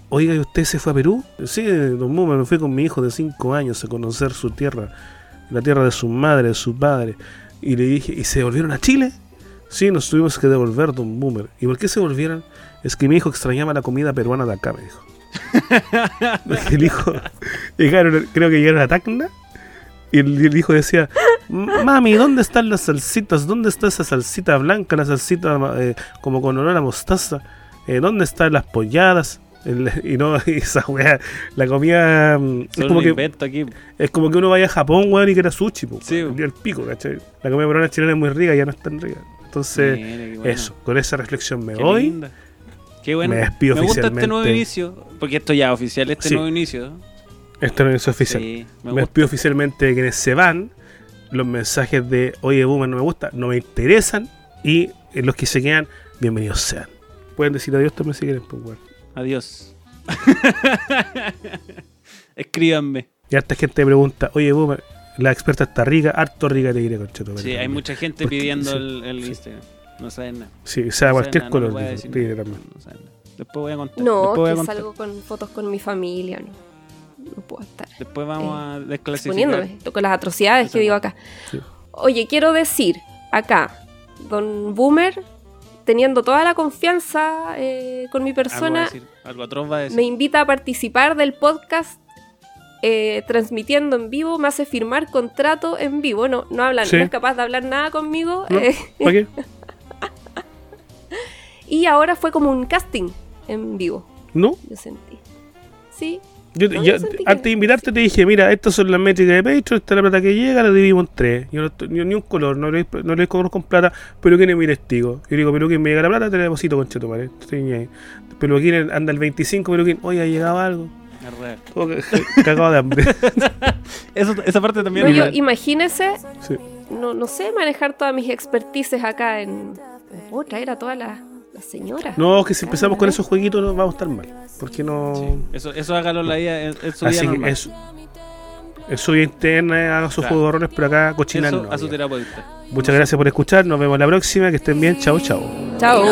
Speaker 4: oiga, ¿y usted se fue a Perú? Sí, don Muma, me fui con mi hijo de 5 años a conocer su tierra, la tierra de su madre, de su padre. Y le dije, ¿y se volvieron a Chile? Sí, nos tuvimos que devolver, don Boomer. ¿Y por qué se volvieron? Es que mi hijo extrañaba la comida peruana de acá, me dijo. el hijo, llegaron, creo que llegaron a Tacna. Y el, el hijo decía, mami, ¿dónde están las salsitas? ¿Dónde está esa salsita blanca, la salsita eh, como con olor a mostaza? Eh, ¿Dónde están las polladas? El- y no, esa weá, la comida mm, es como que
Speaker 6: aquí.
Speaker 4: es como que uno vaya a Japón, weón, y quiera sushi, po,
Speaker 6: Sí.
Speaker 4: el pico, ¿cachai? La comida peruana chilena es muy rica, ya no es tan rica. Entonces,
Speaker 6: qué bueno.
Speaker 4: eso, con esa reflexión me
Speaker 6: Qué
Speaker 4: voy.
Speaker 6: linda. Qué bueno.
Speaker 4: Me despido
Speaker 6: gusta este nuevo inicio. Porque esto ya es oficial, este
Speaker 4: Sí.
Speaker 6: nuevo inicio. ¿no?
Speaker 4: Esto no es oficial.
Speaker 6: Sí, me
Speaker 4: me despido oficialmente de quienes se van. Los mensajes de oye, Boomer no me gusta, no me interesan. Y los que se quedan, bienvenidos sean. Pueden decir adiós también si quieren, pues, weón.
Speaker 6: Adiós. Escríbanme.
Speaker 4: Y harta gente me pregunta, oye, Boomer, la experta está rica, harto rica te diré, concheto.
Speaker 6: Sí, hay mucha gente pidiendo
Speaker 4: sí,
Speaker 6: el, el
Speaker 4: sí.
Speaker 6: Instagram. No saben nada.
Speaker 4: Sí, o sea,
Speaker 6: No
Speaker 4: cualquier
Speaker 6: nada, no
Speaker 4: color,
Speaker 6: voy a decir nada.
Speaker 4: también.
Speaker 6: No saben nada. Después voy a contar.
Speaker 5: No,
Speaker 6: Después voy a
Speaker 5: que
Speaker 6: contar.
Speaker 5: salgo con fotos con mi familia, no, no puedo estar
Speaker 6: Después vamos a desclasificar.
Speaker 5: con las atrocidades que digo acá.
Speaker 4: Sí.
Speaker 5: Oye, quiero decir acá, don Boomer, teniendo toda la confianza eh, con mi
Speaker 6: Algo, va a
Speaker 5: persona,
Speaker 6: decir, algo atroz va a decir.
Speaker 5: me invita a participar del podcast eh, transmitiendo en vivo, me hace firmar contrato en vivo, no, no, hablan,
Speaker 4: Sí.
Speaker 5: no es capaz de hablar nada conmigo.
Speaker 4: ¿No?
Speaker 5: eh,
Speaker 4: ¿Para qué?
Speaker 5: Y ahora fue como un casting en vivo.
Speaker 4: ¿No?
Speaker 5: Yo sentí. Sí.
Speaker 4: Yo,
Speaker 5: no,
Speaker 4: antes de invitarte te dije, mira, estas son las métricas de Patreon, esta es la plata que llega, la dividimos en tres. Yo, no, yo ni un color, no le, no le cobro con plata, pero que no mire testigo. Yo digo, pero quién me llega la plata, te la deposito con cheto, ¿vale? Pero aquí anda el 25, pero que, oye, ha llegado algo. Oh, cagado de hambre.
Speaker 6: Eso, esa parte también.
Speaker 5: Yo, imagínese,
Speaker 4: sí.
Speaker 7: no, no sé manejar todas mis expertices acá en. Puedo traer a todas las Señora.
Speaker 4: No, que si empezamos con ah, esos jueguitos no vamos a estar mal. Porque no. Sí.
Speaker 6: Eso, eso hágalo la vida. Eso
Speaker 4: Así día eso, eso interna, haga sus
Speaker 6: claro.
Speaker 4: juegos pero acá cochinando.
Speaker 6: A su terapeuta.
Speaker 4: Muchas gracias por escuchar. Nos vemos la próxima. Que estén bien. Chao, chao.
Speaker 7: Chao.